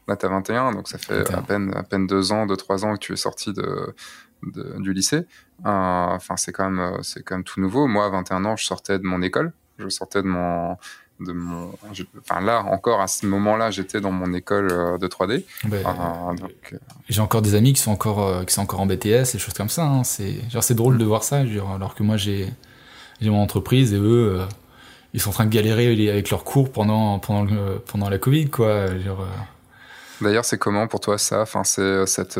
Là, t'as 21, donc ça fait à peine, à peine deux ans, deux, trois ans que tu es sorti de, du lycée. Euh, enfin, c'est quand même, c'est quand même tout nouveau. Moi, à 21 ans, je sortais de mon école. Je sortais de mon, de mon. Enfin, là, encore à ce moment-là, j'étais dans mon école euh, de 3D. Ben, euh, j'ai encore des amis qui sont encore, euh, qui sont encore en BTS et choses comme ça. Hein. C'est, genre, c'est drôle de voir ça, alors que moi, j'ai, j'ai mon entreprise et eux, ils sont en train de galérer avec leurs cours pendant, pendant, pendant la Covid, quoi. D'ailleurs, c'est comment pour toi ça? Enfin, c'est cette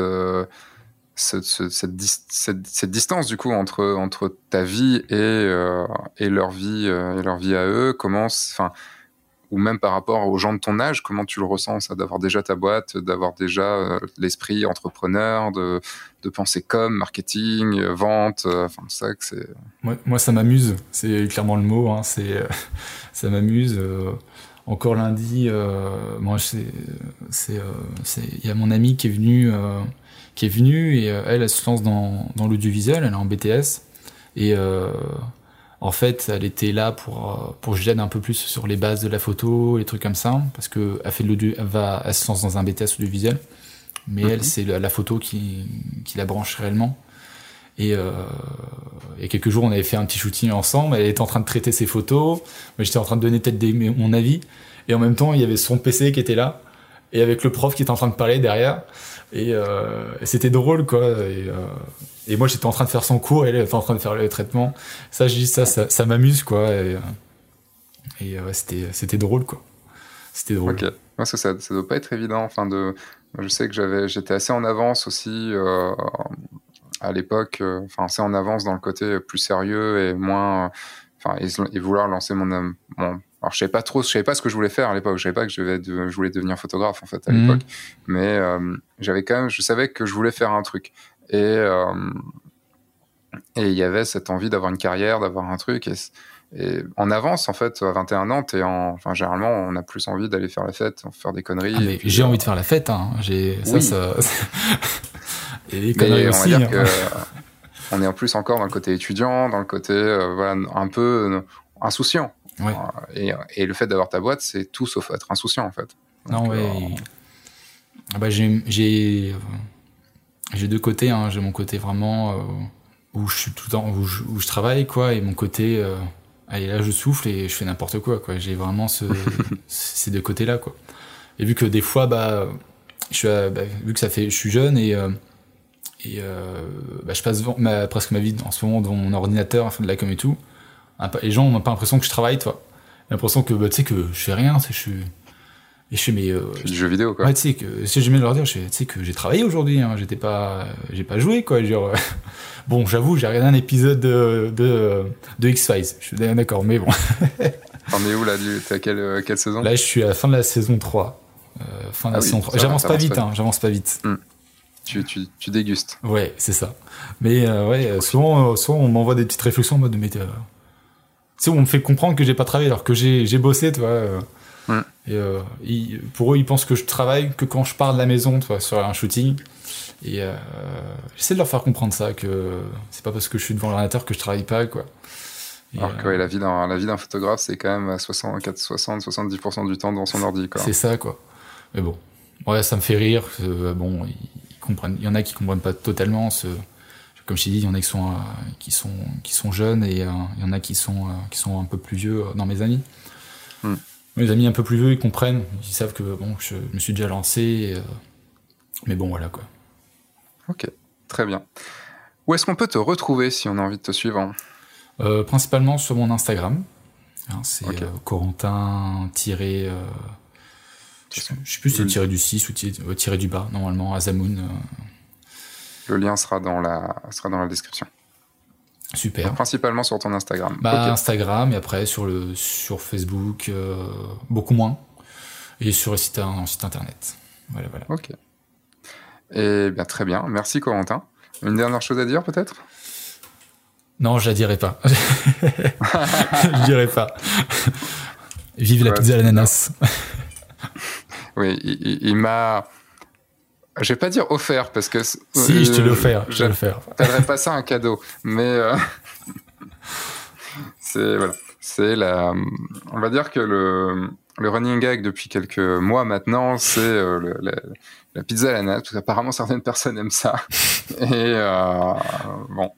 cette, cette, distance du coup entre, entre ta vie et, euh, et leur vie euh, et leur vie à eux? Commence enfin ou même par rapport aux gens de ton âge comment tu le ressens ça d'avoir déjà ta boîte d'avoir déjà euh, l'esprit entrepreneur de, de penser comme marketing vente enfin ça que c'est moi, ça m'amuse. C'est clairement le mot hein, c'est [LAUGHS] ça m'amuse encore lundi moi c'est c'est il y a mon ami qui est venu qui est venue et euh, elle, elle se lance dans, dans l'audiovisuel, elle est en BTS. Et euh, en fait, elle était là pour, euh, pour l'aide un peu plus sur les bases de la photo, les trucs comme ça, parce que elle, fait de elle, va, elle se lance dans un BTS audiovisuel. Mais elle, mhm. c'est la, photo qui, qui la branche réellement. Et, euh, et quelques jours, on avait fait un petit shooting ensemble. Elle était en train de traiter ses photos. Moi, j'étais en train de donner peut-être mon avis. Et en même temps, il y avait son PC qui était là. Et avec le prof qui était en train de parler derrière. Euh, et, c'était drôle, quoi. Et, euh, et moi, j'étais en train de faire son cours elle était en train de faire le traitement. Ça, je dis ça, ça, m'amuse, quoi. Et, et c'était, drôle, quoi. C'était drôle. Ok. Parce ça, ça doit pas être évident. Enfin, de, je sais que j'avais, j'étais assez en avance aussi euh, à l'époque. Enfin, assez en avance dans le côté plus sérieux et moins. Enfin, et, vouloir lancer mon, mon alors je savais pas trop, je savais pas ce que je voulais faire à l'époque. Je savais pas que je, devais je voulais devenir photographe en fait à mhm. l'époque, mais euh, j'avais quand même, je savais que je voulais faire un truc. Et euh, et il y avait cette envie d'avoir une carrière, d'avoir un truc. Et, et, en avance, en fait, à 21 ans, es en, enfin, généralement, on a plus envie d'aller faire la fête, faire des conneries. Ah, j'ai envie de faire la fête, hein. J'ai, ça, ça... [LAUGHS] et les conneries aussi. On, hein. que, [LAUGHS] on est en plus encore dans le côté étudiant, dans le côté, euh, voilà, un peu insouciant. Ouais. Et, et, le fait d'avoir ta boîte, c'est tout sauf être insouciant en fait. non, ouais. Euh, ah bah, j'ai j'ai deux côtés. Hein. J'ai mon côté vraiment euh, où je suis tout le temps où je, où je, travaille quoi, et mon côté euh, allez là je souffle et je fais n'importe quoi quoi. J'ai vraiment ce, [LAUGHS] ces deux côtés là quoi. Et vu que des fois bah je suis bah, vu que ça fait je suis jeune et et bah, je passe ma, presque ma vie en ce moment devant mon ordinateur, enfin de la com et tout les gens n'ont pas l'impression que je travaille, toi. l'impression que, bah, tu sais, que je fais rien, je suis. Et je fais mes. Euh, du jeu vidéo, quoi. Ouais, tu sais, que si je mets leur dire, tu sais, que j'ai travaillé aujourd'hui, hein, j'étais pas. J'ai pas joué, quoi. Genre, [LAUGHS] bon, j'avoue, j'ai regardé un épisode de, de, de X-Files. Je suis d'accord, mais bon. [LAUGHS] T'en es où, là T'es à quelle, euh, quelle saison? Là, je suis à la fin de la saison 3. Euh, fin de la ah saison 3. J'avance pas vite, hein, j'avance pas vite. Hmm. Tu, tu, tu, dégustes. Ouais, c'est ça. Mais ouais, souvent, souvent on m'envoie des petites réflexions en mode, mais sais, on me fait comprendre que j'ai pas travaillé alors que j'ai bossé, tu vois. Euh. Et euh, pour eux, ils pensent que je travaille que quand je pars de la maison, tu vois, sur un shooting. Et euh, j'essaie de leur faire comprendre ça, que c'est pas parce que je suis devant l'ordinateur que je travaille pas, quoi. alors que la vie d'un photographe, c'est quand même 60, 60 70% du temps devant son ordi, quoi. C'est ça, quoi. Mais bon, ouais, ça me fait rire. bon, ils comprennent. Il y en a qui comprennent pas totalement ce, comme je t'ai dit, il y en a qui sont, euh, qui sont, qui sont jeunes et euh, il y en a qui sont, euh, qui sont un peu plus vieux dans mes amis. Hmm. Mes amis un peu plus vieux, ils comprennent, ils savent que bon, je me suis déjà lancé, mais bon, voilà quoi. Ok, très bien. Où est-ce qu'on peut te retrouver si on a envie de te suivre? Principalement sur mon Instagram. Hein, c'est Corentin tiré. je sais plus si c'est tiré du 6 ou tiré, du bas, normalement, Azamoun. Le lien sera dans la, sera dans la description. Super. principalement sur ton Instagram. Bah, Instagram et après sur, le, sur Facebook, euh, beaucoup moins. Et sur le site, un site internet. Voilà, voilà. Ok. Et bien, très bien. Merci, Corentin. Une dernière chose à dire, peut-être? Non, je la dirai pas. [LAUGHS] je dirai pas. Vive la pizza à l'ananas. oui, il m'a je vais pas dire offert parce que. Si, je te l'ai offert. Je vais le faire. pas ça un cadeau, mais euh, [LAUGHS] c'est voilà, c'est la. On va dire que le le running gag depuis quelques mois maintenant, c'est euh, la, pizza à la natte. Apparemment, certaines personnes aiment ça. [LAUGHS] Et euh, bon,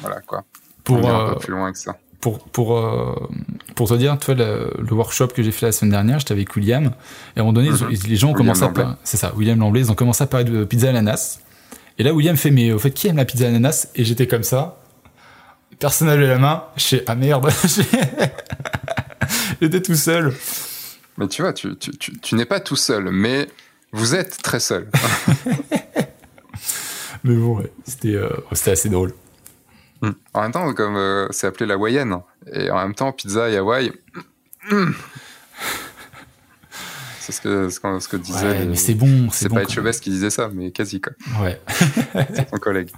voilà quoi. Pour un peu plus loin que ça pour, pour, euh, pour te dire, tu vois, le, workshop que j'ai fait la semaine dernière, j'étais avec William, et à un moment donné, mhm. les gens ont commencé à parler, c'est ça, William Lamblay, ils ont commencé à parler de pizza ananas. Et là, William fait, mais au fait, qui aime la pizza ananas? Et j'étais comme ça. Personne n'avait la main. Je sais, ah merde. [LAUGHS] j'étais tout seul. Mais tu vois, tu, tu, tu, n'es pas tout seul, mais vous êtes très seul. [LAUGHS] mais bon, ouais, c'était, euh, c'était assez drôle. Hmm. En même temps, comme euh, c'est appelé la Hawaïenne, et en même temps, pizza et Hawaï. [LAUGHS] c'est ce que, ce que, ce que disait. Ouais, mais c'est bon. C'est bon, pas Etchebest qui disait ça, mais quasi quoi. Ouais. [LAUGHS] c'est ton collègue.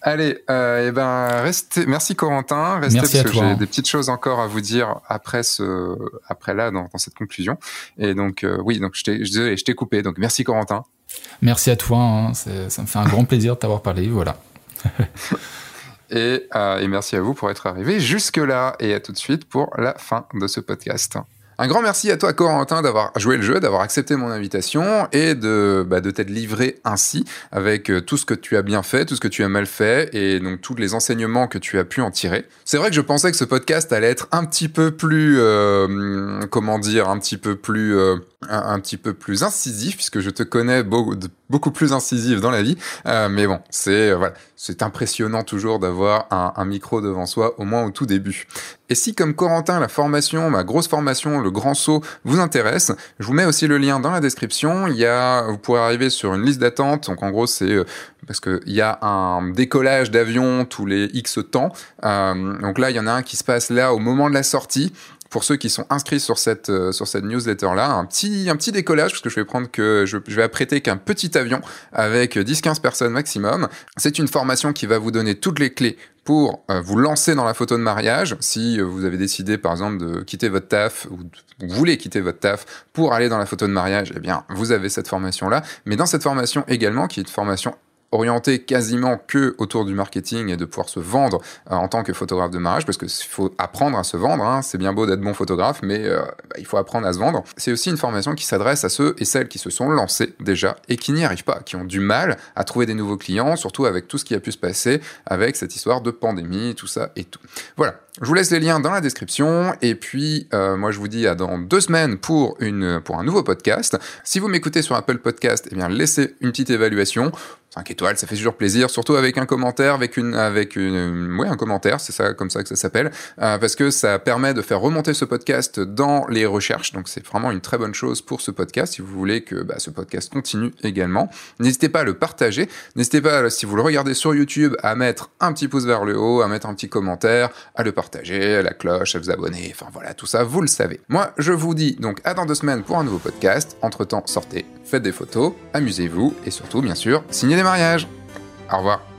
Allez, euh, et eh ben restez. Merci Corentin. Restez Merci parce que j'ai des petites choses encore à vous dire après ce, après là dans, dans cette conclusion. Et donc euh, oui, donc je t'ai, je t'ai coupé. Donc merci Corentin. Merci à toi. Hein. Ça me fait un grand plaisir de t'avoir parlé. Voilà. [LAUGHS] Euh, et, merci à vous pour être arrivé jusque-là. Et à tout de suite pour la fin de ce podcast. Un grand merci à toi, Corentin, d'avoir joué le jeu, d'avoir accepté mon invitation et de, bah, de t'être livré ainsi avec euh, tout ce que tu as bien fait, tout ce que tu as mal fait et donc tous les enseignements que tu as pu en tirer. C'est vrai que je pensais que ce podcast allait être un petit peu plus, euh, comment dire, un petit peu plus, un, petit peu plus incisif puisque je te connais beaucoup, beaucoup plus incisif dans la vie. mais bon, c'est voilà, c'est impressionnant toujours d'avoir un, micro devant soi, au moins au tout début. Et si, comme Corentin, la formation, ma grosse formation, le grand saut, vous intéresse, je vous mets aussi le lien dans la description. Il y a, vous pourrez arriver sur une liste d'attente. Donc, en gros, c'est euh, parce qu'il y a un décollage d'avion tous les X temps. Euh, donc là, il y en a un qui se passe là au moment de la sortie pour ceux qui sont inscrits sur cette, euh, sur cette newsletter-là, un petit, un petit décollage, parce que je vais prendre que je, vais apprêter qu'un petit avion avec 10-15 personnes maximum. C'est une formation qui va vous donner toutes les clés pour euh, vous lancer dans la photo de mariage. Si euh, vous avez décidé, par exemple, de quitter votre taf ou vous voulez quitter votre taf pour aller dans la photo de mariage, eh bien, vous avez cette formation-là. Mais dans cette formation également, qui est une formation orienté quasiment que autour du marketing et de pouvoir se vendre euh, en tant que photographe de mariage, parce qu'il faut apprendre à se vendre. Hein. C'est bien beau d'être bon photographe, mais euh, bah, il faut apprendre à se vendre. C'est aussi une formation qui s'adresse à ceux et celles qui se sont lancés déjà et qui n'y arrivent pas, qui ont du mal à trouver des nouveaux clients, surtout avec tout ce qui a pu se passer avec cette histoire de pandémie, tout ça et tout. Voilà. Je vous laisse les liens dans la description et puis euh, moi je vous dis à dans deux semaines pour, une, pour un nouveau podcast. Si vous m'écoutez sur Apple Podcast, eh bien laissez une petite évaluation. 5 étoiles, ça fait toujours plaisir, surtout avec un commentaire, avec une, avec une, ouais, un commentaire, c'est ça, comme ça que ça s'appelle, euh, parce que ça permet de faire remonter ce podcast dans les recherches, donc c'est vraiment une très bonne chose pour ce podcast, si vous voulez que bah, ce podcast continue également. N'hésitez pas à le partager, n'hésitez pas, si vous le regardez sur YouTube, à mettre un petit pouce vers le haut, à mettre un petit commentaire, à le partager, à la cloche, à vous abonner, enfin voilà, tout ça, vous le savez. Moi, je vous dis donc à dans deux semaines pour un nouveau podcast. Entre-temps, sortez, faites des photos, amusez-vous, et surtout, bien sûr, signez des mariage. Au revoir.